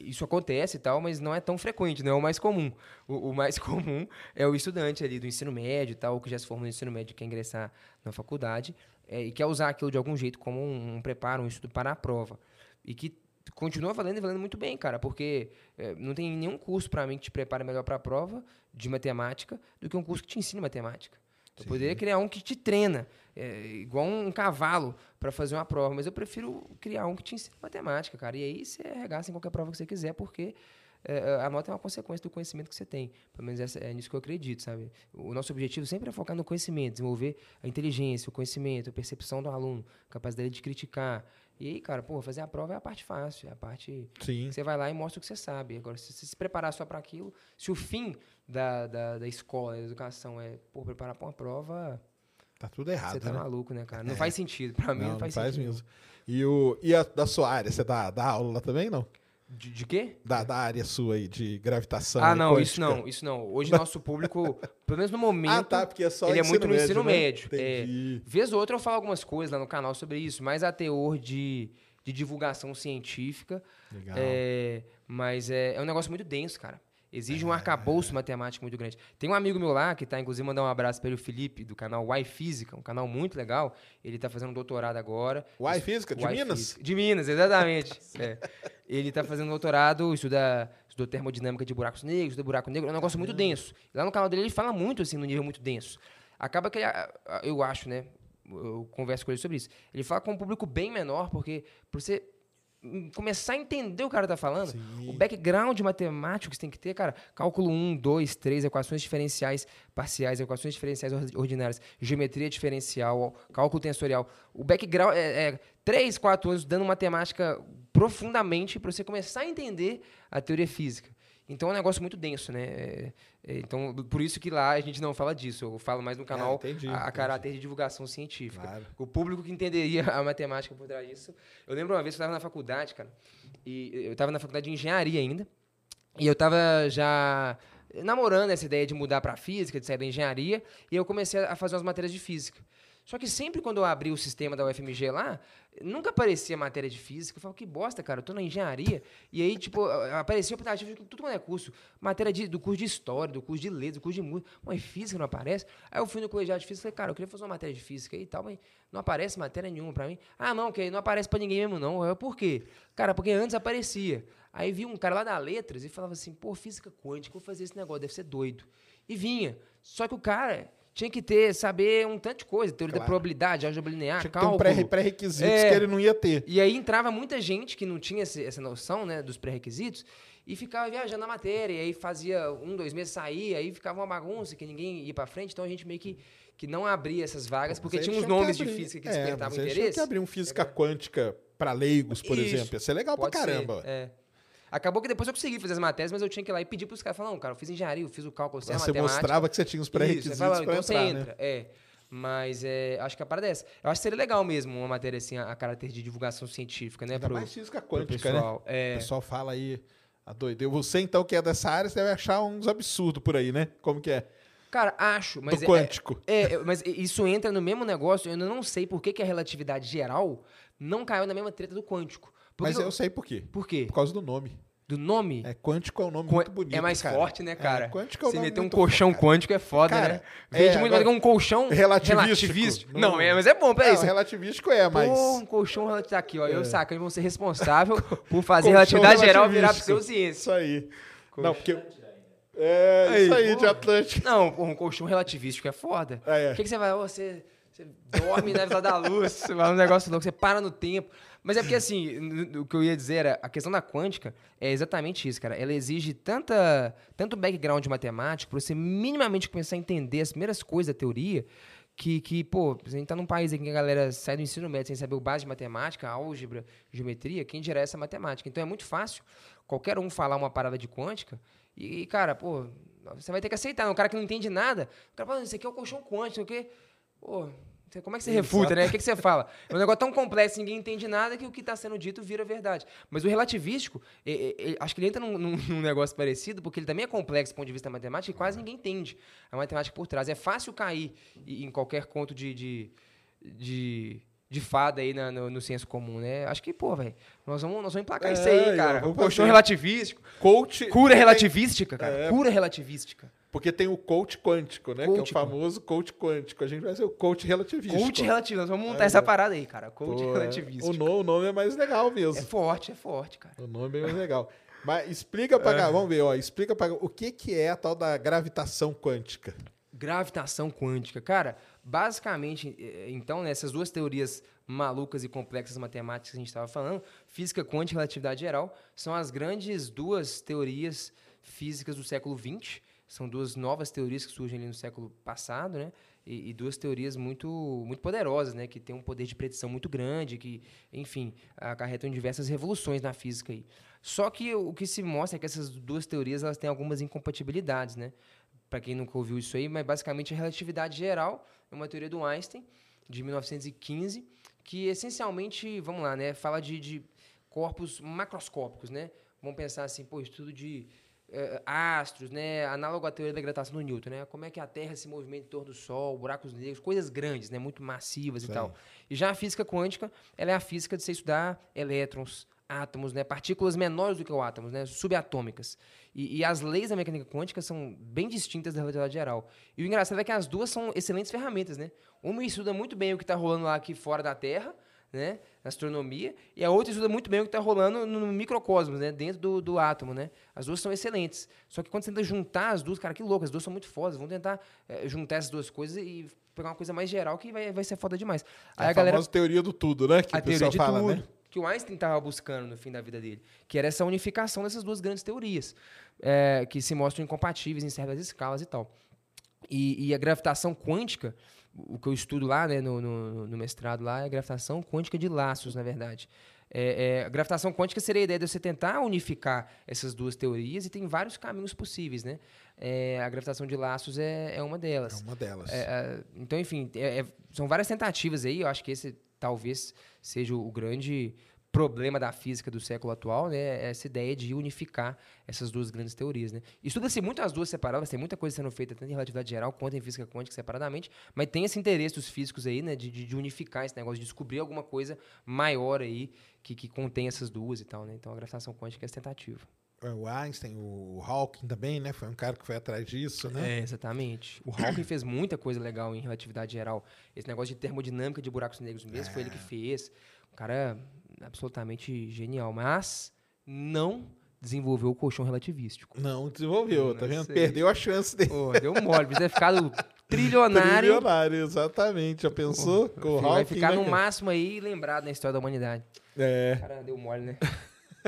isso acontece e tal, mas não é tão frequente, não é o mais comum. O, o mais comum é o estudante ali do ensino médio e tal, que já se formou no ensino médio e quer ingressar na faculdade é, e quer usar aquilo de algum jeito como um, um preparo, um estudo para a prova. E que continua valendo e valendo muito bem, cara, porque é, não tem nenhum curso para mim que te prepare melhor para a prova de matemática do que um curso que te ensina matemática. Eu Sim. poderia criar um que te treina, é, igual um cavalo para fazer uma prova, mas eu prefiro criar um que te ensina matemática, cara. E aí você arregaça em qualquer prova que você quiser, porque é, a nota é uma consequência do conhecimento que você tem. Pelo menos essa- é nisso que eu acredito, sabe? O nosso objetivo sempre é focar no conhecimento, desenvolver a inteligência, o conhecimento, a percepção do aluno, a capacidade de criticar. E aí, cara, pô, fazer a prova é a parte fácil, é a parte Sim. você vai lá e mostra o que você sabe. Agora, se você se preparar só para aquilo, se o fim da, da, da escola, da educação é por preparar para uma prova, Tá tudo errado, você tá né? maluco, né, cara? Não É. faz sentido. Para mim, não, não, não faz, faz sentido. mesmo. E, o, e a da sua área, você dá, dá aula lá também, não? De, de quê? Da, da área sua aí, de gravitação ah, não, isso não, isso não. Hoje, nosso público, pelo menos no momento, Ah, tá, porque é só ele é muito no médio, ensino né? médio. É. Vez ou outra eu falo algumas coisas lá no canal sobre isso, mais a teor de, de divulgação científica. Legal. É, mas é, é um negócio muito denso, cara. Exige um arcabouço matemático muito grande. Tem um amigo meu lá, que tá, inclusive, mandar um abraço para ele, o Felipe, do canal Y Física, um canal muito legal. Ele tá fazendo um doutorado agora. Uai, física, de Y Minas? Física. De Minas, exatamente. É. Ele tá fazendo doutorado, estuda, estudou termodinâmica de buracos negros, estuda buraco negro, é um negócio muito denso. Lá no canal dele ele fala muito, assim, no nível muito denso. Acaba que, ele, eu acho, né, eu converso com ele sobre isso, ele fala com um público bem menor, porque pra você começar a entender o que o cara tá falando, Sim. o background matemático que você tem que ter, cara, cálculo 1, 2, 3, equações diferenciais parciais, equações diferenciais or- ordinárias, geometria diferencial, cálculo tensorial. O background é, é 3, 4 anos dando matemática profundamente para você começar a entender a teoria física. Então é um negócio muito denso, né? É, é, então, por isso que lá a gente não fala disso. Eu falo mais no canal entendi, a, a entendi. caráter de divulgação científica. Claro. O público que entenderia a matemática por trás disso. Eu lembro uma vez que eu estava na faculdade, cara, e eu estava na faculdade de engenharia ainda, e eu estava já namorando essa ideia de mudar para física, de sair da engenharia, e eu comecei a fazer umas matérias de física. Só que sempre quando eu abri o sistema da UFMG lá, nunca aparecia matéria de física. Eu falava, que bosta, cara, eu tô na engenharia. E aí, tipo, aparecia o aplicativo de tudo quanto é curso. Matéria de, do curso de história, do curso de letras, do curso de música. Mas física não aparece. Aí eu fui no colegiado de física e falei, cara, eu queria fazer uma matéria de física e tal, mas não aparece matéria nenhuma pra mim. Ah, não, que não aparece pra ninguém mesmo, não. Eu, por quê? Cara, porque antes aparecia. Aí vi um cara lá da letras e falava assim, pô, física quântica, vou fazer esse negócio, deve ser doido. E vinha. Só que o cara tinha que ter, saber um tanto de coisa, teoria claro. da probabilidade, álgebra linear, tinha cálculo. Ter um pré-requisitos é, que ele não ia ter. E aí entrava muita gente que não tinha esse, essa noção, né, dos pré-requisitos, e ficava viajando na matéria, e aí fazia um, dois meses sair, aí ficava uma bagunça, que ninguém ia para frente, então a gente meio que, que não abria essas vagas, porque tinha uns nomes de física que é, despertavam interesse. Tinha que abrir um física quântica para leigos, por Isso, exemplo, ia ser legal pra caramba. Ser, é. Acabou que depois eu consegui fazer as matérias, mas eu tinha que ir lá e pedir para os caras. Falar, não, cara, eu fiz engenharia, eu fiz o cálculo, você, você mostrava que você tinha os pré-requisitos para então entrar, você entra, né? é. Mas é, acho que a parada é essa. Eu acho que seria legal mesmo uma matéria assim, a, a caráter de divulgação científica, né? Ainda pro, mais física quântica, né? É... O pessoal fala aí, a doideira. Você, então, que é dessa área, você deve achar uns absurdos por aí, né? Como que é? Cara, acho, mas. Do é, quântico. É, é, mas isso entra no mesmo negócio. Eu não sei por que, que a relatividade geral não caiu na mesma treta do quântico. Mas eu, sei por quê. Por quê? Por causa do nome do nome. É, quântico é um nome muito bonito. É mais cara. forte, né, cara? É, quântico é um Se meter um colchão forte, quântico é foda, cara, né? Vende é, muito mais que um colchão relativístico. relativístico. Não, é, mas é bom, peraí. Não, relativístico é, mas. Pô, um colchão relativístico. Aqui, ó. É. Eu saco, vão ser responsável por fazer relatividade geral virar pro seu ciência. Isso aí. Colchão não, porque. É, aí, isso aí, pô. de Atlântico. Não, um colchão relativístico é foda. É, é. O que, que você vai. Você, você dorme na vida da luz, você vai um negócio louco, você para no tempo. Mas é porque, assim, o que eu ia dizer era, a questão da quântica é exatamente isso, cara. Ela exige tanta, tanto background matemático, para você minimamente começar a entender as primeiras coisas da teoria, que, que, pô, a gente tá num país aqui que a galera sai do ensino médio sem saber o base de matemática, álgebra, geometria, quem dirá essa matemática. Então é muito fácil qualquer um falar uma parada de quântica e, cara, pô, você vai ter que aceitar. Um cara que não entende nada, o cara fala, isso aqui é o colchão quântico, o quê? Pô, como é que você refuta, né? O que, que você fala? É um negócio tão complexo, ninguém entende nada, que o que está sendo dito vira verdade. Mas o relativístico, acho que ele entra num, num, negócio parecido, porque ele também é complexo do ponto de vista matemático e quase ninguém entende a matemática por trás. É fácil cair em qualquer conto de, de, de, de fada aí na, no, no, senso comum, né? Acho que, pô, velho, nós vamos, nós vamos emplacar é, isso aí, cara. Colchão relativístico. Coach. Cura relativística, cara. É. Cura relativística. Porque tem o coach quântico, né? Coach, que é o famoso coach quântico. A gente vai ser o coach relativístico. Coach relativístico. Nós vamos montar é, essa parada aí, cara. Coach Pô, relativístico. O, no, o nome é mais legal mesmo. É forte, é forte, cara. O nome é mais legal. Mas explica para é. vamos ver, ó, explica para o que que é a tal da gravitação quântica. Gravitação quântica, cara, basicamente, então, nessas duas teorias malucas e complexas matemáticas que a gente estava falando, física quântica e relatividade geral, são as grandes duas teorias físicas do século XX são duas novas teorias que surgem ali no século passado, né? E, e, duas teorias muito, muito poderosas, né? Que têm um poder de predição muito grande, que, enfim, acarretam diversas revoluções na física aí. Só que o que se mostra é que essas duas teorias elas têm algumas incompatibilidades, né? Para quem nunca ouviu isso aí, mas basicamente a relatividade geral é uma teoria do Einstein de 1915 que essencialmente, vamos lá, né? Fala de, de corpos macroscópicos, né? Vamos pensar assim, pô, estudo de é, astros, né, análogo à teoria da gravitação do Newton, né, como é que a Terra se movimenta em torno do Sol, buracos negros, coisas grandes, né, muito massivas Sim. e tal. E já a física quântica, ela é a física de se estudar elétrons, átomos, né, partículas menores do que o átomos, né, subatômicas. E, e, as leis da mecânica quântica são bem distintas da relatividade geral. E o engraçado é que as duas são excelentes ferramentas, né? Uma estuda muito bem o que está rolando lá aqui fora da Terra, né, na astronomia, e a outra estuda muito bem o que está rolando no microcosmos, né, dentro do, do átomo. Né? As duas são excelentes. Só que quando você tenta juntar as duas, cara, que louco, as duas são muito fodas. Vamos tentar é, juntar essas duas coisas e pegar uma coisa mais geral que vai, vai ser foda demais. Aí a, a galera, teoria do tudo, né? Que a teoria de fala, tudo. Né? Que o Einstein estava buscando no fim da vida dele. Que era essa unificação dessas duas grandes teorias, é, que se mostram incompatíveis em certas escalas e tal. E, e a gravitação quântica o que eu estudo lá, né, no, no, no, mestrado lá, é gravitação quântica de laços, na verdade. É, é, a gravitação quântica seria a ideia de você tentar unificar essas duas teorias e tem vários caminhos possíveis, né? É, a gravitação de laços é, é uma delas. É uma delas. É, é, então, enfim, são várias tentativas aí. Eu acho que esse talvez seja o grande problema da física do século atual, né, é essa ideia de unificar essas duas grandes teorias, né? Estuda-se muito as duas separadas, tem muita coisa sendo feita tanto em relatividade geral quanto em física quântica separadamente, mas tem esse interesse dos físicos aí, né, de, de unificar esse negócio, de descobrir alguma coisa maior aí que, que contém essas duas e tal, né? Então a gravitação quântica é essa tentativa. É, o Einstein, o Hawking também, né? Foi um cara que foi atrás disso, né? É, exatamente. O Hawking fez muita coisa legal em relatividade geral. Esse negócio de termodinâmica de buracos negros mesmo, é. foi ele que é. fez. O cara absolutamente genial, mas não desenvolveu o colchão relativístico. Não desenvolveu, tá vendo? Sei. Perdeu a chance dele. Pô, deu mole, precisa ter ficado trilionário. Trilionário, exatamente. Já pensou? Pô, o vai ficar né, no máximo aí lembrado na história da humanidade. É. O cara deu mole, né?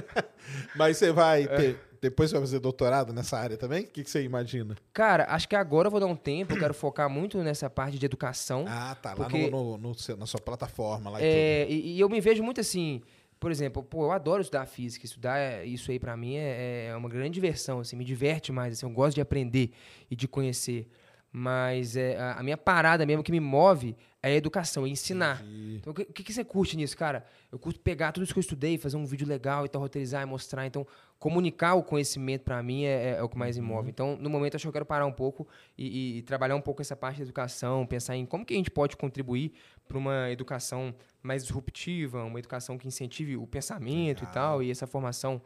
Mas você vai ter, depois você vai fazer doutorado nessa área também? O que, que, você imagina? Cara, acho que agora eu vou dar um tempo, eu quero focar muito nessa parte de educação. Ah, tá. Porque, lá no, no, no, na sua plataforma. Lá é, e, e, eu me vejo muito assim. Por exemplo, pô, eu adoro estudar física. Estudar isso aí para mim é, é, uma grande diversão, assim, me diverte mais. Assim, eu gosto de aprender e de conhecer. Mas é, a, minha parada mesmo que me move é a educação, é ensinar. Entendi. Então, o que, que, você curte nisso, cara? Eu curto pegar tudo isso que eu estudei, fazer um vídeo legal e tal, roteirizar e mostrar. Então, comunicar o conhecimento para mim é, é, é, o que mais me move. Uhum. Então, no momento, acho que eu quero parar um pouco e, e, e, trabalhar um pouco essa parte da educação, pensar em como que a gente pode contribuir para uma educação mais disruptiva, uma educação que incentive o pensamento legal. e tal, e essa formação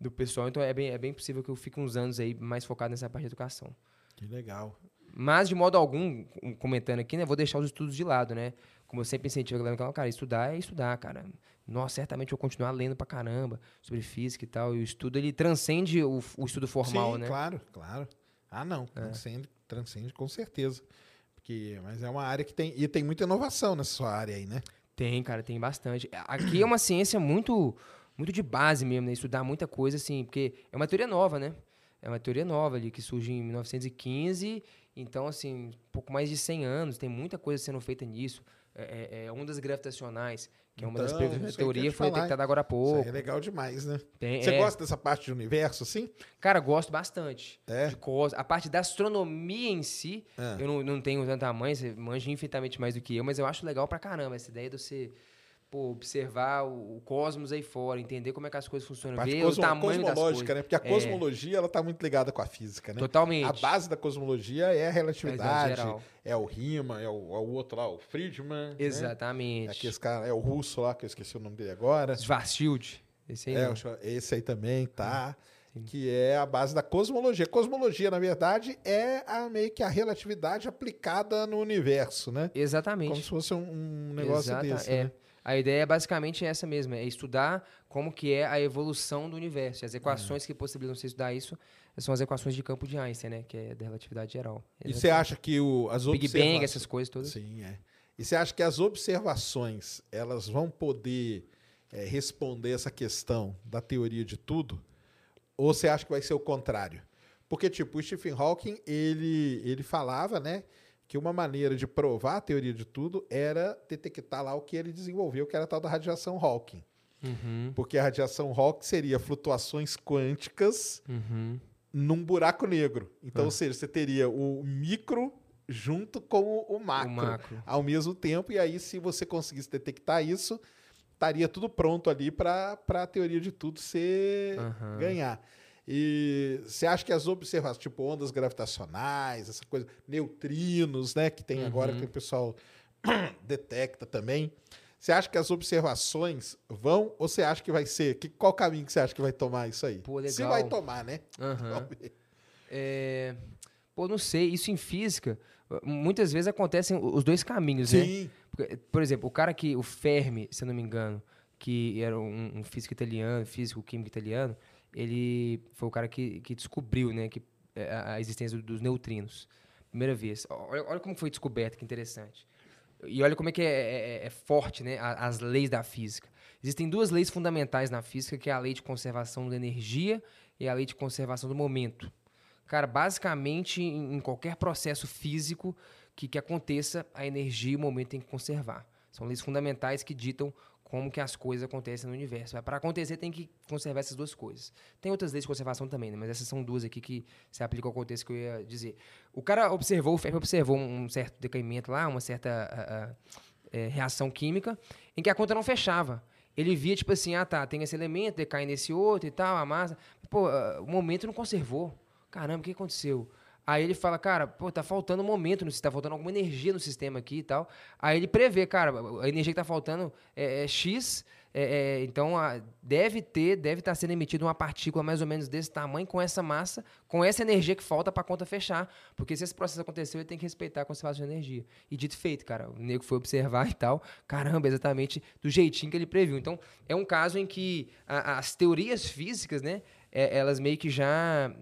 do pessoal. Então, é bem, é bem possível que eu fique uns anos aí mais focado nessa parte de educação. Que legal. Mas, de modo algum, comentando aqui, né, vou deixar os estudos de lado, né? Como eu sempre incentivo a galera, cara, estudar é estudar, cara. Nossa, certamente eu vou continuar lendo pra caramba sobre física e tal. E o estudo, ele transcende o, o estudo formal, Sim, né? claro, claro. Ah, não, é. transcende, transcende com certeza. Porque, mas é uma área que tem, e tem muita inovação nessa sua área aí, né? Tem, cara, tem bastante. Aqui é uma ciência muito, muito de base mesmo, né? Estudar muita coisa, assim, porque é uma teoria nova, né? É uma teoria nova ali, que surge em 1915 então, assim, pouco mais de 100 anos, tem muita coisa sendo feita nisso. É, é, é ondas gravitacionais, que é uma das então, da teoria, foi detectada agora há pouco. Isso é legal demais, né? Tem, Você é... gosta dessa parte de universo, assim? Cara, gosto bastante. É? De cos... A parte da astronomia em si, é. eu não, não tenho tanta mãe, você manja infinitamente mais do que eu, mas eu acho legal pra caramba essa ideia de você pô, observar o, cosmos aí fora, entender como é que as coisas funcionam, ver o tamanho cosmológica, né? Porque a é. cosmologia, é. ela tá muito ligada com a física, né? Totalmente. A base da cosmologia é a relatividade, é o Riemann, é o, é o outro lá, o Friedman. Né? Exatamente. Né? Aqui esse cara, é o russo lá, que eu esqueci o nome dele agora. Schwarzschild. Esse aí. É, esse aí também, tá? Sim. Que é a base da cosmologia. Cosmologia, na verdade, é a, meio que a relatividade aplicada no universo, né? Exatamente. Como se fosse um, um negócio Exata, desse. É. Né? A ideia é basicamente essa mesmo, é estudar como que é a evolução do universo. E as equações que possibilitam você estudar isso são as equações de campo de Einstein, né? Que é da relatividade geral. E você acha que o, as Big Bang, essas coisas todas? Sim, é. E você acha que as observações, elas vão poder é, responder essa questão da teoria de tudo? Ou você acha que vai ser o contrário? Porque, tipo, o Stephen Hawking, ele, ele falava, né? Que uma maneira de provar a teoria de tudo era detectar lá o que ele desenvolveu, que era a tal da radiação Hawking. Uhum. Porque a radiação Hawking seria flutuações quânticas uhum. num buraco negro. Então, uhum. ou seja, você teria o micro junto com o macro, o macro, ao mesmo tempo. E aí, se você conseguisse detectar isso, estaria tudo pronto ali para a teoria de tudo ser ganhar. E você acha que as observações, tipo ondas gravitacionais, essa coisa, neutrinos, né, que tem uhum. agora que o pessoal detecta também. Você acha que as observações vão ou você acha que vai ser? Que, qual caminho que você acha que vai tomar isso aí? Pô, legal. Se vai tomar, né? Uhum. É... Pô, não sei. Isso em física, muitas vezes acontecem os dois caminhos, né? Sim. né? Por exemplo, o cara que, o Fermi, se eu não me engano, que era um, um físico italiano, físico químico italiano, ele foi o cara que, que descobriu né, que, é, a existência dos neutrinos. Primeira vez. Olha, olha como foi descoberto, que interessante. E olha como é que é, é, é, é forte né, as leis da física. Existem duas leis fundamentais na física, que é a lei de conservação da energia e a lei de conservação do momento. Cara, basicamente, em, em qualquer processo físico que, que aconteça, a energia e o momento tem que conservar. São leis fundamentais que ditam como que as coisas acontecem no universo. Para acontecer, tem que conservar essas duas coisas. Tem outras leis de conservação também, né? mas essas são duas aqui que se aplicam ao contexto que eu ia dizer. O cara observou, o Fermi observou um certo decaimento lá, uma certa uh, uh, é, reação química, em que a conta não fechava. ele via, tipo assim, ah, tá, tem esse elemento, decai nesse outro e tal, a massa. Pô, ah, o momento não conservou. Caramba, o que aconteceu? Aí ele fala, cara, pô, tá faltando um momento, no, tá faltando alguma energia no sistema aqui e tal. Aí ele prevê, cara, a energia que tá faltando é, é X, é, é, então a, deve ter, deve estar tá sendo emitida uma partícula mais ou menos desse tamanho, com essa massa, com essa energia que falta para a conta fechar. Porque se esse processo aconteceu, ele tem que respeitar a conservação de energia. E dito feito, cara, o nego foi observar e tal, caramba, exatamente do jeitinho que ele previu. Então, é um caso em que a, as teorias físicas, né, é, elas meio que já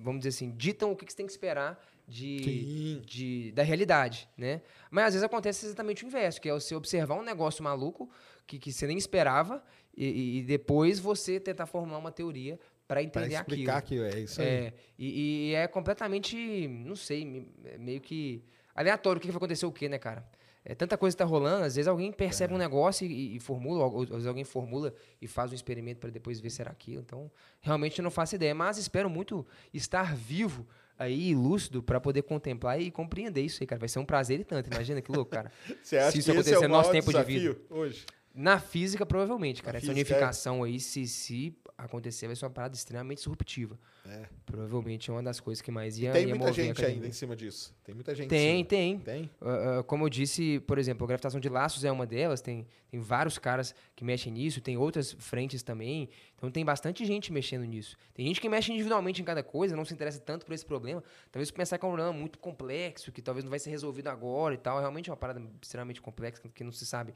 vamos dizer assim, ditam o que, você tem que esperar de, de, da realidade, né? Mas às vezes acontece exatamente o inverso, que é você observar um negócio maluco que, que você nem esperava e, e depois você tentar formar uma teoria para entender pra explicar aquilo. aquilo. É isso aí. É, e, e, é completamente, não sei, meio que aleatório o que vai acontecer o quê, né, cara? É tanta coisa está rolando, às vezes alguém percebe é. um negócio e, e, formula, ou às vezes alguém formula e faz um experimento para depois ver se era aquilo. Então, realmente eu não faço ideia, mas espero muito estar vivo aí, lúcido, para poder contemplar e compreender isso aí, cara. Vai ser um prazer e tanto. Imagina que louco, cara. Você acha se isso que acontecer esse é o nosso tempo de vida hoje? Na física, provavelmente, cara. Na Essa física, é. unificação é... aí, se, se acontecer, vai ser uma parada extremamente disruptiva. É. Provavelmente é uma das coisas que mais ia, e tem ia muita gente ainda em cima disso. Tem muita gente. Tem, tem. Tem? Uh, uh, como eu disse, por exemplo, a gravitação de laços é uma delas. Tem, tem vários caras que mexem nisso. Tem outras frentes também. Então tem bastante gente mexendo nisso. Tem gente que mexe individualmente em cada coisa, não se interessa tanto por esse problema. Talvez pensar que é um problema muito complexo, que talvez não vai ser resolvido agora e tal. É realmente uma parada extremamente complexa, que não se sabe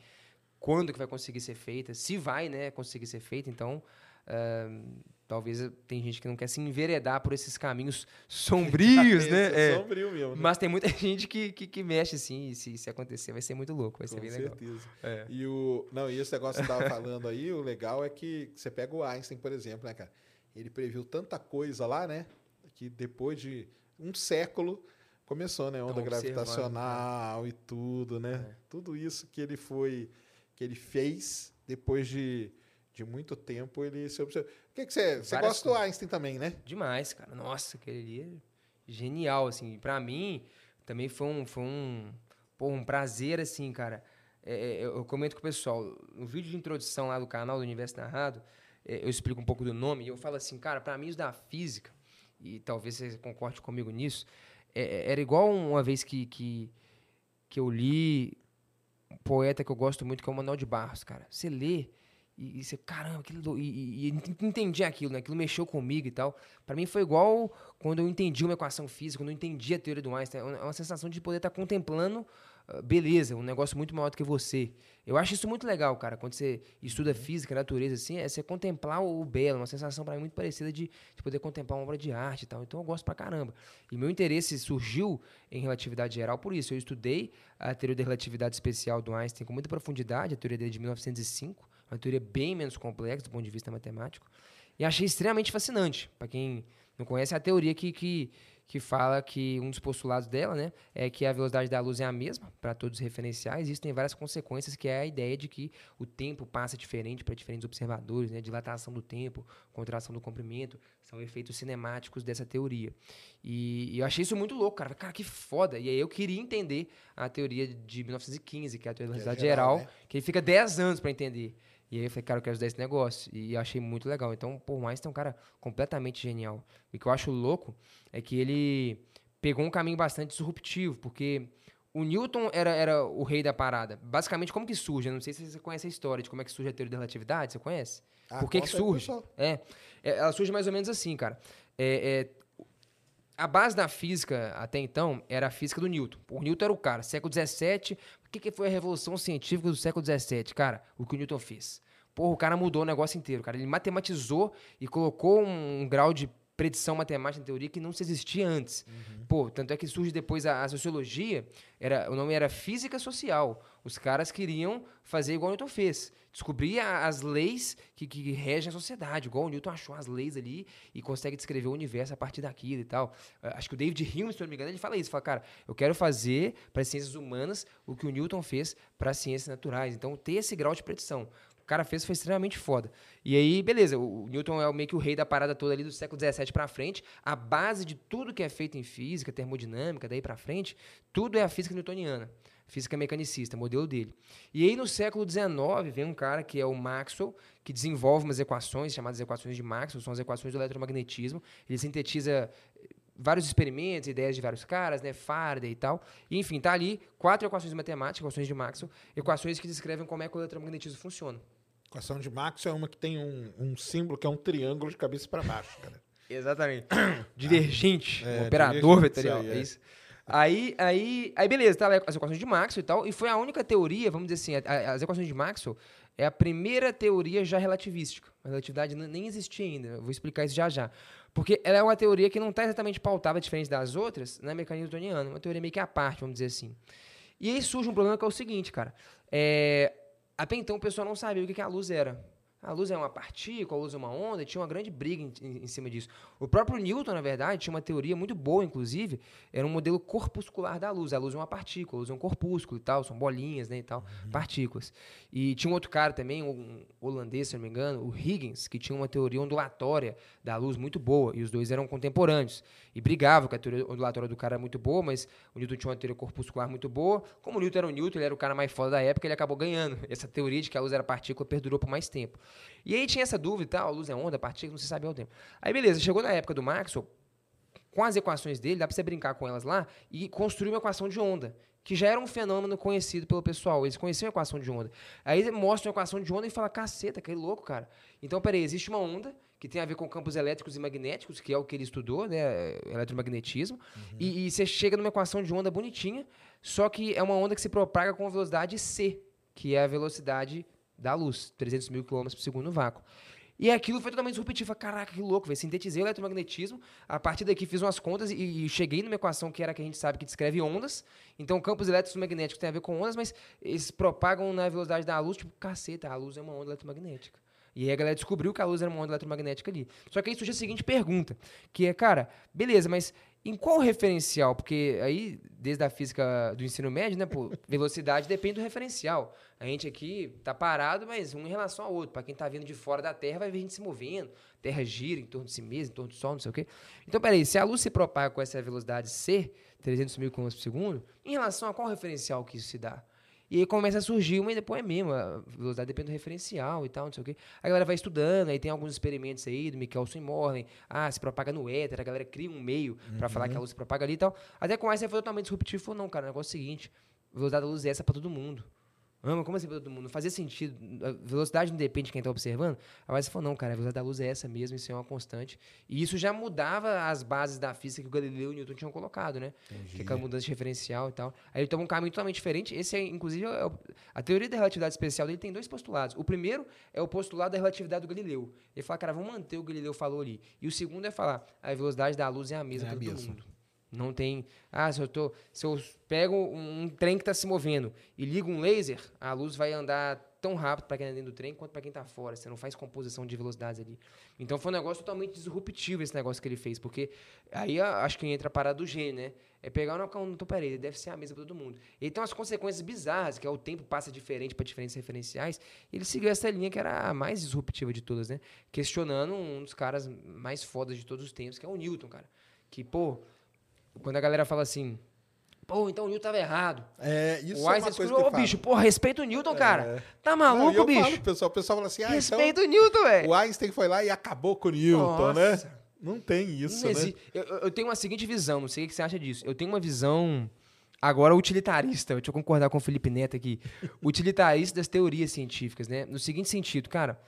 quando que vai conseguir ser feita, se vai né, conseguir ser feita. Então, uh, talvez tem gente que não quer se enveredar por esses caminhos sombrios, né? É, é sombrio mesmo. Né? Mas tem muita gente que, que, que mexe assim, e se, se acontecer vai ser muito louco, vai Com ser bem certeza. legal. É. E o não, e esse negócio que você estava falando aí, o legal é que você pega o Einstein, por exemplo, né, cara? Ele previu tanta coisa lá, né? Que depois de um século começou, né? Onda gravitacional né? e tudo, né? É. Tudo isso que ele foi que ele fez depois de, de muito tempo ele se observou. O que, que você, você gosta do Einstein também, né? Demais, cara. Nossa, aquele é genial, assim. Para mim, também foi um, foi um, pô, um prazer, assim, cara. É, é, eu comento com o pessoal, no vídeo de introdução lá do canal do Universo Narrado, é, eu explico um pouco do nome e eu falo assim, cara, para mim isso da física, e talvez você concorde comigo nisso, é, é, era igual uma vez que, que, que eu li poeta que eu gosto muito, que é o Manuel de Barros, cara. Você lê e, e você, caramba, aquilo, e, e, e entendi aquilo, né? Aquilo mexeu comigo e tal. Para mim foi igual quando eu entendi uma equação física, quando eu entendi a teoria do Einstein. É uma sensação de poder estar tá contemplando beleza, um negócio muito maior do que você. Eu acho isso muito legal, cara. Quando você estuda física, natureza, assim, é você contemplar o belo, uma sensação para mim muito parecida de, de, poder contemplar uma obra de arte e tal. Então eu gosto pra caramba. E meu interesse surgiu em relatividade geral por isso. Eu estudei a teoria da relatividade especial do Einstein com muita profundidade, a teoria dele de 1905 uma teoria bem menos complexa do ponto de vista matemático. E achei extremamente fascinante. Para quem não conhece, é a teoria que, que, que fala que um dos postulados dela né, é que a velocidade da luz é a mesma para todos os referenciais. Isso tem várias consequências, que é a ideia de que o tempo passa diferente para diferentes observadores, né, dilatação do tempo, contração do comprimento, são efeitos cinemáticos dessa teoria. E, e, eu achei isso muito louco, cara. Cara, que foda. E aí eu queria entender a teoria de 1915, que é a teoria da velocidade é geral, geral né? que ele fica 10 anos para entender. E aí eu falei, cara, eu quero ajudar esse negócio. E achei muito legal. Então, por mais tem um cara completamente genial. E o que eu acho louco é que ele pegou um caminho bastante disruptivo, porque o Newton era, era o rei da parada. Basicamente, como que surge? Eu não sei se você conhece a história de como é que surge a teoria da relatividade. Você conhece? Ah, Por que, que surge? É, é, ela surge mais ou menos assim, cara. É, é, a base da física até então era a física do Newton. O Newton era o cara, século XVII. O que, que foi a revolução científica do século XVII? Cara, o que o Newton fez. Porra, o cara mudou o negócio inteiro, cara. Ele matematizou e colocou um, um grau de predição matemática em teoria que não se existia antes. Uhum. Pô, tanto é que surge depois a, a, sociologia, era, o nome era física social. Os caras queriam fazer igual o Newton fez. Descobrir as leis que, que regem a sociedade, igual o Newton achou as leis ali e consegue descrever o universo a partir daquilo e tal. Ah, acho que o David Hume, se não me engano, ele fala isso. Fala, cara, eu quero fazer para as ciências humanas o que o Newton fez para as ciências naturais. Então, ter esse grau de predição o cara fez foi extremamente foda. E aí, beleza, o Newton é meio que o rei da parada toda ali do século XVII para frente. A base de tudo que é feito em física, termodinâmica, daí para frente, tudo é a física newtoniana. Física mecanicista, modelo dele. E aí no século XIX vem um cara que é o Maxwell, que desenvolve umas equações chamadas equações de Maxwell, são as equações do eletromagnetismo. Ele sintetiza vários experimentos, ideias de vários caras, né, Faraday e tal. E, enfim, tá ali quatro equações matemáticas, equações de Maxwell, equações que descrevem como é que o eletromagnetismo funciona. A equação de Maxwell é uma que tem um, um símbolo que é um triângulo de cabeça para baixo, cara. Exatamente. Divergente, é, um operador vetorial, é. é isso. Aí, aí, aí beleza, tá as equações de Maxwell e tal, e foi a única teoria, vamos dizer assim, a, as equações de Maxwell é a primeira teoria já relativística. A relatividade nem existia ainda, eu vou explicar isso já já. Porque ela é uma teoria que não está exatamente pautada, diferente das outras, na mecânica newtoniana, uma teoria meio que à parte, vamos dizer assim. E aí surge um problema que é o seguinte, cara. É, até então o pessoal não sabia o que a luz era. A luz é uma partícula, a luz é uma onda, tinha uma grande briga em, em, em, cima disso. O próprio Newton, na verdade, tinha uma teoria muito boa, inclusive, era um modelo corpuscular da luz. A luz é uma partícula, a luz é um corpúsculo e tal, são bolinhas, né, e tal, uhum. partículas. E tinha um outro cara também, um holandês, se não me engano, o Huygens, que tinha uma teoria ondulatória da luz muito boa, e os dois eram contemporâneos. E brigavam, que a teoria ondulatória do cara era muito boa, mas o Newton tinha uma teoria corpuscular muito boa. Como o Newton era o Newton, ele era o cara mais foda da época, ele acabou ganhando. Essa teoria de que a luz era partícula perdurou por mais tempo. E aí tinha essa dúvida e tal, a luz é onda, partícula, não se sabia o tempo. Aí beleza, chegou na época do Maxwell, com as equações dele, dá para você brincar com elas lá e construir uma equação de onda, que já era um fenômeno conhecido pelo pessoal. Eles conheciam a equação de onda. Aí mostra uma equação de onda e fala, caceta, que louco, cara. Então, peraí, existe uma onda que tem a ver com campos elétricos e magnéticos, que é o que ele estudou, né, eletromagnetismo, uhum. e, e você chega numa equação de onda bonitinha, só que é uma onda que se propaga com a velocidade c, que é a velocidade da luz, 300 mil quilômetros por segundo no vácuo. E aquilo foi totalmente disruptivo. Caraca, que louco, velho. Sintetizei o eletromagnetismo. A partir daqui fiz umas contas e, e, cheguei numa equação que era que a gente sabe que descreve ondas. Então, campos elétricos magnéticos tem a ver com ondas, mas eles propagam na velocidade da luz. Tipo, caceta, a luz é uma onda eletromagnética. E aí a galera descobriu que a luz era uma onda eletromagnética ali. Só que aí surge a seguinte pergunta, que é, cara, beleza, mas em qual referencial? Porque aí, desde a física do ensino médio, né, pô, velocidade depende do referencial. A gente aqui tá parado, mas um em relação ao outro. Para quem está vindo de fora da Terra, vai ver a gente se movendo. A Terra gira em torno de si mesma, em torno do Sol, não sei o quê. Então, peraí, se a luz se propaga com essa velocidade C, 300 mil km por segundo, em relação a qual referencial que isso se dá? E aí começa a surgir uma e depois é mesmo. A velocidade depende do referencial e tal, não sei o quê. A galera vai estudando, aí tem alguns experimentos aí do Michelson e Morley. Ah, se propaga no éter, a galera cria um meio uhum. para falar que a luz se propaga ali e tal. Até com essa foi totalmente disruptivo. Falou, não, cara, o negócio é o seguinte: a velocidade da luz é essa para todo mundo. Ama, como assim para todo mundo? Não fazia sentido. A velocidade não depende de quem está observando. Aí você falou, não, cara, a velocidade da luz é essa mesmo, isso é uma constante. E isso já mudava as bases da física que o Galileu e o Newton tinham colocado, né? Entendi. Que aquela mudança de referencial e tal. Aí ele toma um caminho totalmente diferente. Esse é, inclusive, é o, a teoria da relatividade especial dele tem dois postulados. O primeiro é o postulado da relatividade do Galileu. Ele fala, cara, vamos manter o que o Galileu falou ali. E o segundo é falar, a velocidade da luz é a mesma é para todo mundo. Não tem. Ah, se eu, tô, se eu pego um, trem que está se movendo e ligo um laser, a luz vai andar tão rápido para quem está dentro do trem quanto para quem está fora. Você não faz composição de velocidades ali. Então foi um negócio totalmente disruptivo esse negócio que ele fez, porque aí acho que entra a parada do gênio, né? É pegar uma não tô peraí, deve ser a mesma para todo mundo. Então as consequências bizarras, que é o tempo passa diferente para diferentes referenciais, ele seguiu essa linha que era a mais disruptiva de todas, né? Questionando um dos caras mais fodas de todos os tempos, que é o Newton, cara. Que, pô, quando a galera fala assim, pô, então o Newton tava errado. É, isso o Einstein é uma coisa ô, bicho, pô, respeita o Newton, cara. É. Tá maluco, Não, bicho? Falo, pessoal, o pessoal fala assim, ah, Respeita então, o Newton, velho. O Einstein foi lá e acabou com o Newton, né? Nossa. né? Não tem isso, não né? Eu, eu, tenho uma seguinte visão, não sei o que você acha disso. Eu tenho uma visão agora utilitarista, deixa eu concordar com o Felipe Neto aqui, utilitarista das teorias científicas, né? No seguinte sentido, cara,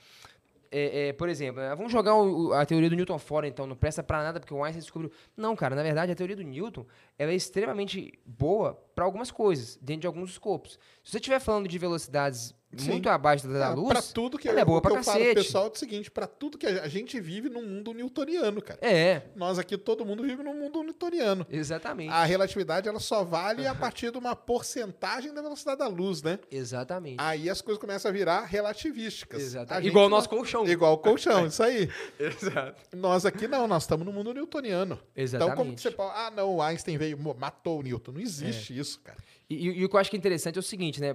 é, é, por exemplo, né, vamos jogar o, a teoria do Newton fora, então, não presta para nada porque o Einstein descobriu. Não, cara, na verdade, a teoria do Newton ela é extremamente boa para algumas coisas, dentro de alguns escopos. Se você estiver falando de velocidades Sim. muito abaixo da, da luz, pra tudo que ela é boa eu cacete. falo pessoal é o seguinte, para tudo que a gente vive num mundo newtoniano, cara. É. Nós aqui, todo mundo vive num mundo newtoniano. Exatamente. A relatividade, ela só vale a partir de uma porcentagem da velocidade da luz, né? Exatamente. Aí as coisas começam a virar relativísticas. Exatamente. Igual o nosso colchão. Igual o colchão, isso aí. Exato. Nós aqui não, nós estamos no mundo newtoniano. Exatamente. Então, como você pode... Ah, não, o Einstein veio, matou o Newton. Não existe é. isso, cara. E, e, e, o que eu acho que é interessante é o seguinte, né?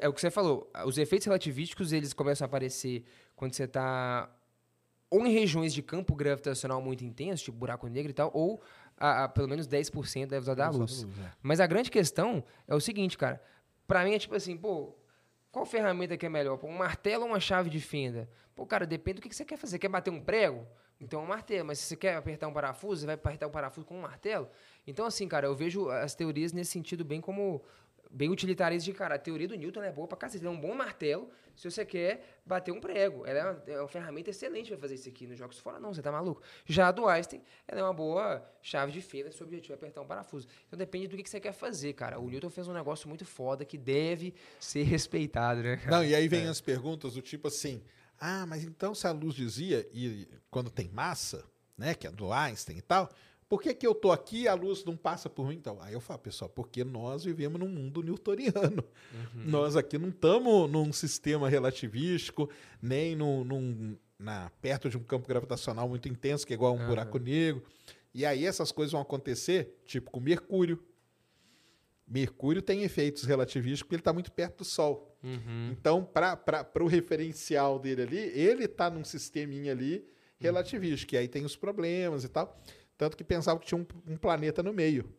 É o que você falou. Os efeitos relativísticos, eles começam a aparecer quando você está ou em regiões de campo gravitacional muito intenso, tipo buraco negro e tal, ou a, a pelo menos 10% da velocidade da luz. luz, é. Mas a grande questão é o seguinte, cara. Pra mim é tipo assim, pô, qual ferramenta que é melhor? Pô, um martelo ou uma chave de fenda? Pô, cara, depende do que que você quer fazer. Quer bater um prego? Então é um martelo. Mas se você quer apertar um parafuso, você vai apertar um parafuso com um martelo? Então, assim, cara, eu vejo as teorias nesse sentido bem como bem utilitaristas de cara. A teoria do Newton é boa pra cacete. Ele é um bom martelo se você quer bater um prego. Ela é uma, é uma ferramenta excelente pra fazer isso aqui. Nos jogos fora, não, você tá maluco. Já a do Einstein, ela é uma boa chave de fenda se o objetivo é apertar um parafuso. Então depende do que, que você quer fazer, cara. O Newton fez um negócio muito foda que deve ser respeitado, né, cara? Não, e aí vem as perguntas do tipo assim: ah, mas então se a luz dizia, e quando tem massa, né, que é do Einstein e tal, por que, que eu tô aqui e a luz não passa por mim? Então, aí eu falo, pessoal, porque nós vivemos num mundo newtoniano. Nós aqui não estamos num sistema relativístico, nem num, num- na, perto de um campo gravitacional muito intenso, que é igual a um Aham. buraco negro. E aí essas coisas vão acontecer, tipo com Mercúrio. Mercúrio tem efeitos relativísticos porque ele está muito perto do Sol. Uhum. Então, para o referencial dele ali, ele está num sisteminha ali relativístico, que aí tem os problemas e tal. Tanto que pensava que tinha um, um planeta no meio.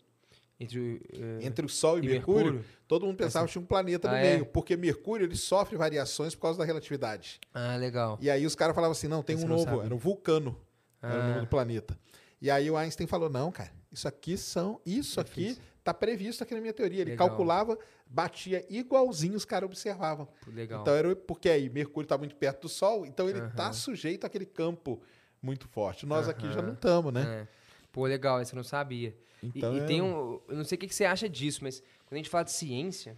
Entre, o, eh, Entre o Sol e, e Mercúrio, Mercúrio? todo mundo pensava que tinha um planeta no Ah, é? meio, porque Mercúrio ele sofre variações por causa da relatividade. Ah, legal. E aí os caras falavam assim: não, tem Esse um não novo, era o Vulcano, era o Ah. nome do planeta. E aí o Einstein falou: não, cara, isso aqui são, isso aqui Difícil. Está previsto aqui na minha teoria. Ele Legal. calculava, batia igualzinho os caras observavam. Legal. Então era porque aí Mercúrio está muito perto do Sol, então ele está Aham. sujeito àquele campo muito forte. Nós aqui já não estamos, né? É. Pô, legal, essa eu não sabia. E- Então e é- tem um. Eu não sei o que que você acha disso, mas quando a gente fala de ciência,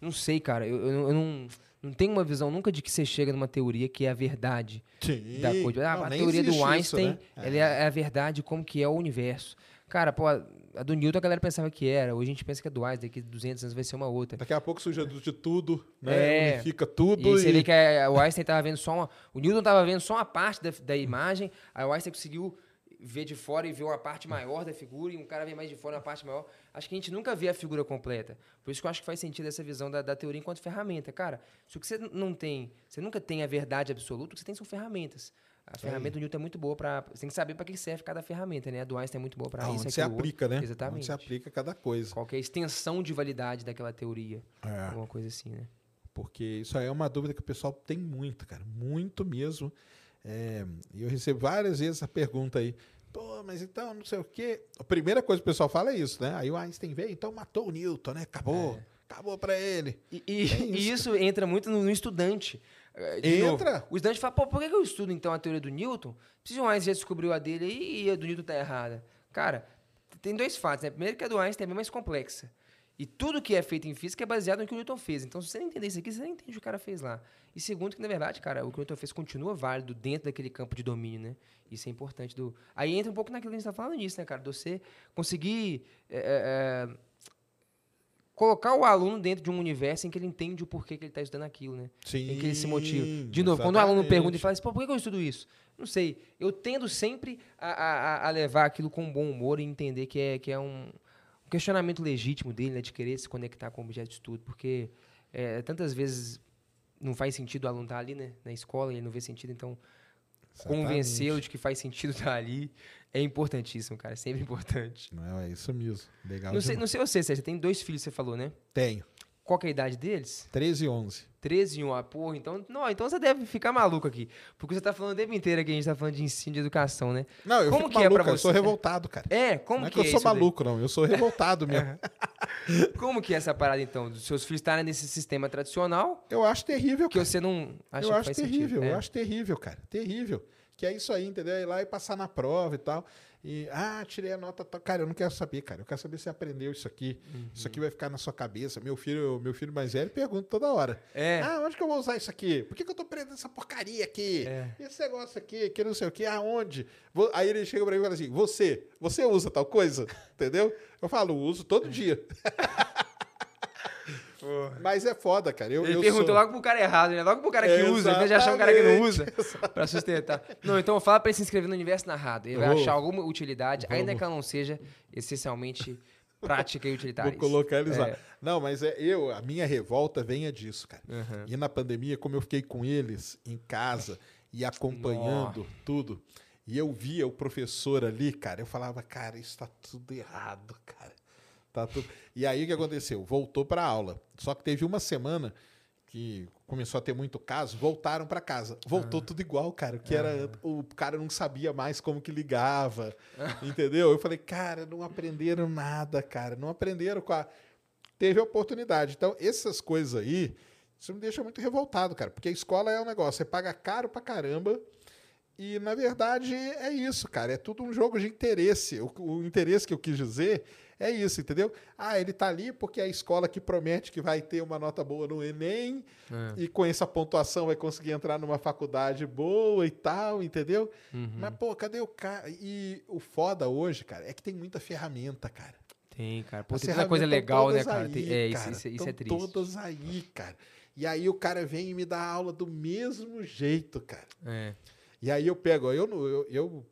não sei, cara. Eu, eu não- eu não, não tenho uma visão nunca de que você chega numa teoria que é a verdade Sim. da coisa. Ah, Não, a teoria do existe isso, Einstein né? é, a- é a verdade como que é o universo. Cara, pô, a do Newton a galera pensava que era. Hoje a gente pensa que é do Einstein, daqui a 200 anos vai ser uma outra. Daqui a pouco surge de tudo, né? É. Unifica E tudo aí e, você vê que a- o Einstein tava vendo só uma. O Newton tava vendo só uma parte da, da imagem, aí o Einstein conseguiu ver de fora e ver uma parte maior da figura, e um cara vê mais de fora uma parte maior. Acho que a gente nunca vê a figura completa. Por isso que eu acho que faz sentido essa visão da, da teoria enquanto ferramenta. Cara, se o que você não tem, você nunca tem a verdade absoluta, o que você tem são ferramentas. A ferramenta do Newton é muito boa para. Você tem que saber para que serve cada ferramenta, né? A do Einstein é muito boa para isso. onde você aquilo, aplica, né? Exatamente. Onde você aplica cada coisa. Qual que é a extensão de validade daquela teoria. É. Alguma coisa assim, né? Porque isso aí é uma dúvida que o pessoal tem muito, cara. Muito mesmo. É, E eu recebo várias vezes a pergunta aí. Pô, mas então não sei o quê. A primeira coisa que o pessoal fala é isso, né? Aí o Einstein veio, então matou o Newton, né? Acabou. Acabou pra ele. E, e- É e isso, isso entra muito no, no estudante. Eh, de novo, Entra. o estudante fala, pô, por que eu estudo então a teoria do Newton? Se o Einstein já descobriu a dele aí e a do Newton tá errada. Cara, tem dois fatos, né? Primeiro que a do Einstein é bem mais complexa. E tudo que é feito em física é baseado no que o Newton fez. Então, se você não entender isso aqui, você não entende o que o cara fez lá. E segundo, que na verdade, cara, o que o Newton fez continua válido dentro daquele campo de domínio, né? Isso é importante. Do... Aí entra um pouco naquilo que a gente tá falando nisso, né, cara? De você conseguir eh, eh, colocar o aluno dentro de um universo em que ele entende o porquê que ele está estudando aquilo, né? Sim. Em que ele se motiva. De novo, quando o aluno exatamente. pergunta e fala assim, por que eu estudo isso? Não sei. Eu tendo sempre a, a- a- levar aquilo com bom humor e entender que é, que é um, um questionamento legítimo dele, né? De querer se conectar com o objeto de estudo. Porque é, tantas vezes não faz sentido o aluno estar ali, né? Na escola, e ele não vê sentido, então Exatamente. Convencê-lo de que faz sentido estar ali é importantíssimo, cara. É sempre importante. Não, é isso mesmo. Legal. Não sei, demais. não sei você, você tem dois filhos, você falou, né? Tenho. Qual que é a idade deles? 13 e 11. 13 e 1, ah, porra, então, não, então você deve ficar maluco aqui. Porque você tá falando o tempo inteiro que a gente tá falando de ensino de educação, né? Não, eu Como fico que é maluco, pra cara, eu sou você? revoltado, cara. É, como não é que, que eu é sou daí? maluco, não. Eu sou revoltado mesmo. Como que é essa parada, então? Dos seus filhos estarem nesse sistema tradicional, Eu acho terrível, que cara. você não acha eu que acho terrível, sentido. eu É. acho terrível, cara. Terrível. Que é isso aí, entendeu? Ir lá e passar na prova e tal. E, ah, tirei a nota. tal. Cara, eu não quero saber, cara. Eu quero saber se você aprendeu isso aqui. Isso Uhum. aqui vai ficar na sua cabeça. Meu filho, meu filho mais velho pergunta toda hora. É. Ah, onde que eu vou usar isso aqui? Por que, que eu tô prendendo essa porcaria aqui? É. Esse negócio aqui, que não sei o que, aonde? Vou- Aí ele chega pra mim e fala assim: Você, você usa tal coisa? Entendeu? Eu falo, uso todo É. Mas é foda, cara. Eu, Ele eu perguntou sou... logo pro cara errado, né? Logo pro cara que usa, ao invés de achar um cara que não usa, pra sustentar. Não, então fala pra ele se inscrever no Universo Narrado. Ele vai Vou. achar alguma utilidade, ainda que ela não seja essencialmente prática e utilitária. Vou colocar eles lá. É. Não, mas é eu, a minha revolta venha disso, cara. Uhum. E na pandemia, como eu fiquei com eles em casa e acompanhando tudo. E eu via o professor ali, cara, eu falava, cara, isso tá tudo errado, cara. Tá tudo... E aí o que aconteceu? Voltou para aula. Só que teve uma semana que começou a ter muito caso, voltaram para casa. Voltou ah. tudo igual, cara. Que ah. era o cara não sabia mais como que ligava, entendeu? Eu falei, cara, não aprenderam nada, cara. Não aprenderam com a teve a oportunidade. Então, essas coisas aí, isso me deixa muito revoltado, cara, porque a escola é um negócio, você paga caro pra caramba. E, na verdade, é isso, cara. É tudo um jogo de interesse. O, o interesse que eu quis dizer é isso, entendeu? Ah, ele tá ali porque é a escola que promete que vai ter uma nota boa no Enem é. e com essa pontuação vai conseguir entrar numa faculdade boa e tal, entendeu? Uhum. Mas, pô, cadê o cara? E o foda hoje, cara, é que tem muita ferramenta, cara. Tem, cara. Pô, tem muita coisa legal, né, cara? Aí, tem, é, cara, isso, isso é triste. todas aí, cara. E aí o cara vem e me dá aula do mesmo jeito, cara. É. E aí eu pego, eu, eu, eu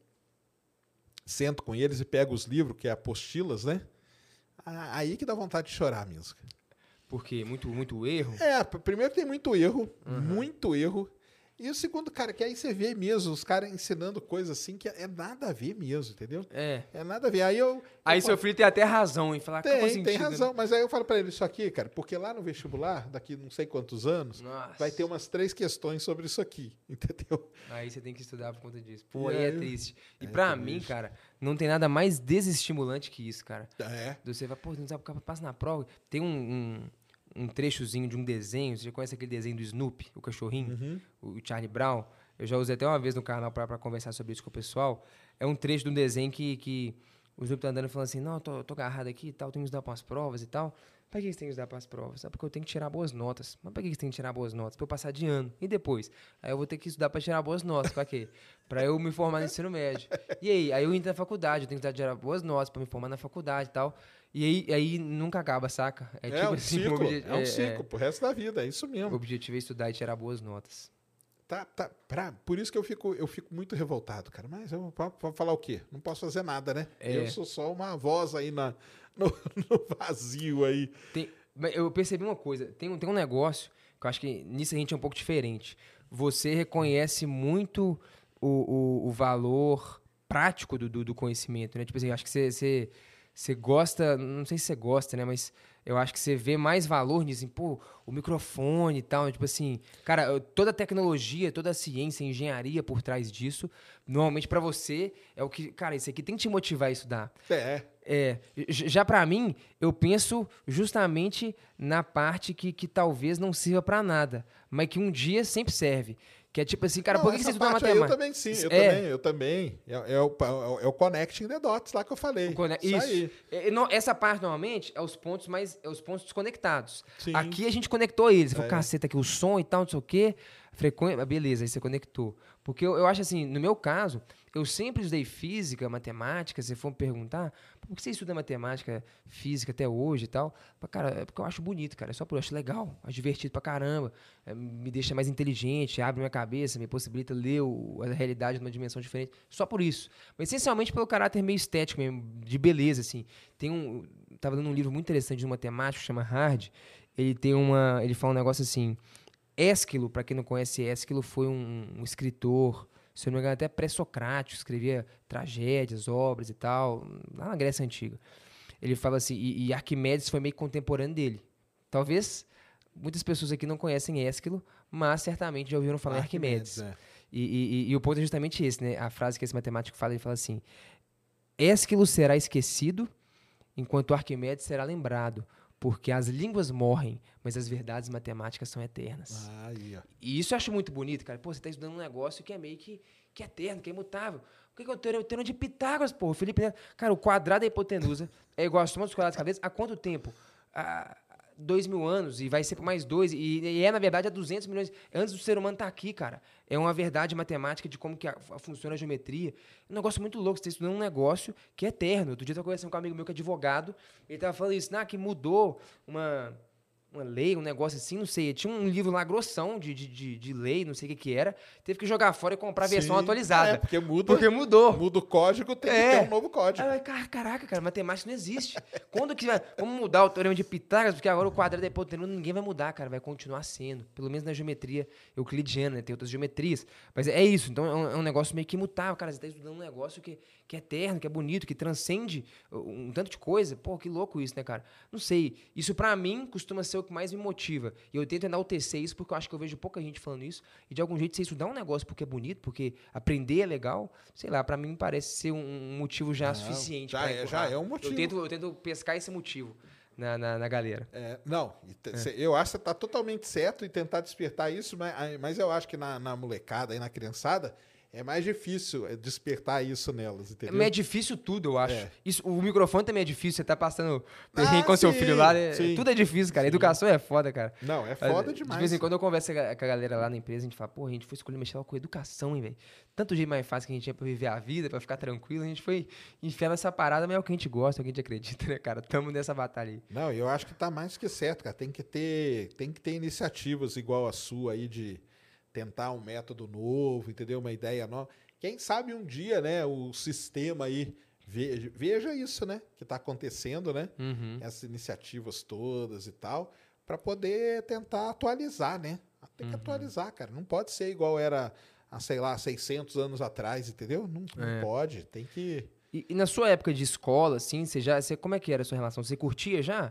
sento com eles e pego os livros, que é apostilas, né? Aí que dá vontade de chorar mesmo. Por quê? Muito, muito erro? É, primeiro tem muito erro, uhum. muito erro. E o segundo, cara, que aí você vê mesmo os caras ensinando coisas assim que é nada a ver mesmo, entendeu? É. É nada a ver. Aí eu. Aí eu seu filho tem até razão em falar Tem, sentido, tem razão. Né? Mas aí eu falo para ele isso aqui, cara, porque lá no vestibular, daqui não sei quantos anos, Nossa. vai ter umas três questões sobre isso aqui, entendeu? Aí você tem que estudar por conta disso. Pô, e aí é triste. E é para mim, cara, não tem nada mais desestimulante que isso, cara. É. Você vai, pô, não sabe o que passa na prova. Tem um, um um trechozinho de um desenho. Você já conhece aquele desenho do Snoopy, o cachorrinho, uhum. o Charlie Brown? Eu já usei até uma vez no canal para conversar sobre isso com o pessoal. É um trecho de um desenho que, que o Snoopy tá andando falando assim: Não, tô, tô agarrado aqui e tal, tenho que estudar para as provas e tal. Pra que você tem que estudar para as provas? É porque eu tenho que tirar boas notas. Mas pra que você tem que tirar boas notas? Pra eu passar de ano. E depois? Aí eu vou ter que estudar para tirar boas notas. Pra quê? Pra eu me formar no ensino médio. E aí? Aí eu entro na faculdade, eu tenho que tirar boas notas para me formar na faculdade e tal. E aí, aí nunca acaba, saca? É, é tipo um assim, ciclo, é um é, ciclo, é, pro resto da vida, é isso mesmo. O objetivo é estudar e tirar boas notas. Tá, tá, pra, por isso que eu fico, eu fico muito revoltado, cara. Mas eu vou falar o quê? Não posso fazer nada, né? É. Eu sou só uma voz aí na, no, no vazio aí. Tem, eu percebi uma coisa, tem, tem um negócio que eu acho que nisso a gente é um pouco diferente. Você reconhece muito o, o, o valor prático do, do, do, conhecimento, né? Tipo assim, acho que você, você você gosta, não sei se você gosta, né? Mas eu acho que você vê mais valor nisso, assim, pô, o microfone e tal. Né? Tipo assim, cara, toda a tecnologia, toda a ciência, a engenharia por trás disso, normalmente para você é o que, cara, isso aqui tem que te motivar a estudar. É. É. Já para mim, eu penso justamente na parte que, que talvez não sirva para nada, mas que um dia sempre serve. Que é tipo assim, cara, não, por que, que você estuda matemática? Eu também, sim, eu é. também, eu também. É, é, o, é, o connecting the dots lá que eu falei. Isso, isso. Aí. É, não, essa parte, normalmente, é os pontos mais. É os pontos desconectados. Sim. Aqui a gente conectou eles. Falou, é. caceta, aqui o som e tal, não sei o quê. Frequência. Beleza, aí você conectou. Porque eu, eu acho assim, no meu caso, eu sempre estudei física, matemática, se for me perguntar, por que você estuda matemática, física até hoje e tal? Cara, é porque eu acho bonito, cara. É só por eu acho legal, acho divertido pra caramba. É, me deixa mais inteligente, abre minha cabeça, me possibilita ler o, a realidade numa dimensão diferente. Só por isso. Mas essencialmente pelo caráter meio estético mesmo, de beleza, assim. Tem um. Tava lendo um livro muito interessante de um matemático, chama Hard. Ele tem uma. Ele fala um negócio assim. Ésquilo, para quem não conhece Ésquilo, foi um, um escritor se eu não me engano, até pré-socrático, escrevia tragédias, obras e tal, lá na Grécia Antiga. Ele fala assim, e, e Arquimedes foi meio contemporâneo dele. Talvez muitas pessoas aqui não conhecem Ésquilo, mas certamente já ouviram falar Arquimedes. em Arquimedes. É. E, e, e, o ponto é justamente esse, né? A frase que esse matemático fala, ele fala assim: Ésquilo será esquecido, enquanto Arquimedes será lembrado. Porque as línguas morrem, mas as verdades matemáticas são eternas. Ah, yeah. E isso eu acho muito bonito, cara. Pô, você está estudando um negócio que é meio que, que é eterno, que é imutável. O que é o teorema, o teorema de Pitágoras, pô? Felipe Cara, o quadrado da hipotenusa é igual a soma dos quadrados de cabeça há quanto tempo? Ah, dois mil anos e vai ser por mais dois. E, e, é, na verdade, há 200 milhões. Antes do ser humano estar tá aqui, cara. É uma verdade matemática de como que a, a funciona a geometria. É um negócio muito louco. Você está estudando um negócio que é eterno. Outro dia eu estava conversando com um amigo meu que é advogado. Ele estava falando isso, né, que mudou uma uma lei, um negócio assim, não sei. Tinha um livro lá grossão de, de, de, de lei, não sei o que que era. Teve que jogar fora e comprar a versão Sim. atualizada. É, porque muda, Porque mudou. muda o código, tem É. que ter um novo código. Aí caraca, cara, matemática não existe. Quando que vai. Vamos mudar o teorema de Pitágoras, porque agora o quadrado é hipotenusa, ninguém vai mudar, cara. Vai continuar sendo. Pelo menos na geometria euclidiana, né? Tem outras geometrias. Mas é isso. Então é um, é um negócio meio que imutável, cara. Você tá estudando um negócio que, que é eterno, que é bonito, que transcende um tanto de coisa. Pô, que louco isso, né, cara? Não sei. Isso pra mim costuma ser o que mais me motiva. E eu tento enaltecer isso porque eu acho que eu vejo pouca gente falando isso. E de algum jeito você estudar um negócio porque é bonito, porque aprender é legal, sei lá, pra mim parece ser um, motivo já Não, suficiente. já é- já é um motivo. Eu tento, eu tento pescar esse motivo na, na, na galera. É, não, cê- eu acho que você tá totalmente certo em tentar despertar isso, mas, mas eu acho que na, na molecada e na criançada é mais difícil é, despertar isso nelas, entendeu? É difícil tudo, eu acho. É. Isso, o microfone também é difícil, você tá passando perrengue Ah, com seu sim, filho lá. é- sim. tudo é difícil, cara. Educação é foda, cara. Não, é Mas, foda De demais. vez em quando eu converso com a com a galera lá na empresa, a gente fala, pô, a gente foi escolher mexer com educação, hein, velho. Tanto jeito mais fácil que a gente tinha pra viver a vida, pra ficar tranquilo, a gente foi enfiar nessa parada, mas é o que a gente gosta, é o que a gente acredita, né, cara? Tamo nessa batalha aí. Não, eu acho que tá mais que certo, cara. Tem que ter, tem que ter iniciativas igual a sua aí de tentar um método novo, entendeu? Uma ideia nova. Quem sabe um dia, né, o sistema aí veja, veja isso, né, que tá acontecendo, né? Uhum. essas iniciativas todas e tal, para poder tentar atualizar, né? Tem Uhum. que atualizar, cara. Não pode ser igual era há, sei lá, 600 anos atrás, entendeu? Não, não É. pode. Tem que. E, e na sua época de escola, assim, você já. Você, como é que era a sua relação? Você curtia já?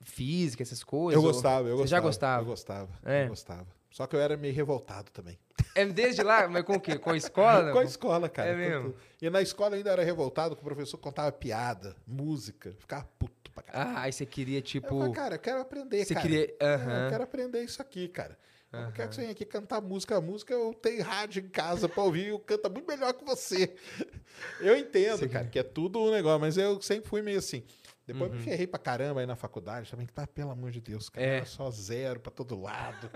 Física, essas coisas? Eu Ou- gostava, eu Você gostava. já gostava? Eu gostava. É. Eu gostava. Só que eu era meio revoltado também. É desde lá? Mas com o quê? Com a escola? não? Com a escola, cara. É mesmo? E na escola eu ainda era revoltado com o professor que contava piada, música. Ficava puto pra caralho. Ah, aí você queria, Eu tipo. falei, cara, eu quero aprender, Você cara. queria- aham. Eu quero aprender isso aqui, cara. Eu não quero que você venha aqui cantar música. Música eu tenho rádio em casa pra ouvir. Eu canto muito melhor que você. Eu entendo, Você cara, que é tudo um negócio, mas eu sempre fui meio assim. Depois Uhum. me ferrei pra caramba aí na faculdade também, que tá, pelo amor de Deus, cara. É. Era só zero pra todo lado.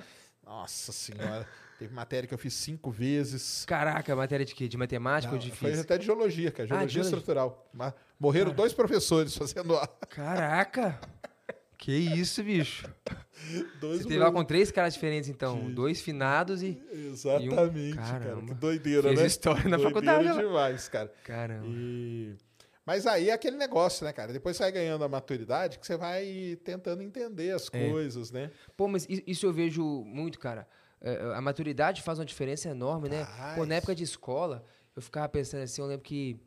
Nossa senhora. Teve matéria que eu fiz cinco vezes. Caraca, matéria de quê? De matemática Não, ou de foi física? até de geologia, cara. Ah, Geologia geologia. estrutural. Mas morreram dois professores fazendo aula. Caraca! Que isso, bicho? Dois Você teve aula com três caras diferentes, então. Tive. Dois finados e. Exatamente, cara. Caramba. Que doideira, Fez né? história na Doideira faculdade, lá. demais, cara. Caramba. E... Mas aí é aquele negócio, né, cara? Depois você vai ganhando a maturidade que você vai tentando entender as É. coisas, né? Pô, mas isso eu vejo muito, cara. É, A maturidade faz uma diferença enorme, né? Pô, na época de escola, eu ficava pensando assim, eu lembro que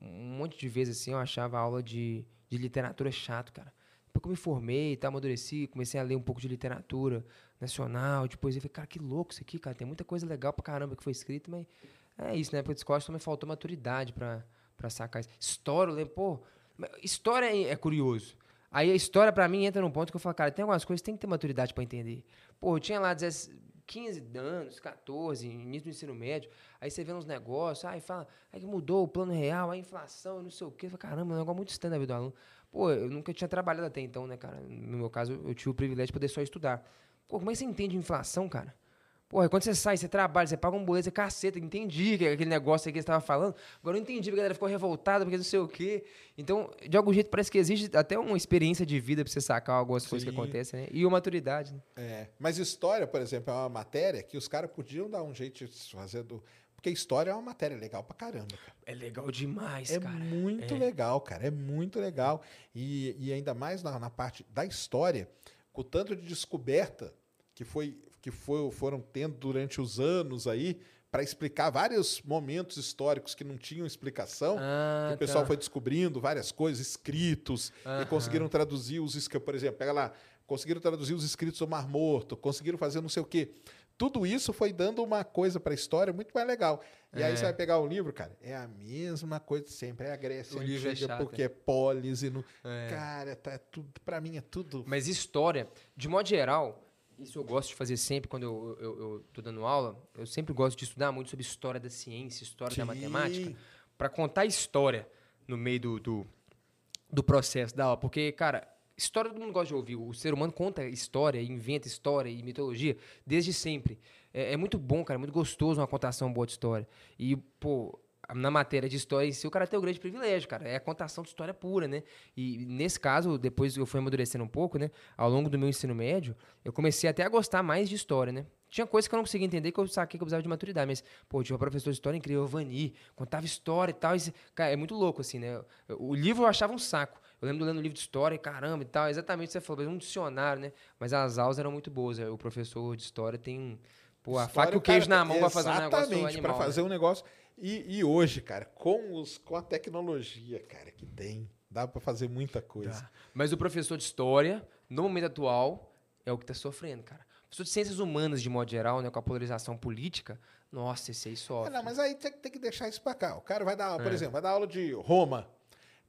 um monte de vezes assim eu achava a aula de, de literatura chato, cara. Depois que eu me formei e tal, amadureci, comecei a ler um pouco de literatura nacional, de poesia, eu falei, cara, que louco isso aqui, cara. Tem muita coisa legal pra caramba que foi escrito, mas é isso, na época de escola também faltou maturidade pra, pra sacar isso. História, eu lembro, pô, história é, é curioso. Aí a história, pra mim, entra num ponto que eu falo, cara, tem algumas coisas que tem que ter maturidade pra entender. Pô, eu tinha lá 10, 15 anos, 14, início do ensino médio, aí você vê uns negócios, aí fala, aí que mudou o plano real, a inflação, não sei o quê. Eu falo, caramba, é um negócio muito estranho na vida do aluno. Pô, eu nunca tinha trabalhado até então, né, cara? No meu caso, eu tive o privilégio de poder só estudar. Pô, como é que você entende inflação, cara? Porra, quando você sai, você trabalha, você paga um boleto, você caceta, entendi que é aquele negócio aí que você estava falando. Agora eu entendi, porque a galera ficou revoltada, porque não sei o quê. Então, de algum jeito, parece que existe até uma experiência de vida pra você sacar algumas coisas que Sim. acontecem, né? E uma maturidade, né? É. Mas história, por exemplo, é uma matéria que os caras podiam dar um jeito de fazer do. Porque história é uma matéria legal pra caramba, cara. É legal demais, É cara. muito É. legal, cara. É muito legal. E, e ainda mais na, na parte da história, com o tanto de descoberta que, foi, que foram tendo durante os anos aí, para explicar vários momentos históricos que não tinham explicação. Ah, que o pessoal tá. foi descobrindo várias coisas, escritos, e conseguiram traduzir os escritos, por exemplo, pega lá, conseguiram traduzir os escritos do Mar Morto, conseguiram fazer não sei o quê. Tudo isso foi dando uma coisa para a história muito mais legal. E aí É. você vai pegar o livro, cara, é a mesma coisa de sempre, é a Grécia O livro é chato, porque é polis e no... É. Cara, tá é tudo, para mim é tudo Mas história, de modo geral, isso eu gosto de fazer sempre quando eu, tô dando aula. Eu sempre gosto de estudar muito sobre história da ciência, história da Sim. matemática, para contar história no meio do, do, do processo da aula. Porque, cara, história todo mundo gosta de ouvir. O ser humano conta história, inventa história e mitologia desde sempre. É, é muito bom, cara, é muito gostoso uma contação boa de história. E, pô, na matéria de história em si, o cara tem o grande privilégio, cara. É a contação de história pura, né? E nesse caso, depois eu fui amadurecendo um pouco, né? Ao longo do meu ensino médio, eu comecei até a gostar mais de história, né? Tinha coisas que eu não conseguia entender, que eu saquei que eu precisava de maturidade. Mas, pô, tinha um professor de história incrível, Vani, contava história e tal. E, cara, é muito louco, assim, né? O livro eu achava um saco. Eu lembro de lendo um livro de história e caramba e tal. Exatamente o que você falou, um dicionário, né? Mas as aulas eram muito boas. O professor de história tem, pô, a História, faca e o queijo cara, na mão pra fazer um negócio Exatamente, para fazer um negócio. E, e hoje, cara, com, os, com a tecnologia, cara, que tem, dá para fazer muita coisa. Tá. Mas o professor de história, no momento atual, é o que tá sofrendo, cara. O professor de ciências humanas, de modo geral, né, com a polarização política, nossa, esse aí É, sofre. não, mas aí tem, tem que deixar isso pra cá. O cara vai dar, por É. exemplo, vai dar aula de Roma.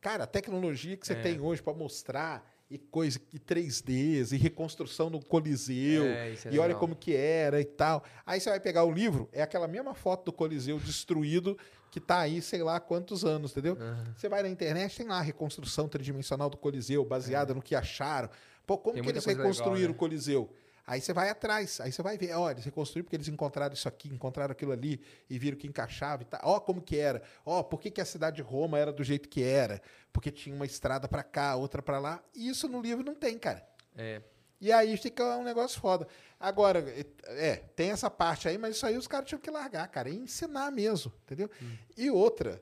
Cara, a tecnologia que você É. tem hoje para mostrar e coisa e 3Ds e reconstrução do Coliseu É, é e olha legal. como que era e tal. Aí você vai pegar o livro, é aquela mesma foto do Coliseu destruído que tá aí, sei lá quantos anos, entendeu? Aham. Você vai na internet, tem lá a reconstrução tridimensional do Coliseu, baseada no que acharam. Pô, como É. Tem que eles coisa legal, reconstruíram né? o Coliseu? Aí você vai atrás, aí você vai ver, ó, eles reconstruíram porque eles encontraram isso aqui, encontraram aquilo ali e viram que encaixava e tal. Ó, como que era. Ó, por que, que a cidade de Roma era do jeito que era? Porque tinha uma estrada pra cá, outra pra lá. E isso no livro não tem, cara. É. E aí fica um negócio foda. Agora, é, tem essa parte aí, mas isso aí os caras tinham que largar, cara, e ensinar mesmo, entendeu? E outra,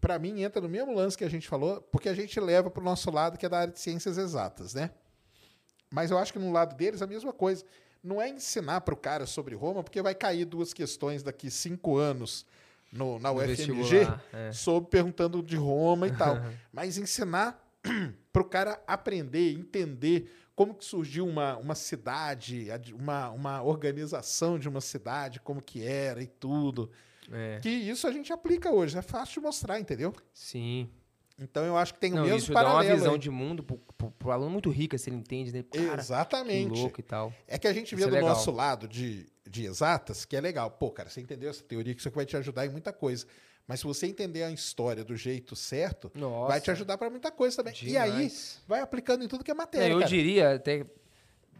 pra mim entra no mesmo lance que a gente falou, porque a gente leva pro nosso lado, que é da área de ciências exatas, né? Mas eu acho que no lado deles a mesma coisa. Não é ensinar pro cara sobre Roma, porque vai cair duas questões daqui cinco anos no, na UFMG, é. sobre perguntando de Roma e tal. Mas ensinar para o cara aprender, entender como que surgiu uma, uma cidade, uma, uma organização de uma cidade, como que era e tudo. É. Que isso a gente aplica hoje, é fácil de mostrar, entendeu? Sim. Então eu acho que tem o Não, mesmo isso dá uma paralelo. visão aí. de mundo pro, pro, pro aluno muito rica, se ele entende, né? Cara, que Exatamente. louco e tal. É que a gente vê Isso é do nosso lado de, de exatas, que é legal. Pô, cara, você entendeu essa teoria, que isso aqui vai te ajudar em muita coisa. Mas se você entender a história do jeito certo, Nossa. vai te ajudar para muita coisa também. E aí, demais. vai aplicando em tudo que é É, matéria. eu cara. diria, até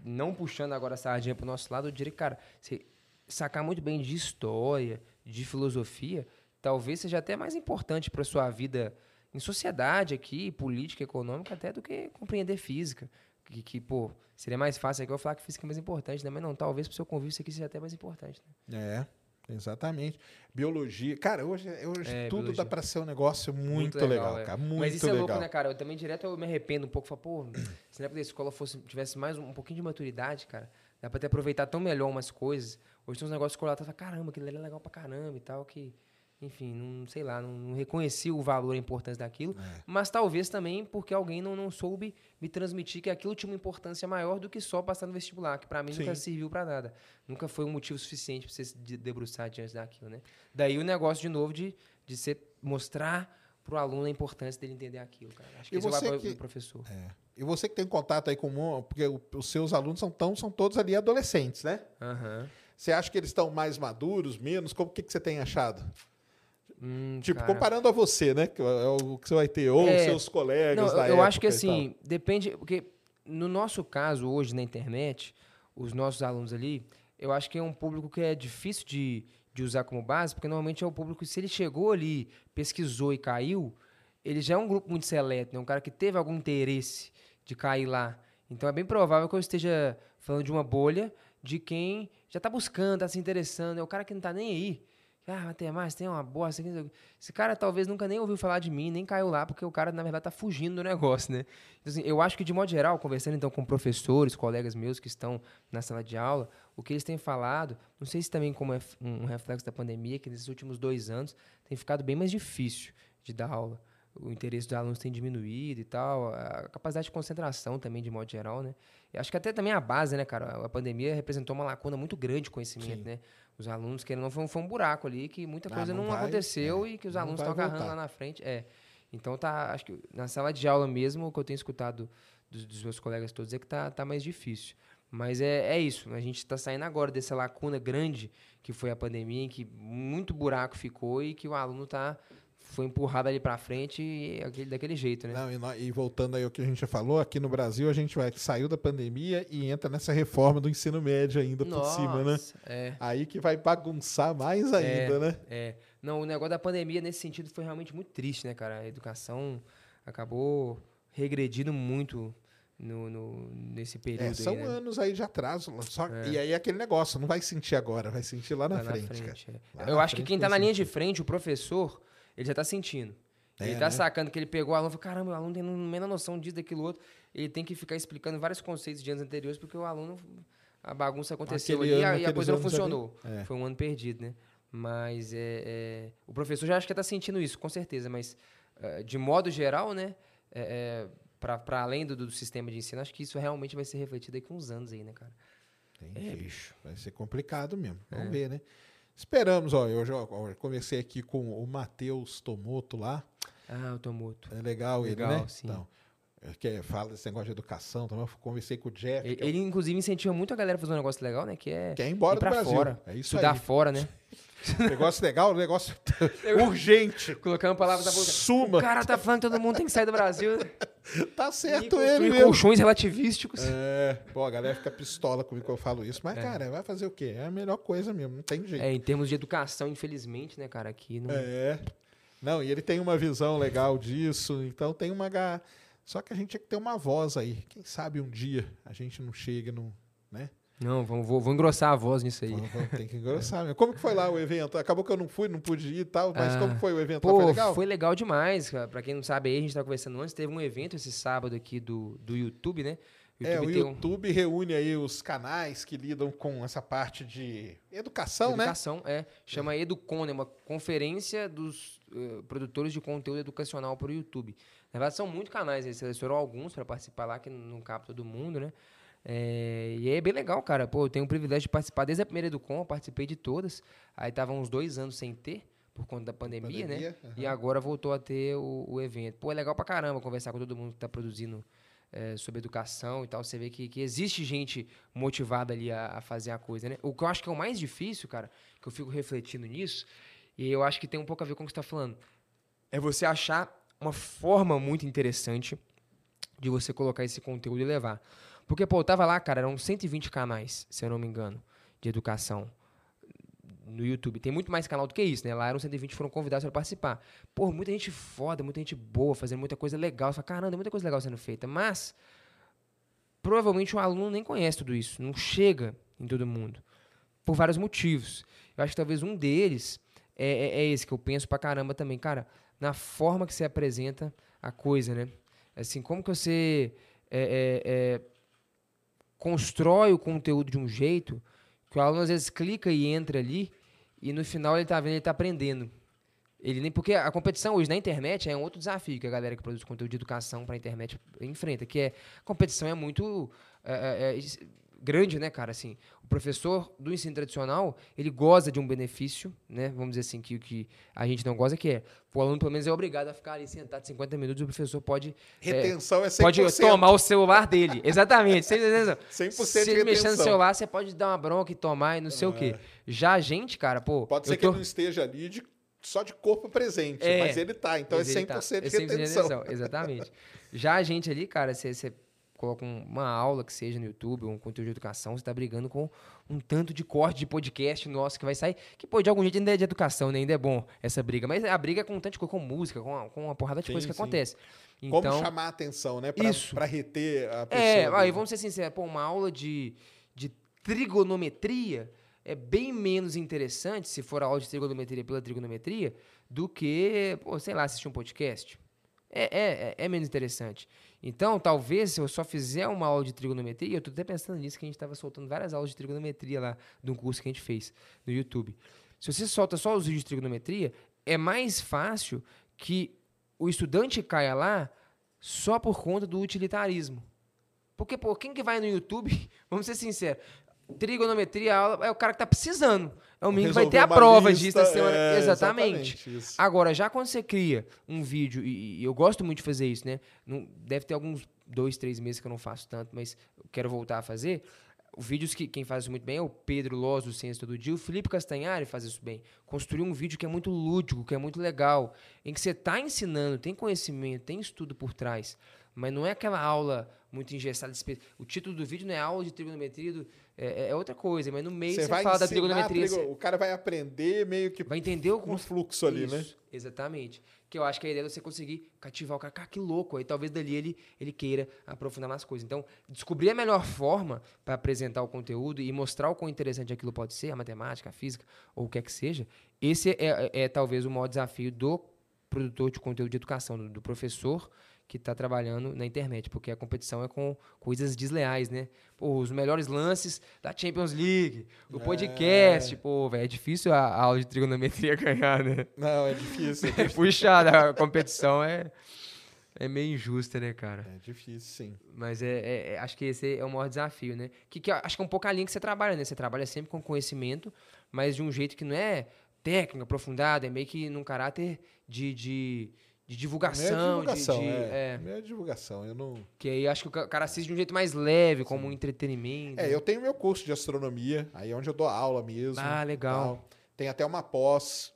não puxando agora a sardinha pro nosso lado, eu diria, cara, você sacar muito bem de história, de filosofia, talvez seja até mais importante para sua vida em sociedade aqui, política, econômica, até do que compreender física. Que, que pô, seria mais fácil aqui eu falar que física é mais importante, né? Mas não, talvez pro seu convívio isso aqui seja até mais importante. Né? É, exatamente. Biologia. Cara, hoje, hoje É, tudo biologia. dá para ser um negócio muito, legal, é. cara. Muito Mas isso legal. é louco, né, cara? Eu também direto eu me arrependo um pouco. Falo, pô, se na época da escola fosse, tivesse mais um, um pouquinho de maturidade, cara, dá pra ter aproveitado tão melhor umas coisas. Hoje tem uns negócios escolar, tá, caramba, aquilo ali é legal pra caramba e tal, que, enfim, não sei lá, não, não reconheci o valor e a importância daquilo. É. Mas talvez também porque alguém não, não soube me transmitir que aquilo tinha uma importância maior do que só passar no vestibular, que pra mim nunca Sim. serviu pra nada. Nunca foi um motivo suficiente pra você se de- debruçar diante daquilo, né? Daí o negócio, de novo, de, de você mostrar pro aluno a importância dele entender aquilo, cara. Acho que E é o você papel que- professor. É. E você que tem contato aí com o porque o- os seus alunos são, tão, são todos ali adolescentes, né? Aham. Você acha que eles estão mais maduros, menos? Como que, que você tem achado? Hum, Tipo, cara. comparando a você, né? Que é o que você vai ter, ou É. seus colegas Não, da eu, eu acho época que assim, depende. Porque no nosso caso, hoje na internet, os nossos alunos ali, eu acho que é um público que é difícil de, de usar como base, porque normalmente é o público, se ele chegou ali, pesquisou e caiu, ele já é um grupo muito seleto, né? Um cara que teve algum interesse de cair lá. Então é bem provável que eu esteja falando de uma bolha de quem já está buscando, está se interessando. É o cara que não está nem aí. Ah, mais, tem uma bosta. aqui. Esse cara talvez nunca nem ouviu falar de mim, nem caiu lá, porque o cara, na verdade, tá fugindo do negócio, né? Então, assim, eu acho que, de modo geral, conversando então com professores, colegas meus que estão na sala de aula, o que eles têm falado, não sei se também como é um reflexo da pandemia, que nesses últimos dois anos tem ficado bem mais difícil de dar aula. O interesse dos alunos tem diminuído e tal, a capacidade de concentração também, de modo geral, né? Eu acho que até também a base, né, cara? A pandemia representou uma lacuna muito grande de conhecimento, Sim. né? Os alunos, querendo ou não, foi um, foi um buraco ali que muita Ah, coisa não não, vai, aconteceu é, e que os alunos estão agarrando voltar. lá na frente. É. Então tá, acho que na sala de aula mesmo, o que eu tenho escutado dos, dos meus colegas todos é que tá, tá mais difícil. Mas é, é isso, a gente está saindo agora dessa lacuna grande que foi a pandemia, em que muito buraco ficou e que o aluno está foi empurrado ali pra frente e aquele, daquele jeito, né? Não, e, nó- e voltando aí ao que a gente já falou, aqui no Brasil a gente vai saiu da pandemia e entra nessa reforma do ensino médio ainda por cima, né? Nossa, É, Aí que vai bagunçar mais ainda, né? é. Não, o negócio da pandemia nesse sentido foi realmente muito triste, né, cara? A educação acabou regredindo muito no, no- nesse período É, são aí, né? anos aí de atraso. Só, É. E aí é aquele negócio, não vai sentir agora, vai sentir lá na Lá frente, cara. é. Lá Eu na acho que frente quem tá vai na linha de sentir. frente, o professor, ele já tá sentindo. ele É, tá né? sacando que ele pegou o aluno e falou, caramba, o aluno tem a menor noção disso, daquilo outro. Ele tem que ficar explicando vários conceitos de anos anteriores, porque o aluno, a bagunça aconteceu Aquele ali e a- ano, e a, coisa não funcionou. é. Foi um ano perdido, né? Mas é, é, o professor já acho que tá sentindo isso, com certeza. Mas, eh, de modo geral, né? É, para além do, do sistema de ensino, acho que isso realmente vai ser refletido daqui uns anos aí, né, cara? Entendi. É, bicho. Vai ser complicado mesmo. Vamos É. ver, né? Esperamos, ó. Eu já ó, conversei aqui com o Matheus Tomoto lá. Ah, o Tomoto. É legal, Legal, ele, né? sim. Então, é que fala desse negócio de educação também. Eu conversei com o Jeff. Ele, que é o- ele, inclusive, incentiva muito a galera a fazer um negócio legal, né? Que é quer ir embora ir do Brasil. fora. É isso estudar aí. fora, né? Negócio legal, negócio urgente. Colocando palavras da boca. O Suma. cara tá falando que todo mundo tem que sair do Brasil. Tá certo ele mesmo. colchões relativísticos. É, pô, a galera fica pistola comigo que eu falo isso. Mas, cara, vai fazer o quê? É a melhor coisa mesmo, não tem jeito. É, em termos de educação, infelizmente, né, cara, aqui não... É. Não, e ele tem uma visão legal disso, então tem uma. Só que a gente tinha que ter uma voz aí. Quem sabe um dia a gente não chega no. Né? Não, vamos, vou, vou engrossar a voz nisso aí. Vamos- vamos- tem que engrossar mesmo. Como que foi lá o evento? Acabou que eu não fui, não pude ir e tal, mas Ah, como foi o evento? Pô, foi legal? foi legal demais, cara. Pra quem não sabe aí, a gente tava conversando antes, teve um evento esse sábado aqui do, do YouTube, né? É, o tem um- YouTube reúne aí os canais que lidam com essa parte de educação, né? Educação, é. Chama Educon, é uma conferência dos eh, produtores de conteúdo educacional para o YouTube. Na verdade, são muitos canais, ele selecionou alguns para participar lá, que não cabe todo mundo, né? É, e é bem legal, cara. Pô, eu tenho o privilégio de participar desde a primeira Educon, eu participei de todas. Aí tava uns dois anos sem ter, por conta da pandemia, né? Pandemia, E agora voltou a ter o, o evento. Pô, é legal pra caramba conversar com todo mundo que tá produzindo eh, sobre educação e tal. Você vê que, que existe gente motivada ali a, a fazer a coisa, né? O que eu acho que é o mais difícil, cara, que eu fico refletindo nisso, e eu acho que tem um pouco a ver com o que você tá falando, é você achar uma forma muito interessante de você colocar esse conteúdo e levar. Porque, pô, eu tava lá, cara, eram 120 canais, se eu não me engano, de educação no YouTube. Tem muito mais canal do que isso, né? Lá eram 120 foram convidados para participar. Pô, muita gente foda, muita gente boa, fazendo muita coisa legal. Você fala, caramba, muita coisa legal sendo feita. Mas, provavelmente o aluno nem conhece tudo isso. Não chega em todo mundo. Por vários motivos. Eu acho que talvez um deles é, é- é esse que eu penso pra caramba também. Cara, na forma que você apresenta a coisa, né? Assim, como que você é, é, é, constrói o conteúdo de um jeito que o aluno às vezes clica e entra ali e no final ele tá vendo, ele tá aprendendo. Ele nem porque a competição hoje na internet é um outro desafio que a galera que produz conteúdo de educação para a internet enfrenta, que é a competição é muito é, é, é, grande, né, cara? Assim, o professor do ensino tradicional ele goza de um benefício, né? Vamos dizer assim que o que a gente não goza que é o aluno pelo menos é obrigado a ficar ali sentado 50 minutos e o professor pode Retenção é, 100%. pode tomar o celular dele. Exatamente. Sem entendeu? 100% Se de ele mexer no retenção. celular, você pode dar uma bronca e tomar e não sei o quê. Já a gente, cara, pô. Pode ser eu que tô- ele não esteja ali de- só de corpo presente, É. mas ele tá, então é ele 100% tá- de é 100% retenção. Exatamente. Já a gente ali, cara, você coloca um- uma aula que seja no YouTube, um conteúdo de educação, você tá brigando com um tanto de corte de podcast nosso que vai sair, que pô, de algum jeito ainda é de educação, né? Ainda é bom essa briga. Mas a briga é com um tanto de coisa, com música, com uma, com uma porrada de Sim, coisa que sim. acontece. Como Então, chamar a atenção, né? Pra, Isso. pra reter a pessoa. É, aí né? vamos ser sinceros, pô, uma aula de, de trigonometria é bem menos interessante, se for a aula de trigonometria pela trigonometria, do que, pô, sei lá, assistir um podcast. É, é, é, é menos interessante. Então, talvez, se eu só fizer uma aula de trigonometria, eu tô até pensando nisso, que a gente estava soltando várias aulas de trigonometria lá, de um curso que a gente fez no YouTube. Se você solta só os vídeos de trigonometria, é mais fácil que o estudante caia lá só por conta do utilitarismo. Porque, pô, quem que vai no YouTube, vamos ser sinceros, trigonometria aula, é o cara que tá precisando. É o menino que vai ter a prova lista, disso na semana. é, exatamente. exatamente. Agora, já quando você cria um vídeo, e, e eu gosto muito de fazer isso, né? Não, deve ter alguns dois, três meses que eu não faço tanto, mas quero voltar a fazer. vídeos que quem faz isso muito bem é o Pedro Loz do Ciência Todo Dia, o Felipe Castanhari faz isso bem. Construir um vídeo que é muito lúdico, que é muito legal, em que você está ensinando, tem conhecimento, tem estudo por trás, mas não é aquela aula muito engessada. O título do vídeo não é aula de trigonometria, do, é, é, outra coisa, mas no meio você, você fala da trigonometria. Trigo, o cara vai aprender meio que vai entender o fluxo ali, isso, né? Exatamente. Que eu acho que a ideia é você conseguir cativar o cara, cara, que louco. Aí talvez dali ele, ele queira aprofundar nas coisas. Então, descobrir a melhor forma para apresentar o conteúdo e mostrar o quão interessante aquilo pode ser, a matemática, a física, ou o que é que seja, esse é, é, é talvez o maior desafio do produtor de conteúdo de educação, do, do professor que está trabalhando na internet, porque a competição é com coisas desleais, né? Pô, os melhores lances da Champions League, o é. podcast, pô, velho, é difícil a, aula de trigonometria ganhar, né? Não, é difícil. É puxada, a competição é, é meio injusta, né, cara? É difícil, sim. Mas é, é, é acho que esse é o maior desafio, né? Que, que acho que é um pouco a linha que você trabalha, né? Você trabalha sempre com conhecimento, mas de um jeito que não é técnico, aprofundado, é meio que num caráter de, de de divulgação. Meia divulgação, de, de, é. é. Divulgação, eu não... Que aí acho que o cara assiste de um jeito mais leve, como um entretenimento. É, eu tenho meu curso de astronomia, aí é onde eu dou aula mesmo. Ah, legal. Tal. Tem até uma pós,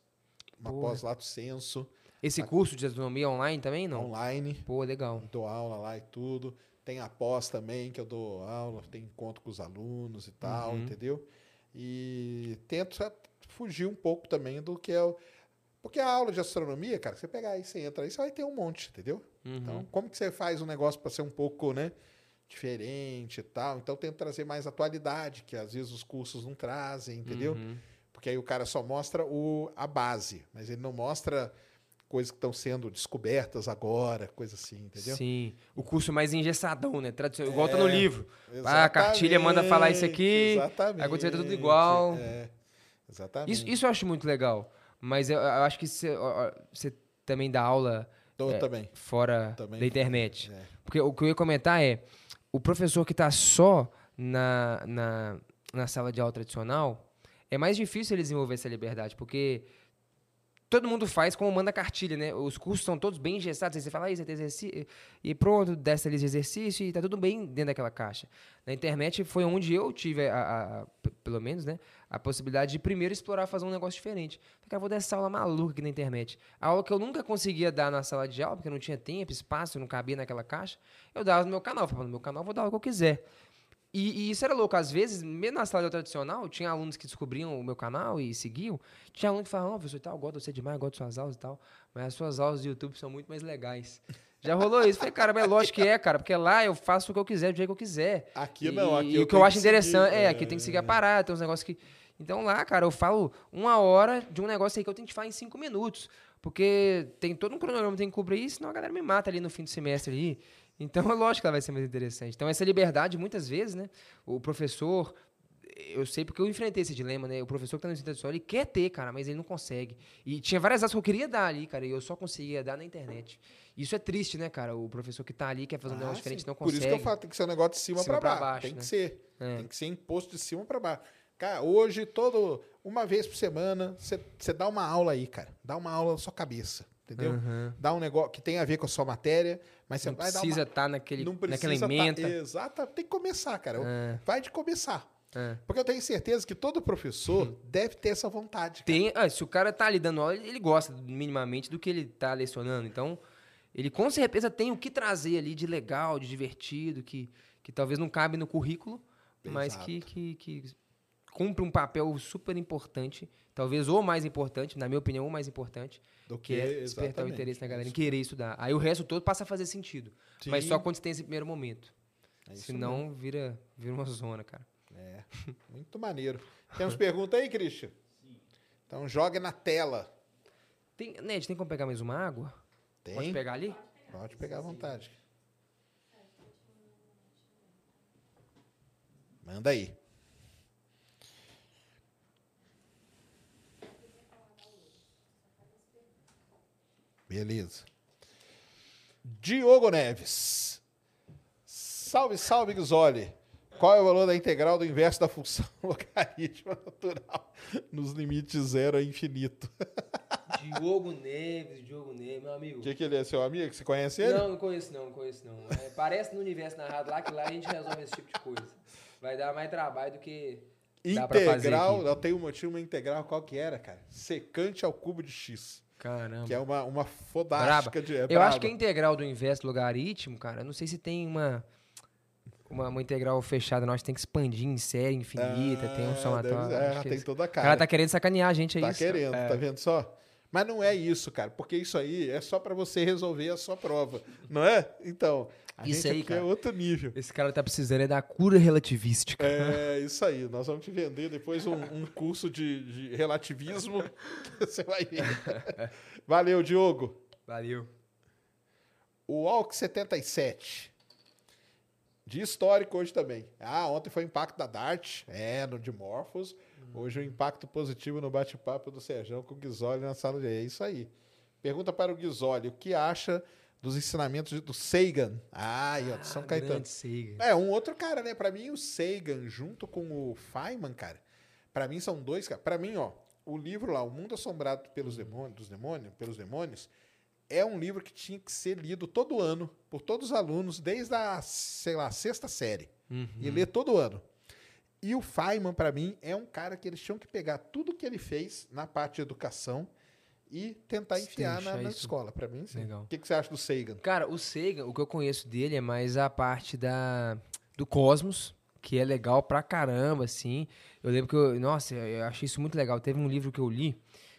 uma Pô. pós Lato Senso. Esse curso de astronomia online também, não? Online. Pô, legal. Dou aula lá e tudo. Tem a pós também, que eu dou aula, tem encontro com os alunos e tal, uhum. entendeu? E tento fugir um pouco também do que é o porque a aula de astronomia, cara, você pegar aí, você entra aí, você vai ter um monte, entendeu? Uhum. Então, como que você faz um negócio para ser um pouco, né, diferente e tal? Então, tenta trazer mais atualidade, que às vezes os cursos não trazem, entendeu? Uhum. Porque aí o cara só mostra o, a base, mas ele não mostra coisas que estão sendo descobertas agora, coisa assim, entendeu? Sim. O curso mais engessadão, né? Tradicional, igual tá no é, livro. Ah, a cartilha manda falar isso aqui. Exatamente. Aí acontecer tudo igual. É, exatamente. Isso, isso eu acho muito legal. Mas eu, eu acho que você também dá aula é, também. fora também da internet. É. Porque o que eu ia comentar é, o professor que está só na, na, na sala de aula tradicional, é mais difícil ele desenvolver essa liberdade, porque todo mundo faz como manda cartilha, né? Os cursos são todos bem engessados. Você fala, aí você tem exercício, e pronto, desce ali de exercício e tá tudo bem dentro daquela caixa. Na internet foi onde eu tive, a, a, pelo menos, né? A possibilidade de primeiro explorar fazer um negócio diferente. Cara, vou dar essa aula maluca aqui na internet. A aula que eu nunca conseguia dar na sala de aula, porque não tinha tempo, espaço, não cabia naquela caixa, eu dava no meu canal. Falava, no meu canal vou dar o que eu quiser. E, e, isso era louco. Às vezes, mesmo na sala tradicional, tinha alunos que descobriam o meu canal e seguiam. Tinha aluno que falava, oh, professor, tal, gosto de você demais, gosto de suas aulas e tal. Mas as suas aulas do YouTube são muito mais legais. Já rolou isso. Falei, cara, mas é lógico que é, cara, porque lá eu faço o que eu quiser, do jeito que eu quiser. Aqui não, aqui E o que eu acho interessante, seguir, é, aqui tem que seguir a parada, tem uns negócios que. Então lá, cara, eu falo uma hora de um negócio aí que eu tenho que falar em cinco minutos. Porque tem todo um cronograma que tem que cobrir, senão a galera me mata ali no fim do semestre ali. Então, é lógico que ela vai ser mais interessante. Então, essa liberdade, muitas vezes, né? O professor, eu sei porque eu enfrentei esse dilema, né? O professor que está no ensino tradicional, ele quer ter, cara, mas ele não consegue. E tinha várias aulas que eu queria dar ali, cara, e eu só conseguia dar na internet. Isso é triste, né, cara? O professor que está ali quer fazer um ah, negócio diferente, não consegue. Por isso que eu falo, tem que ser um negócio de cima, cima para baixo. baixo. Tem né? que ser. É. Tem que ser imposto de cima para baixo. Cara, hoje, todo, uma vez por semana, você dá uma aula aí, cara. Dá uma aula na sua cabeça entendeu? Uhum. Dá um negócio que tem a ver com a sua matéria, mas você não vai precisa estar tá naquele, não precisa naquela tá emenda. Tá, exato, tem que começar, cara. É. Vai de começar. É. Porque eu tenho certeza que todo professor hum. deve ter essa vontade. Tem, ah, se o cara tá ali dando aula, ele gosta minimamente do que ele tá lecionando. Então, ele com certeza tem o que trazer ali de legal, de divertido, que, que talvez não cabe no currículo, Exato. mas que, que, que cumpre um papel super importante, talvez o mais importante, na minha opinião, o mais importante, do que, que é despertar o interesse na galera em querer estudar. Aí o resto todo passa a fazer sentido. Sim. Mas só quando você tem esse primeiro momento. É Senão vira, vira uma zona, cara. É. Muito maneiro. Temos pergunta aí, Christian? Sim. Então joga na tela. Tem, Ned, tem como pegar mais uma água? Tem. Pode pegar ali? Pode pegar à vontade. Manda aí. Beleza. Diogo Neves. Salve, salve, Gusoli. Qual é o valor da integral do inverso da função logarítmica natural nos limites zero a infinito? Diogo Neves, Diogo Neves, meu amigo. O que, que ele é? Seu amigo? Você conhece ele? Não, não conheço não, não conheço não. É, parece no universo narrado lá que lá a gente resolve esse tipo de coisa. Vai dar mais trabalho do que. Dá pra fazer Integral, aqui. eu tenho uma, tinha uma integral, qual que era, cara? Secante ao cubo de X. Caramba. Que é uma, uma fodástica de. é Eu braba. acho que a integral do inverso logaritmo, cara, eu não sei se tem uma. Uma, uma integral fechada, nós tem que expandir em série infinita, tem um Ah, somatório. deve- É, tem esse- toda a O cara. cara tá querendo sacanear a gente aí. Tá querendo, tá vendo só? Mas não é isso, cara, porque isso aí é só pra você resolver a sua prova, não é? Então, a Isso aí, é cara. outro nível. Esse cara tá precisando é da cura relativística. É isso aí, nós vamos te vender depois um, um curso de, de relativismo, você vai ver. Valeu, Diogo. Valeu. O Alck 77. De histórico hoje também. Ah, ontem foi o impacto da Dart, é, no Dimorphos. Hoje o impacto positivo no bate-papo do Serjão com o Guizoli na sala de... É isso aí. Pergunta para o Guizoli, o que acha dos ensinamentos do Sagan? Ah, ó, de São Ah, Caetano. É, um outro cara, né? Pra mim, o Sagan, junto com o Feynman, cara, pra mim são dois, cara. Pra mim, ó, o livro lá, O Mundo Assombrado pelos Demônios, dos Demônios, pelos Demônios, é um livro que tinha que ser lido todo ano, por todos os alunos, desde a, sei lá, sexta série. Uhum. E ler todo ano. E o Feynman, pra mim, é um cara que eles tinham que pegar tudo que ele fez na parte de educação e tentar enfiar na, na escola. Pra mim, sim. Legal. O que, que você acha do Sagan? Cara, o Sagan, o que eu conheço dele é mais a parte da do cosmos, que é legal pra caramba, assim. Eu lembro que eu, nossa, eu achei isso muito legal. Teve um livro que eu li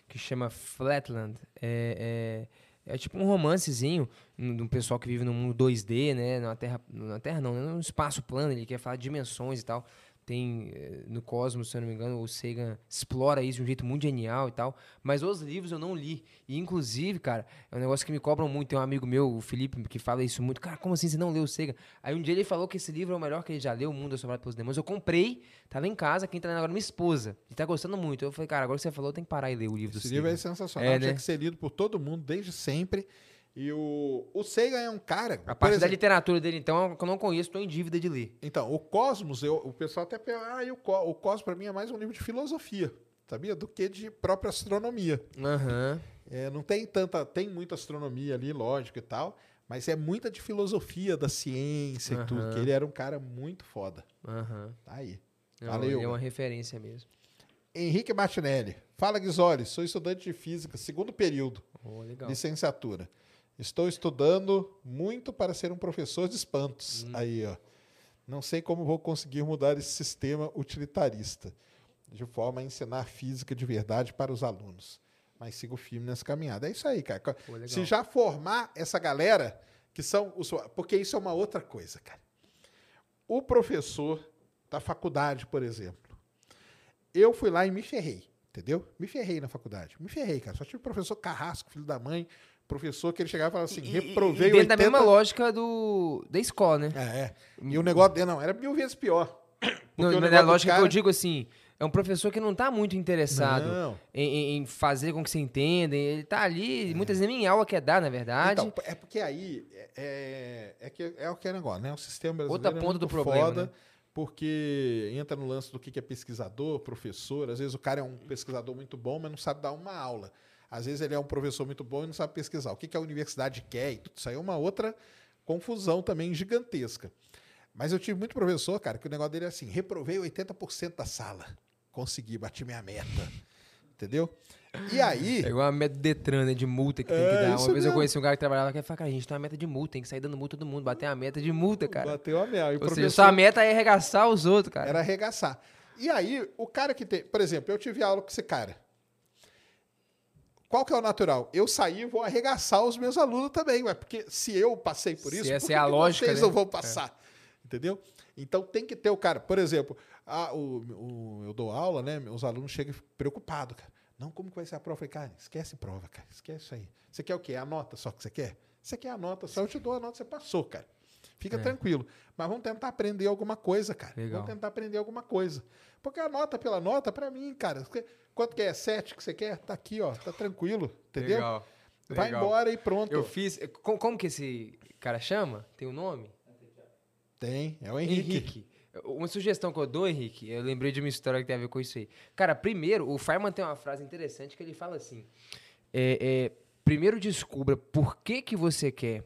que chama Flatland. É, é, é tipo um romancezinho de um pessoal que vive no mundo 2D, né? Na Terra, na Terra não, né? no espaço plano. Ele quer falar de dimensões e tal. Tem eh, no Cosmos, se eu não me engano, o Sagan explora isso de um jeito muito genial e tal. Mas os livros eu não li. E, inclusive, cara, é um negócio que me cobram muito. Tem um amigo meu, o Felipe, que fala isso muito. Cara, como assim você não leu o Sagan? Aí um dia ele falou que esse livro é o melhor que ele já leu, O Mundo Assombrado pelos Demônios. Eu comprei, tava em casa, quem tá lendo agora é minha esposa. E tá gostando muito. Eu falei, cara, agora que você falou, tem que parar e ler o livro Esse do livro é sensacional, É, tinha né? que ser lido por todo mundo desde sempre. E o, o Sagan é um cara. A parte da exemplo, literatura dele, então, eu não conheço, tô em dívida de ler. Então, o Cosmos, eu, o pessoal até pensa, ah, e o, o Cosmos para mim é mais um livro de filosofia, sabia? Do que de própria astronomia. Aham. É, não tem tanta, tem muita astronomia ali, lógico e tal, mas é muita de filosofia da ciência e tudo, que ele era um cara muito foda. Aham. Tá aí. Não, Valeu, ele é uma referência mesmo. Henrique Martinelli. Fala, Guizoli, sou estudante de física, segundo período. Oh, legal. Licenciatura. Estou estudando muito para ser um professor de espantos. Hum. Aí, ó. Não sei como vou conseguir mudar esse sistema utilitarista, de forma a ensinar física de verdade para os alunos. Mas sigo firme nessa caminhada. É isso aí, cara. Pô. Se já formar essa galera, que são os. Porque isso é uma outra coisa, cara. O professor da faculdade, por exemplo. Eu fui lá e me ferrei, entendeu? Me ferrei na faculdade. Me ferrei, cara. Só tive professor carrasco, filho da mãe. Professor que ele chegava e falava assim: E- reprovei e dentro da 80... mesma lógica do, da escola, né? É, é. E o negócio dele, não, era mil vezes pior. Não, mas negócio a do lógica que cara- eu digo assim, é um professor que não tá muito interessado em, em- fazer com que você entenda. Ele tá ali, muitas vezes nem aula quer dar, na verdade. Então, é porque aí é, é, que é o que é negócio, né? O sistema brasileiro Outra é ponta muito do problema, foda, né? porque entra no lance do que que é pesquisador, professor. Às vezes o cara é um pesquisador muito bom, mas não sabe dar uma aula. Às vezes ele é um professor muito bom e não sabe pesquisar. O que, que a universidade quer e tudo isso aí é uma outra confusão também gigantesca. Mas eu tive muito professor, cara, que o negócio dele é assim: reprovei 80% da sala. Consegui, bati minha meta. Entendeu? E aí. É igual a meta do Detran, né, de multa que tem É, que dar. isso Uma vez eu mesmo. conheci um cara que trabalhava que falava, cara, a gente tem uma meta de multa, tem que sair dando multa todo mundo, bater a meta de multa, cara. Bateu a o Ou seja, professor- sua meta é arregaçar os outros, cara. Era arregaçar. E aí, o cara que tem. Por exemplo, eu tive aula com esse cara. Qual que é o natural? Eu sair e vou arregaçar os meus alunos também, ué, porque se eu passei por Se isso, essa por é a lógica, vocês né? não vão passar? Entendeu? Então tem que ter o cara. Por exemplo, a- o, o- eu dou aula, né? Meus alunos chegam preocupados, cara. Não, como que vai ser a prova? Eu falei, cara, esquece prova, cara. Esquece isso aí. Você quer o quê? A nota só que você quer? Você quer a nota só? Eu te dou a nota, você passou, cara. Fica É. tranquilo. Mas vamos tentar aprender alguma coisa, cara. Legal. Vamos tentar aprender alguma coisa. Porque a nota pela nota, pra mim, cara, quanto que é? Sete que você quer? Tá aqui, ó. Tá tranquilo. Entendeu? Legal. Vai Legal. embora e pronto. Eu fiz. Como, como que esse cara chama? Tem um nome? Tem, é o Henrique. Uma sugestão que eu dou, Henrique, eu lembrei de uma história que tem a ver com isso aí. Cara, primeiro, o Feynman tem uma frase interessante que ele fala assim: é, é, primeiro descubra por que, que você quer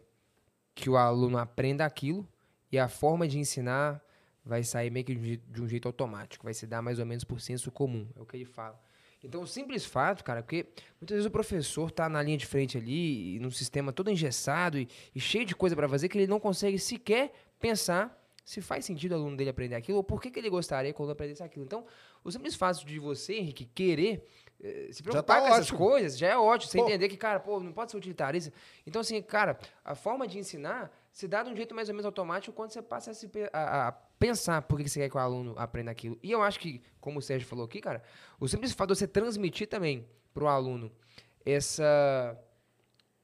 que o aluno aprenda aquilo e a forma de ensinar vai sair meio que de um jeito- de um jeito automático, vai se dar mais ou menos por senso comum, é o que ele fala. Então, o simples fato, cara, porque muitas vezes o professor tá na linha de frente ali, e num sistema todo engessado e, e cheio de coisa para fazer, que ele não consegue sequer pensar se faz sentido o aluno dele aprender aquilo, ou por que, que ele gostaria que o aluno aprendesse aquilo. Então, o simples fato de você, Henrique, querer eh, se Já preocupar tá com essas ótimo. coisas, já é ótimo. Você Pô. entender que, cara, pô, não pode ser utilitarista. Então, assim, cara, a forma de ensinar se dá de um jeito mais ou menos automático quando você passa a, se a- a pensar por que você quer que o aluno aprenda aquilo. E eu acho que, como o Sérgio falou aqui, cara, o simples fato de você transmitir também pro aluno essa,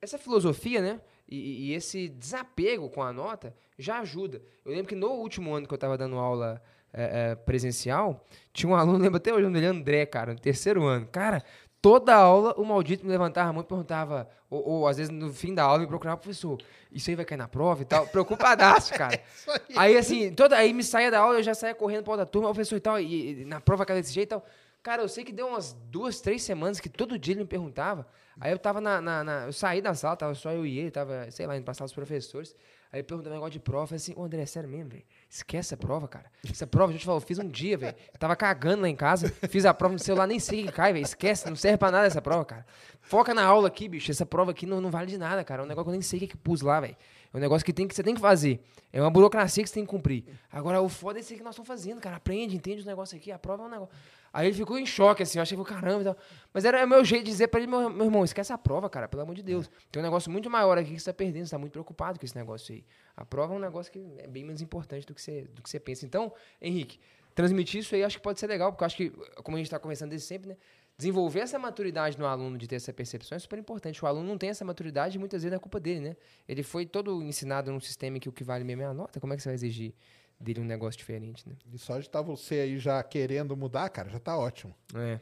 essa filosofia, né? E, e esse desapego com a nota já ajuda. Eu lembro que no último ano que eu estava dando aula é, é, presencial, tinha um aluno, lembro até hoje, o dele André, cara, no terceiro ano. Cara, toda aula o maldito me levantava e perguntava, ou, ou às vezes no fim da aula me procurava, professor, isso aí vai cair na prova e tal. Preocupadaço, cara. Isso aí. Aí, assim, toda, aí me saía da aula, eu já saía correndo pra outra turma, "Ô, professor e tal, e, e na prova cada desse jeito e tal. Cara, eu sei que deu umas duas, três semanas que todo dia ele me perguntava. Aí eu tava na, na- na- Eu saí da sala, tava só eu e ele, tava, sei lá, indo pra sala dos professores. Aí ele perguntava um negócio de prova, assim, ô André, é sério mesmo, velho? Esquece essa prova, cara. Essa prova, a gente falou, eu fiz um dia, velho. Eu tava cagando lá em casa, fiz a prova no celular, nem sei que cai, velho. Esquece, não serve pra nada essa prova, cara. Foca na aula aqui, bicho. Essa prova aqui não, não vale de nada, cara. É um negócio que eu nem sei o que, que pus lá, velho. É um negócio que, tem, que você tem que fazer. É uma burocracia que você tem que cumprir. Agora, o foda é isso que nós estamos fazendo, cara. Aprende, entende os negócios aqui, a prova é um negócio. Aí ele ficou em choque, assim, eu achei que caramba e tal. Mas era o meu jeito de dizer pra ele, meu, meu irmão, esquece a prova, cara, pelo amor de Deus. Tem um negócio muito maior aqui que você tá perdendo, você tá muito preocupado com esse negócio aí. A prova é um negócio que é bem menos importante do que você, do que você pensa. Então, Henrique, transmitir isso aí acho que pode ser legal, porque eu acho que, como a gente tá conversando desde sempre, né? Desenvolver essa maturidade no aluno de ter essa percepção é super importante. O aluno não tem essa maturidade e muitas vezes é culpa dele, né? Ele foi todo ensinado num sistema em que o que vale mesmo é a nota. Como é que você vai exigir dele um negócio diferente, né? E só de estar você aí já querendo mudar, cara, já tá ótimo. É.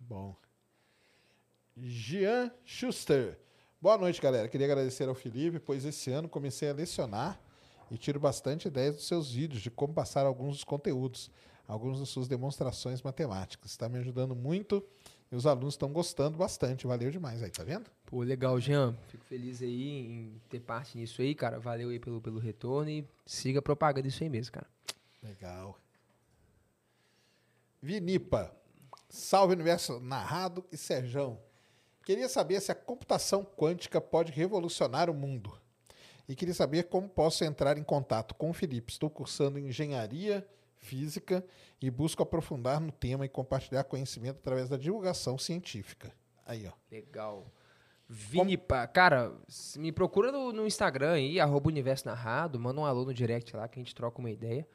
Bom. Jean Schuster. Boa noite, galera. Queria agradecer ao Felipe, pois esse ano comecei a lecionar e tiro bastante ideias dos seus vídeos de como passar alguns dos conteúdos, algumas das suas demonstrações matemáticas. Está me ajudando muito e os alunos estão gostando bastante. Valeu demais aí, tá vendo? Pô, legal, Jean. Fico feliz aí em ter parte nisso aí, cara. Valeu aí pelo, pelo retorno e siga propagando isso aí mesmo, cara. Legal. Vinipa. Salve Universo Narrado e Serjão. Queria saber se a computação quântica pode revolucionar o mundo. E queria saber como posso entrar em contato com o Felipe. Estou cursando engenharia física e busco aprofundar no tema e compartilhar conhecimento através da divulgação científica. Aí, ó. Legal. Vinipa, cara, me procura no, no Instagram aí, arroba Universo Narrado, manda um alô no direct lá que a gente troca uma ideia.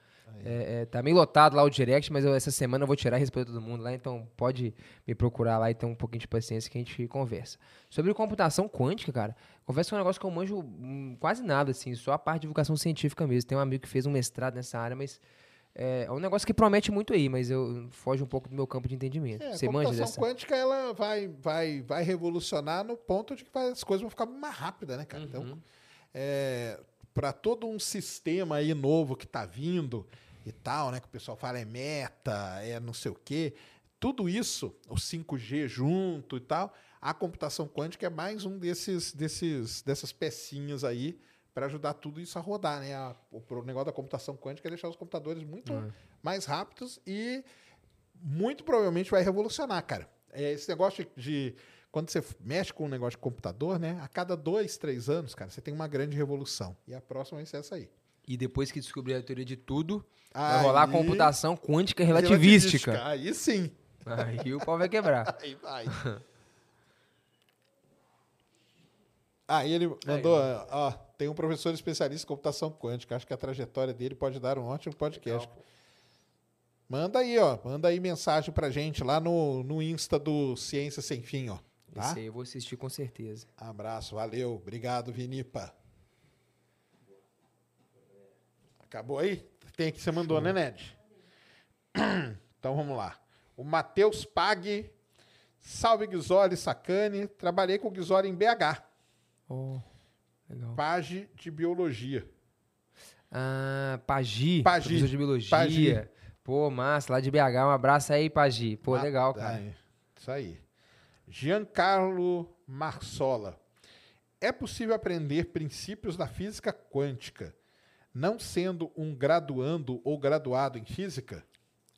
É, é, tá meio lotado lá o direct, mas eu- essa semana eu vou tirar e responder todo mundo lá, então pode me procurar lá e ter um pouquinho de paciência que a gente conversa. Sobre computação quântica, cara, conversa com um negócio que eu manjo hum, quase nada, assim, só a parte de divulgação científica mesmo. Tem um amigo que fez um mestrado nessa área, mas é, é um negócio que promete muito aí, mas eu foge um pouco do meu campo de entendimento. É, Você a manja computação dessa? quântica ela vai, vai, vai revolucionar no ponto de que as coisas vão ficar mais rápidas, né, cara? Então, Uhum. para todo um sistema aí novo que está vindo e tal, né? Que o pessoal fala é meta, é não sei o quê. Tudo isso, o 5G junto e tal, a computação quântica é mais um desses, desses dessas pecinhas aí para ajudar tudo isso a rodar, né? A- o, pro negócio da computação quântica é deixar os computadores muito É. mais rápidos e muito provavelmente vai revolucionar, cara. É esse negócio de, de- quando você mexe com um negócio de computador, né? A cada dois, três anos, cara, você tem uma grande revolução. E a próxima vai ser essa aí. E depois que descobrir a teoria de tudo, vai rolar a Aí- computação quântica relativística. Aí sim. Aí o pau vai quebrar. Aí vai. Aí ele mandou, ó, tem um professor especialista em computação quântica. Acho que a trajetória dele pode dar um ótimo podcast. Manda aí, ó. Manda aí mensagem pra gente lá no, no Insta do Ciência Sem Fim, ó. Tá? Esse aí eu vou assistir com certeza. Abraço, valeu. Obrigado, Vinipa. Acabou aí? Tem que você mandou, né, Ned? Então vamos lá. O Matheus Pag. Salve Guizoli Sacane. Trabalhei com o Guizoli em BH. Oh, legal. Page de Biologia. Ah, Pagi, Pagi, professor de biologia. Pagi. Pô, massa, lá de BH, um abraço aí, Pagi. Pô, Ah, legal, cara. aí. Isso aí. Giancarlo Marsola. É possível aprender princípios da física quântica não sendo um graduando ou graduado em física,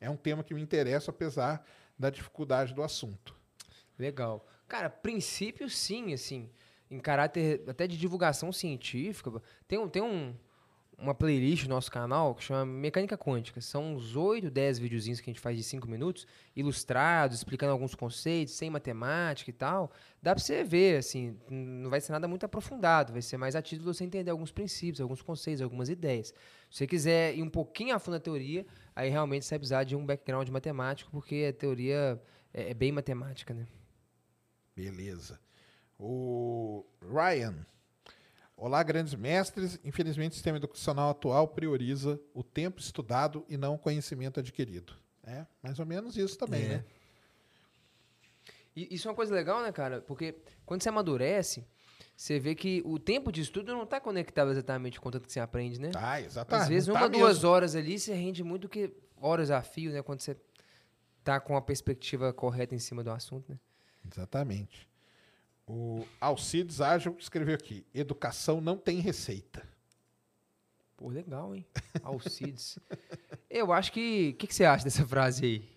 é um tema que me interessa, apesar da dificuldade do assunto. Legal. Cara, princípio sim, assim, em caráter até de divulgação científica. Tem um, tem um, uma playlist no nosso canal que chama Mecânica Quântica. São uns 8, 10 videozinhos que a gente faz de 5 minutos, ilustrados, explicando alguns conceitos, sem matemática e tal. Dá para você ver, assim, não vai ser nada muito aprofundado, vai ser mais a título você entender alguns princípios, alguns conceitos, algumas ideias. Se você quiser ir um pouquinho a fundo na teoria, aí realmente você vai precisar de um background matemático, porque a teoria é, é bem matemática, né? Beleza. O Ryan Olá, grandes mestres. Infelizmente, o sistema educacional atual prioriza o tempo estudado e não o conhecimento adquirido. É mais ou menos isso também, é. né? E isso é uma coisa legal, né, cara? Porque quando você amadurece, você vê que o tempo de estudo não está conectado exatamente com o tanto que você aprende, né? Ah, exatamente. Às vezes, tá uma, duas horas ali, você rende muito que horas a fio, né? Quando você tá com a perspectiva correta em cima do assunto, né? Exatamente. O Alcides Ágil escreveu aqui: educação não tem receita. Pô, legal, hein? Alcides. eu acho que. O que, que, você acha dessa frase aí?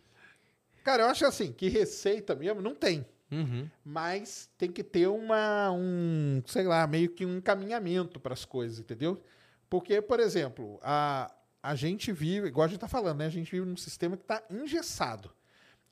Cara, eu acho assim, que receita mesmo não tem. Uhum. Mas tem que ter uma, um, sei lá, meio que um encaminhamento para as coisas, entendeu? Porque, por exemplo, a, a gente vive, igual a gente está falando, né? A gente vive num sistema que está engessado.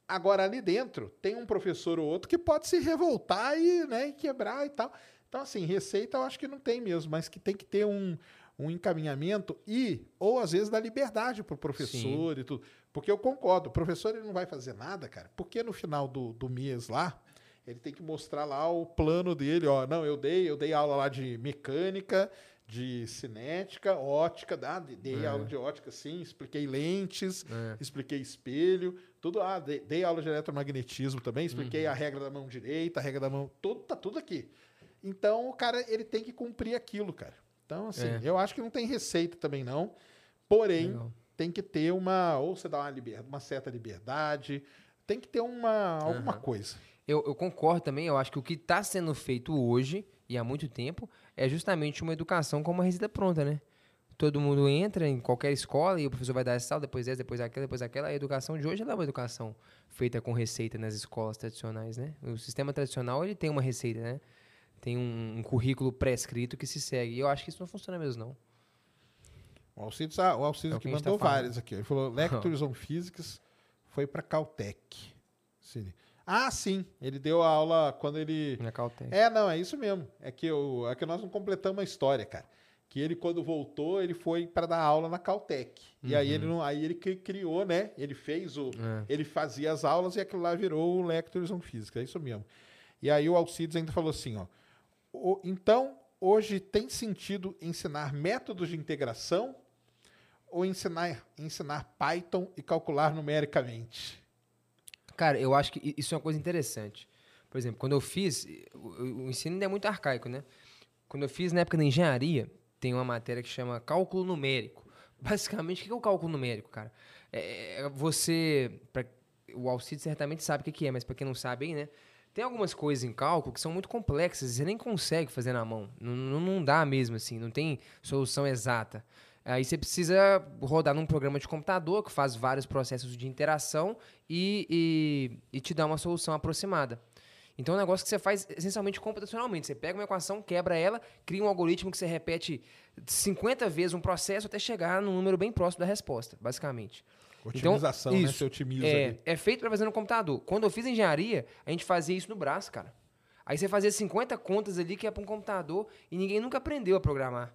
Agora, ali dentro, tem um professor ou outro que pode se revoltar e, né, e quebrar e tal. Então, assim, receita eu acho que não tem mesmo, mas que tem que ter um, um encaminhamento e, ou às vezes, dar liberdade para o professor Sim. e tudo. Porque eu concordo, o professor ele não vai fazer nada, cara, porque no final do, do mês lá, ele tem que mostrar lá o plano dele, ó, não, eu dei, eu dei aula lá de mecânica, de cinética, ótica, ah, dei é. aula de ótica, sim, expliquei lentes, é. expliquei espelho, tudo, ah, dei, dei, aula de eletromagnetismo também, expliquei uhum. a regra da mão direita, a regra da mão, tudo, tá tudo aqui. Então, o cara, ele tem que cumprir aquilo, cara. Então, assim, é. eu acho que não tem receita também não, porém, Legal. tem que ter uma, ou você dá uma, liber, uma certa liberdade, tem que ter uma, alguma uhum. coisa. Eu, eu, concordo também, eu acho que o que está sendo feito hoje, e há muito tempo, é justamente uma educação como uma receita pronta, né? Todo mundo entra em qualquer escola e o professor vai dar essa aula, depois essa, depois aquela, depois aquela. A educação de hoje é uma educação feita com receita nas escolas tradicionais, né? O sistema tradicional ele tem uma receita, né? Tem um, um currículo pré-escrito que se segue. E eu acho que isso não funciona mesmo, não. O Alcides, ah, o Alcides é que mandou tá vários aqui. Ele falou Lectures on Physics foi para Caltech. Sim. Ah, sim. Ele deu a aula quando ele. Na Caltech. É, não, é isso mesmo. É que, eu, é que nós não completamos a história, cara. Que ele, quando voltou, ele foi para dar aula na Caltech. Uhum. E aí ele, uhum. não, aí ele criou, né? Ele fez o. É. Ele fazia as aulas e aquilo lá virou o Lectures on Física. É isso mesmo. E aí o Alcides ainda falou assim, ó. O, então, hoje tem sentido ensinar métodos de integração ou ensinar, ensinar Python e calcular numericamente? Cara, eu acho que isso é uma coisa interessante. Por exemplo, quando eu fiz, o, o ensino ainda é muito arcaico, né? Quando eu fiz na época da engenharia, tem uma matéria que chama cálculo numérico. Basicamente, o que é o cálculo numérico, cara? É, é você. Pra, o Alcide certamente sabe o que é, mas para quem não sabe né? Tem algumas coisas em cálculo que são muito complexas, você nem consegue fazer na mão. Não, não, não dá mesmo, assim, não tem solução exata. Aí você precisa rodar num programa de computador que faz vários processos de interação e, e, e te dá uma solução aproximada. Então é um negócio que você faz essencialmente computacionalmente. Você pega uma equação, quebra ela, cria um algoritmo que você repete 50 vezes um processo até chegar num número bem próximo da resposta, basicamente. Otimização, então, isso, né? Você otimiza é, ali. é feito para fazer no computador. Quando eu fiz engenharia, a gente fazia isso no braço, cara. Aí você fazia 50 contas ali que é para um computador e ninguém nunca aprendeu a programar.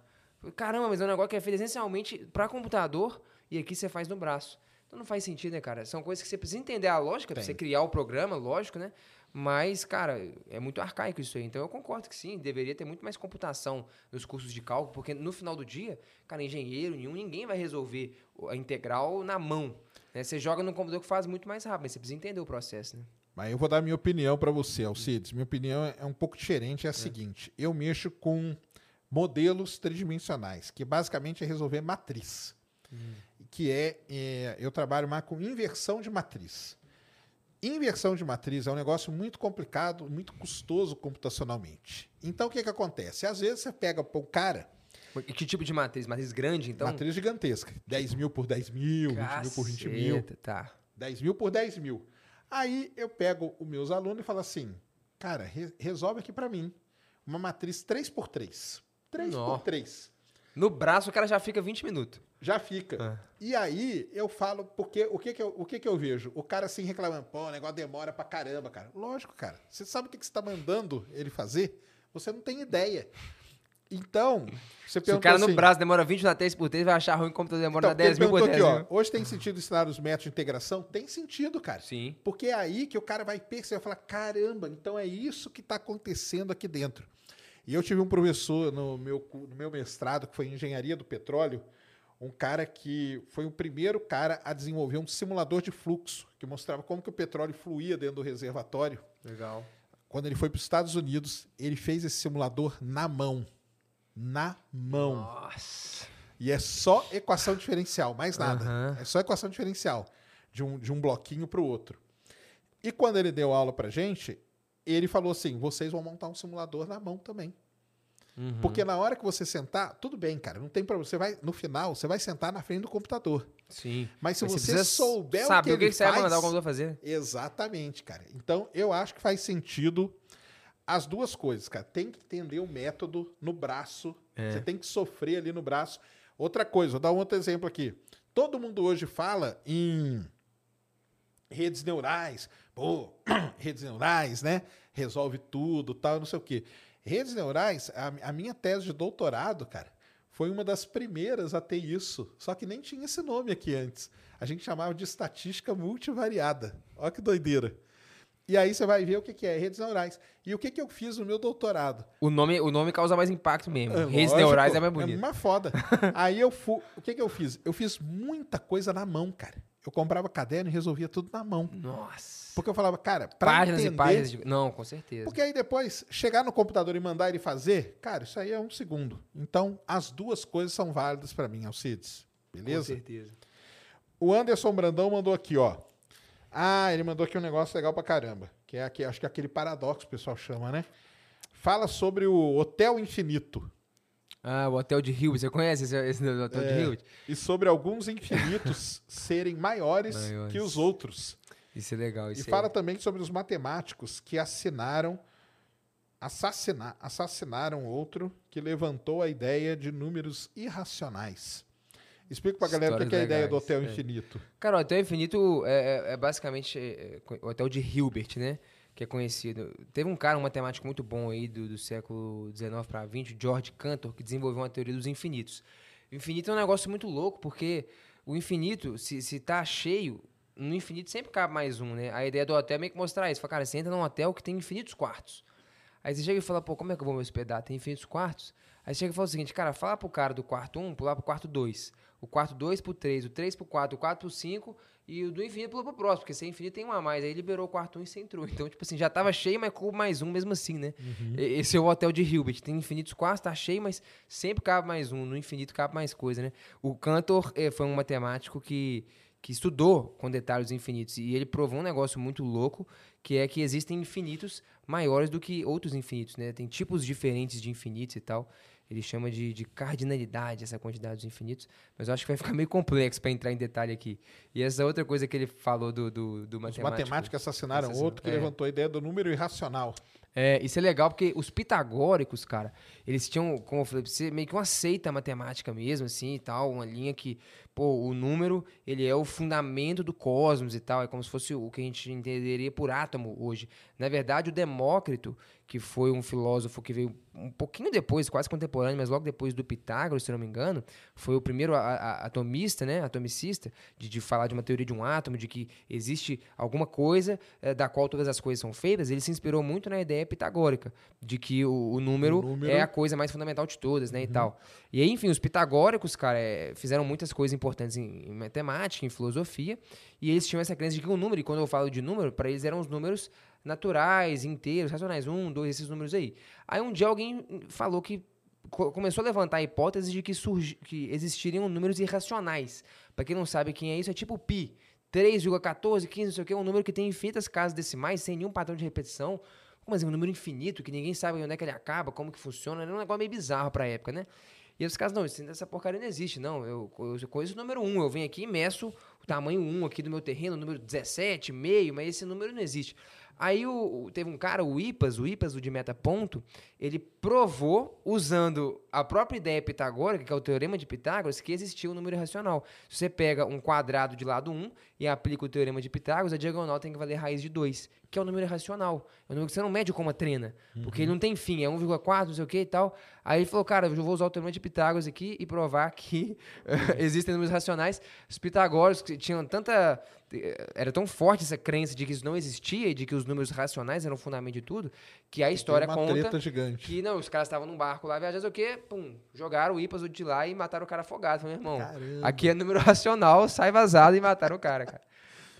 Caramba, mas é um negócio que é feito essencialmente para computador e aqui você faz no braço. Então não faz sentido, né, cara? São coisas que você precisa entender a lógica para você criar o programa, lógico, né? Mas, cara, é muito arcaico isso aí. Então eu concordo que sim, deveria ter muito mais computação nos cursos de cálculo, porque no final do dia, cara, engenheiro nenhum, ninguém vai resolver a integral na mão. Né? Você joga no computador que faz muito mais rápido, mas você precisa entender o processo, né? Mas eu vou dar minha opinião para você, Alcides. Minha opinião é um pouco diferente, é a é. seguinte. Eu mexo com modelos tridimensionais, que basicamente é resolver matriz. Hum. Que é, é, eu trabalho mais com inversão de matriz. Inversão de matriz é um negócio muito complicado, muito custoso computacionalmente. Então, o que, que acontece? Às vezes você pega o cara, E que tipo de matriz? Matriz grande, então? Matriz gigantesca. 10 mil por 10 mil, 20 mil por 20 mil. Caceta, Tá. 10 mil por 10 mil. Aí eu pego os meus alunos e falo assim, cara, re- resolve aqui pra mim uma matriz 3x3. 3 Nó. por 3. No braço o cara já fica 20 minutos. Já fica. Ah. E aí eu falo, porque o que que eu, o que que eu vejo? O cara assim reclamando, pô, o negócio demora pra caramba, cara. Lógico, cara. Você sabe o que, que você tá mandando ele fazer? Você não tem ideia. Então, você Se o cara no assim, braço demora 20 na 3 por 3, vai achar ruim como demora então, na porque ele 10 mil por perguntou 10 aqui, ó, hoje tem sentido ensinar os métodos de integração? Tem sentido, cara. Sim. Porque é aí que o cara vai perceber, vai falar, caramba, então é isso que está acontecendo aqui dentro. E eu tive um professor no meu, no meu mestrado, que foi em engenharia do petróleo, um cara que foi o primeiro cara a desenvolver um simulador de fluxo, que mostrava como que o petróleo fluía dentro do reservatório. Legal. Quando ele foi para os Estados Unidos, ele fez esse simulador na mão. Na mão. Nossa. E é só equação diferencial, mais nada. Aham. É só equação diferencial, de um, de um bloquinho para o outro. E quando ele deu aula para gente, ele falou assim: vocês vão montar um simulador na mão também. Uhum. Porque na hora que você sentar, tudo bem, cara, não tem problema. Você vai, no final, você vai sentar na frente do computador. Sim. Mas se Mas você, precisa souber o o que, que, ele que você vai faz, mandar o computador fazer. Exatamente, cara. Então, eu acho que faz sentido as duas coisas, cara. Tem que entender o método no braço. É. Você tem que sofrer ali no braço. Outra coisa, vou dar um outro exemplo aqui. Todo mundo hoje fala em redes neurais. Pô, redes neurais, né? Resolve tudo, tal, não sei o quê. Redes neurais, a, a minha tese de doutorado, cara, foi uma das primeiras a ter isso. Só que nem tinha esse nome aqui antes. A gente chamava de estatística multivariada. Olha que doideira. E aí você vai ver o que que é redes neurais. E o que, que eu fiz no meu doutorado? O nome, o nome causa mais impacto mesmo. É, Redes lógico, neurais é mais bonito. É uma foda. Aí eu fui. O que, que eu fiz? Eu fiz muita coisa na mão, cara. Eu comprava caderno e resolvia tudo na mão. Nossa. Porque eu falava, cara, pra Páginas entender... e páginas. De... Não, com certeza. Porque aí depois, chegar no computador e mandar ele fazer, cara, isso aí é um segundo. Então, as duas coisas são válidas pra mim, Alcides. Com Beleza? certeza. O Anderson Brandão mandou aqui, ó. Ah, ele mandou aqui um negócio legal pra caramba. Que é aqui, acho que é aquele paradoxo que o pessoal chama, né? Fala sobre o Hotel Infinito. Ah, o Hotel de Hilbert. Você conhece esse, esse Hotel É. de Hilbert? E sobre alguns infinitos serem maiores, Maiores. que os outros. Isso é legal. Isso E fala também sobre os matemáticos que assinaram, assassina, assassinaram outro que levantou a ideia de números irracionais. Explica pra galera o que é a ideia do Hotel é. Infinito. Cara, o Hotel Infinito é, é- é basicamente é, é, o Hotel de Hilbert, né? Que é conhecido. Teve um cara, um matemático muito bom aí do, do século XIX para XX, George Cantor, que desenvolveu uma teoria dos infinitos. O infinito é um negócio muito louco, porque o infinito, se, se tá cheio, no infinito sempre cabe mais um, né? A ideia do hotel é meio que mostrar isso. Fala, cara, você entra num hotel que tem infinitos quartos. Aí você chega e fala, pô, como é que eu vou me hospedar? Tem infinitos quartos? Aí você chega e fala o seguinte, cara, fala pro cara do quarto 1 pular pro quarto 2. O quarto 2 pro 3, o 3 pro 4, o 4 pro 5 e o do infinito pulou pro próximo, porque se é infinito tem um a mais. Aí liberou o quarto 1 e você entrou. Então, tipo assim, já tava cheio, mas coube mais um mesmo assim, né? E- Esse é o hotel de Hilbert. Tem infinitos quartos, tá cheio, mas sempre cabe mais um. No infinito cabe mais coisa, né? O Cantor eh, foi um matemático que, que estudou com detalhes os infinitos. E ele provou um negócio muito louco, que é que existem infinitos maiores do que outros infinitos, né? Tem tipos diferentes de infinitos e tal. Ele chama de, de cardinalidade essa quantidade dos infinitos, mas eu acho que vai ficar meio complexo para entrar em detalhe aqui. E essa outra coisa que ele falou do, do, do Os matemático. matemáticos assassinaram Assassinaram, outro que é. levantou a ideia do número irracional. É, isso é legal porque os pitagóricos, cara, eles tinham, como eu falei pra você, meio que uma seita matemática mesmo, assim, e tal, uma linha que, pô, o número, ele é o fundamento do cosmos e tal, é como se fosse o que a gente entenderia por átomo hoje. Na verdade, o Demócrito, que foi um filósofo que veio um pouquinho depois, quase contemporâneo, mas logo depois do Pitágoras, se não me engano, foi o primeiro a- a- atomista, né, atomicista, de, de falar de uma teoria de um átomo, de que existe alguma coisa eh, da qual todas as coisas são feitas, ele se inspirou muito na ideia pitagórica, de que o, o número, O número- é a coisa mais fundamental de todas, né, e tal. E aí, enfim, os pitagóricos, cara, eh, fizeram muitas coisas importantes em, em matemática, em filosofia, e eles tinham essa crença de que o número, e quando eu falo de número, para eles eram os números naturais, inteiros, racionais, um, dois, esses números aí. Aí um dia alguém falou que co- começou a levantar a hipótese de que, surgi, que existiriam números irracionais. Para quem não sabe quem é isso, é tipo pi. 3,14, 15, não sei o que, é um número que tem infinitas casas decimais, sem nenhum padrão de repetição. Como assim, um número infinito, que ninguém sabe onde é que ele acaba, como que funciona, era um negócio meio bizarro pra época, né? E os caras, não, essa porcaria não existe, não. Eu, eu conheço o número 1, eu venho aqui e meço o tamanho 1 aqui do meu terreno, o número 17, meio, mas esse número não existe. Aí o, o, teve um cara, o Ipas, o Ipas, o de meta ponto, ele provou, usando a própria ideia pitagórica, que é o teorema de Pitágoras, que existia um número racional. Se você pega um quadrado de lado 1 e aplica o teorema de Pitágoras, a diagonal tem que valer raiz de 2, que é o um número racional. É um número que você não mede como uma trena, uhum. porque ele não tem fim, é 1,4, não sei o que e tal. Aí ele falou, cara, eu vou usar o teorema de Pitágoras aqui e provar que existem números racionais. Os pitagóricos tinham tanta era tão forte essa crença de que isso não existia e de que os números racionais eram o fundamento de tudo, que a história uma conta treta gigante. que não, os caras estavam num barco lá viajando o quê? Pum, jogaram o Ipas de lá e mataram o cara afogado. Falei, meu irmão, Caramba. aqui é número racional, sai vazado e mataram o cara, cara.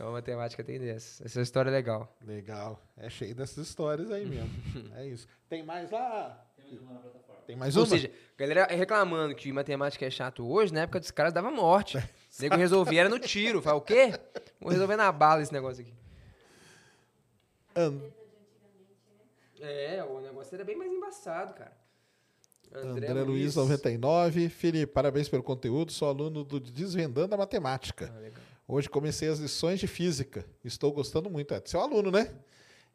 Então a matemática tem dessa. Essa história é legal. Legal. É cheio dessas histórias aí mesmo. é isso. Tem mais lá? Tem mais uma na plataforma. Tem mais uma? Ou seja, galera reclamando que matemática é chato hoje, na época dos caras dava morte. O nego resolvia era no tiro. Fala, o quê? Vou resolver na bala esse negócio aqui. And... É, o negócio era bem mais embaçado, cara. André, André Luiz, 99. Felipe, parabéns pelo conteúdo. Sou aluno do Desvendando a Matemática. Ah, Hoje comecei as lições de física. Estou gostando muito. É seu aluno, né?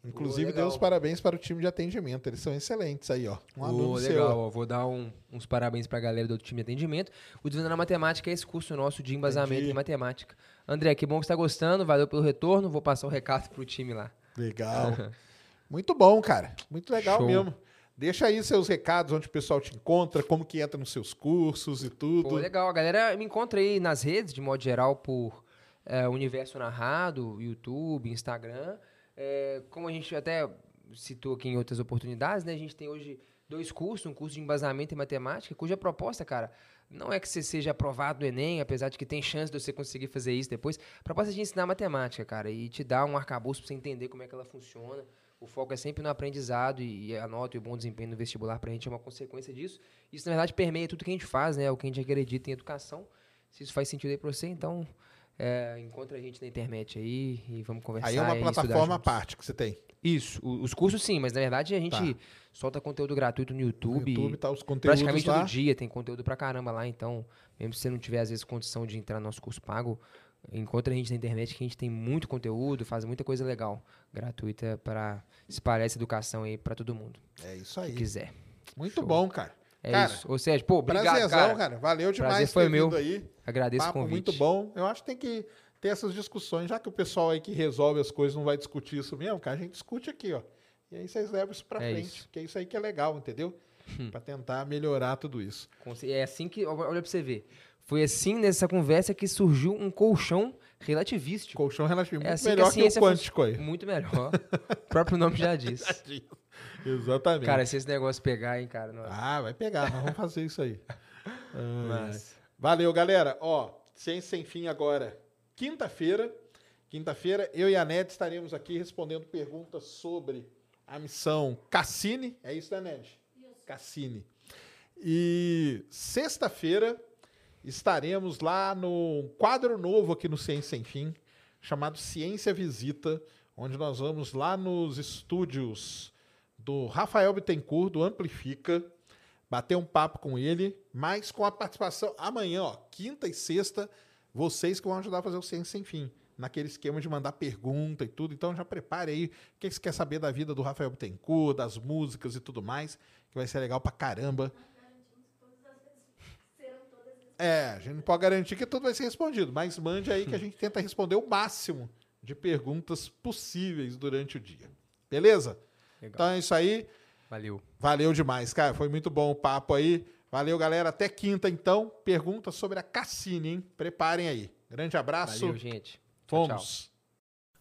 Inclusive, deu os parabéns para o time de atendimento. Eles são excelentes aí, ó. Um aluno oh, legal, ó, Vou dar um, uns parabéns para a galera do time de atendimento. O Desvendando a Matemática é esse curso nosso de embasamento Entendi. em matemática. André, que bom que está gostando. Valeu pelo retorno. Vou passar o um recado para o time lá. Legal. Muito bom, cara. Muito legal Show. mesmo. Deixa aí seus recados, onde o pessoal te encontra, como que entra nos seus cursos e tudo. Pô, legal. A galera me encontra aí nas redes, de modo geral, por é, Universo Narrado, YouTube, Instagram. É, como a gente até citou aqui em outras oportunidades, né? A gente tem hoje dois cursos, um curso de embasamento em matemática, cuja proposta, cara, não é que você seja aprovado no Enem, apesar de que tem chance de você conseguir fazer isso depois. A proposta é de ensinar matemática, cara, e te dar um arcabouço para você entender como é que ela funciona. O foco é sempre no aprendizado e, a nota e o bom desempenho no vestibular para a gente é uma consequência disso. Isso, na verdade, permeia tudo que a gente faz, né? O que a gente acredita em educação. Se isso faz sentido aí para você, então é, encontra a gente na internet aí e vamos conversar. Aí é uma plataforma à parte que você tem. Isso, os cursos sim, mas na verdade a gente tá. solta conteúdo gratuito no YouTube. No YouTube tá os conteúdos Praticamente lá. todo dia tem conteúdo pra caramba lá, então, mesmo se você não tiver às vezes condição de entrar no nosso curso pago, encontra a gente na internet que a gente tem muito conteúdo, faz muita coisa legal, gratuita para espalhar essa educação aí para todo mundo. É isso aí. Se quiser. Muito Show. bom, cara. É cara, isso. Ou seja, pô, obrigado, prazerzão, cara. cara. Valeu demais Prazer foi meu. aí. Agradeço Papo o convite. muito bom. Eu acho que tem que ter essas discussões, já que o pessoal aí que resolve as coisas não vai discutir isso mesmo, cara, a gente discute aqui, ó. E aí vocês levam isso para é frente, isso. que é isso aí que é legal, entendeu? Hum. para tentar melhorar tudo isso. É assim que, olha para você ver. Foi assim nessa conversa que surgiu um colchão relativístico. Colchão relativístico, é assim melhor que, que o quântico aí. Muito melhor. o próprio nome já diz. Exatamente. Cara, se esse negócio pegar, hein, cara. Nossa. Ah, vai pegar, nós vamos fazer isso aí. Mas... Valeu, galera. Ó, sem sem fim agora. Quinta-feira, quinta-feira, eu e a Ned estaremos aqui respondendo perguntas sobre a missão Cassini. É isso, né, Ned? Isso. Cassini. E sexta-feira estaremos lá no quadro novo aqui no Ciência Sem Fim, chamado Ciência Visita, onde nós vamos lá nos estúdios do Rafael Bittencourt, do Amplifica, bater um papo com ele, mas com a participação amanhã, ó, quinta e sexta, vocês que vão ajudar a fazer o Ciência Sem Fim, naquele esquema de mandar pergunta e tudo. Então já prepare aí o que você quer saber da vida do Rafael Bittencourt, das músicas e tudo mais, que vai ser legal pra caramba. É, a gente não pode garantir que tudo vai ser respondido, mas mande aí que a gente tenta responder o máximo de perguntas possíveis durante o dia. Beleza? Legal. Então é isso aí. Valeu. Valeu demais, cara. Foi muito bom o papo aí. Valeu, galera. Até quinta, então. Pergunta sobre a Cassini, hein? Preparem aí. Grande abraço. Valeu, gente. Fomos. Tchau, tchau.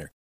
winner.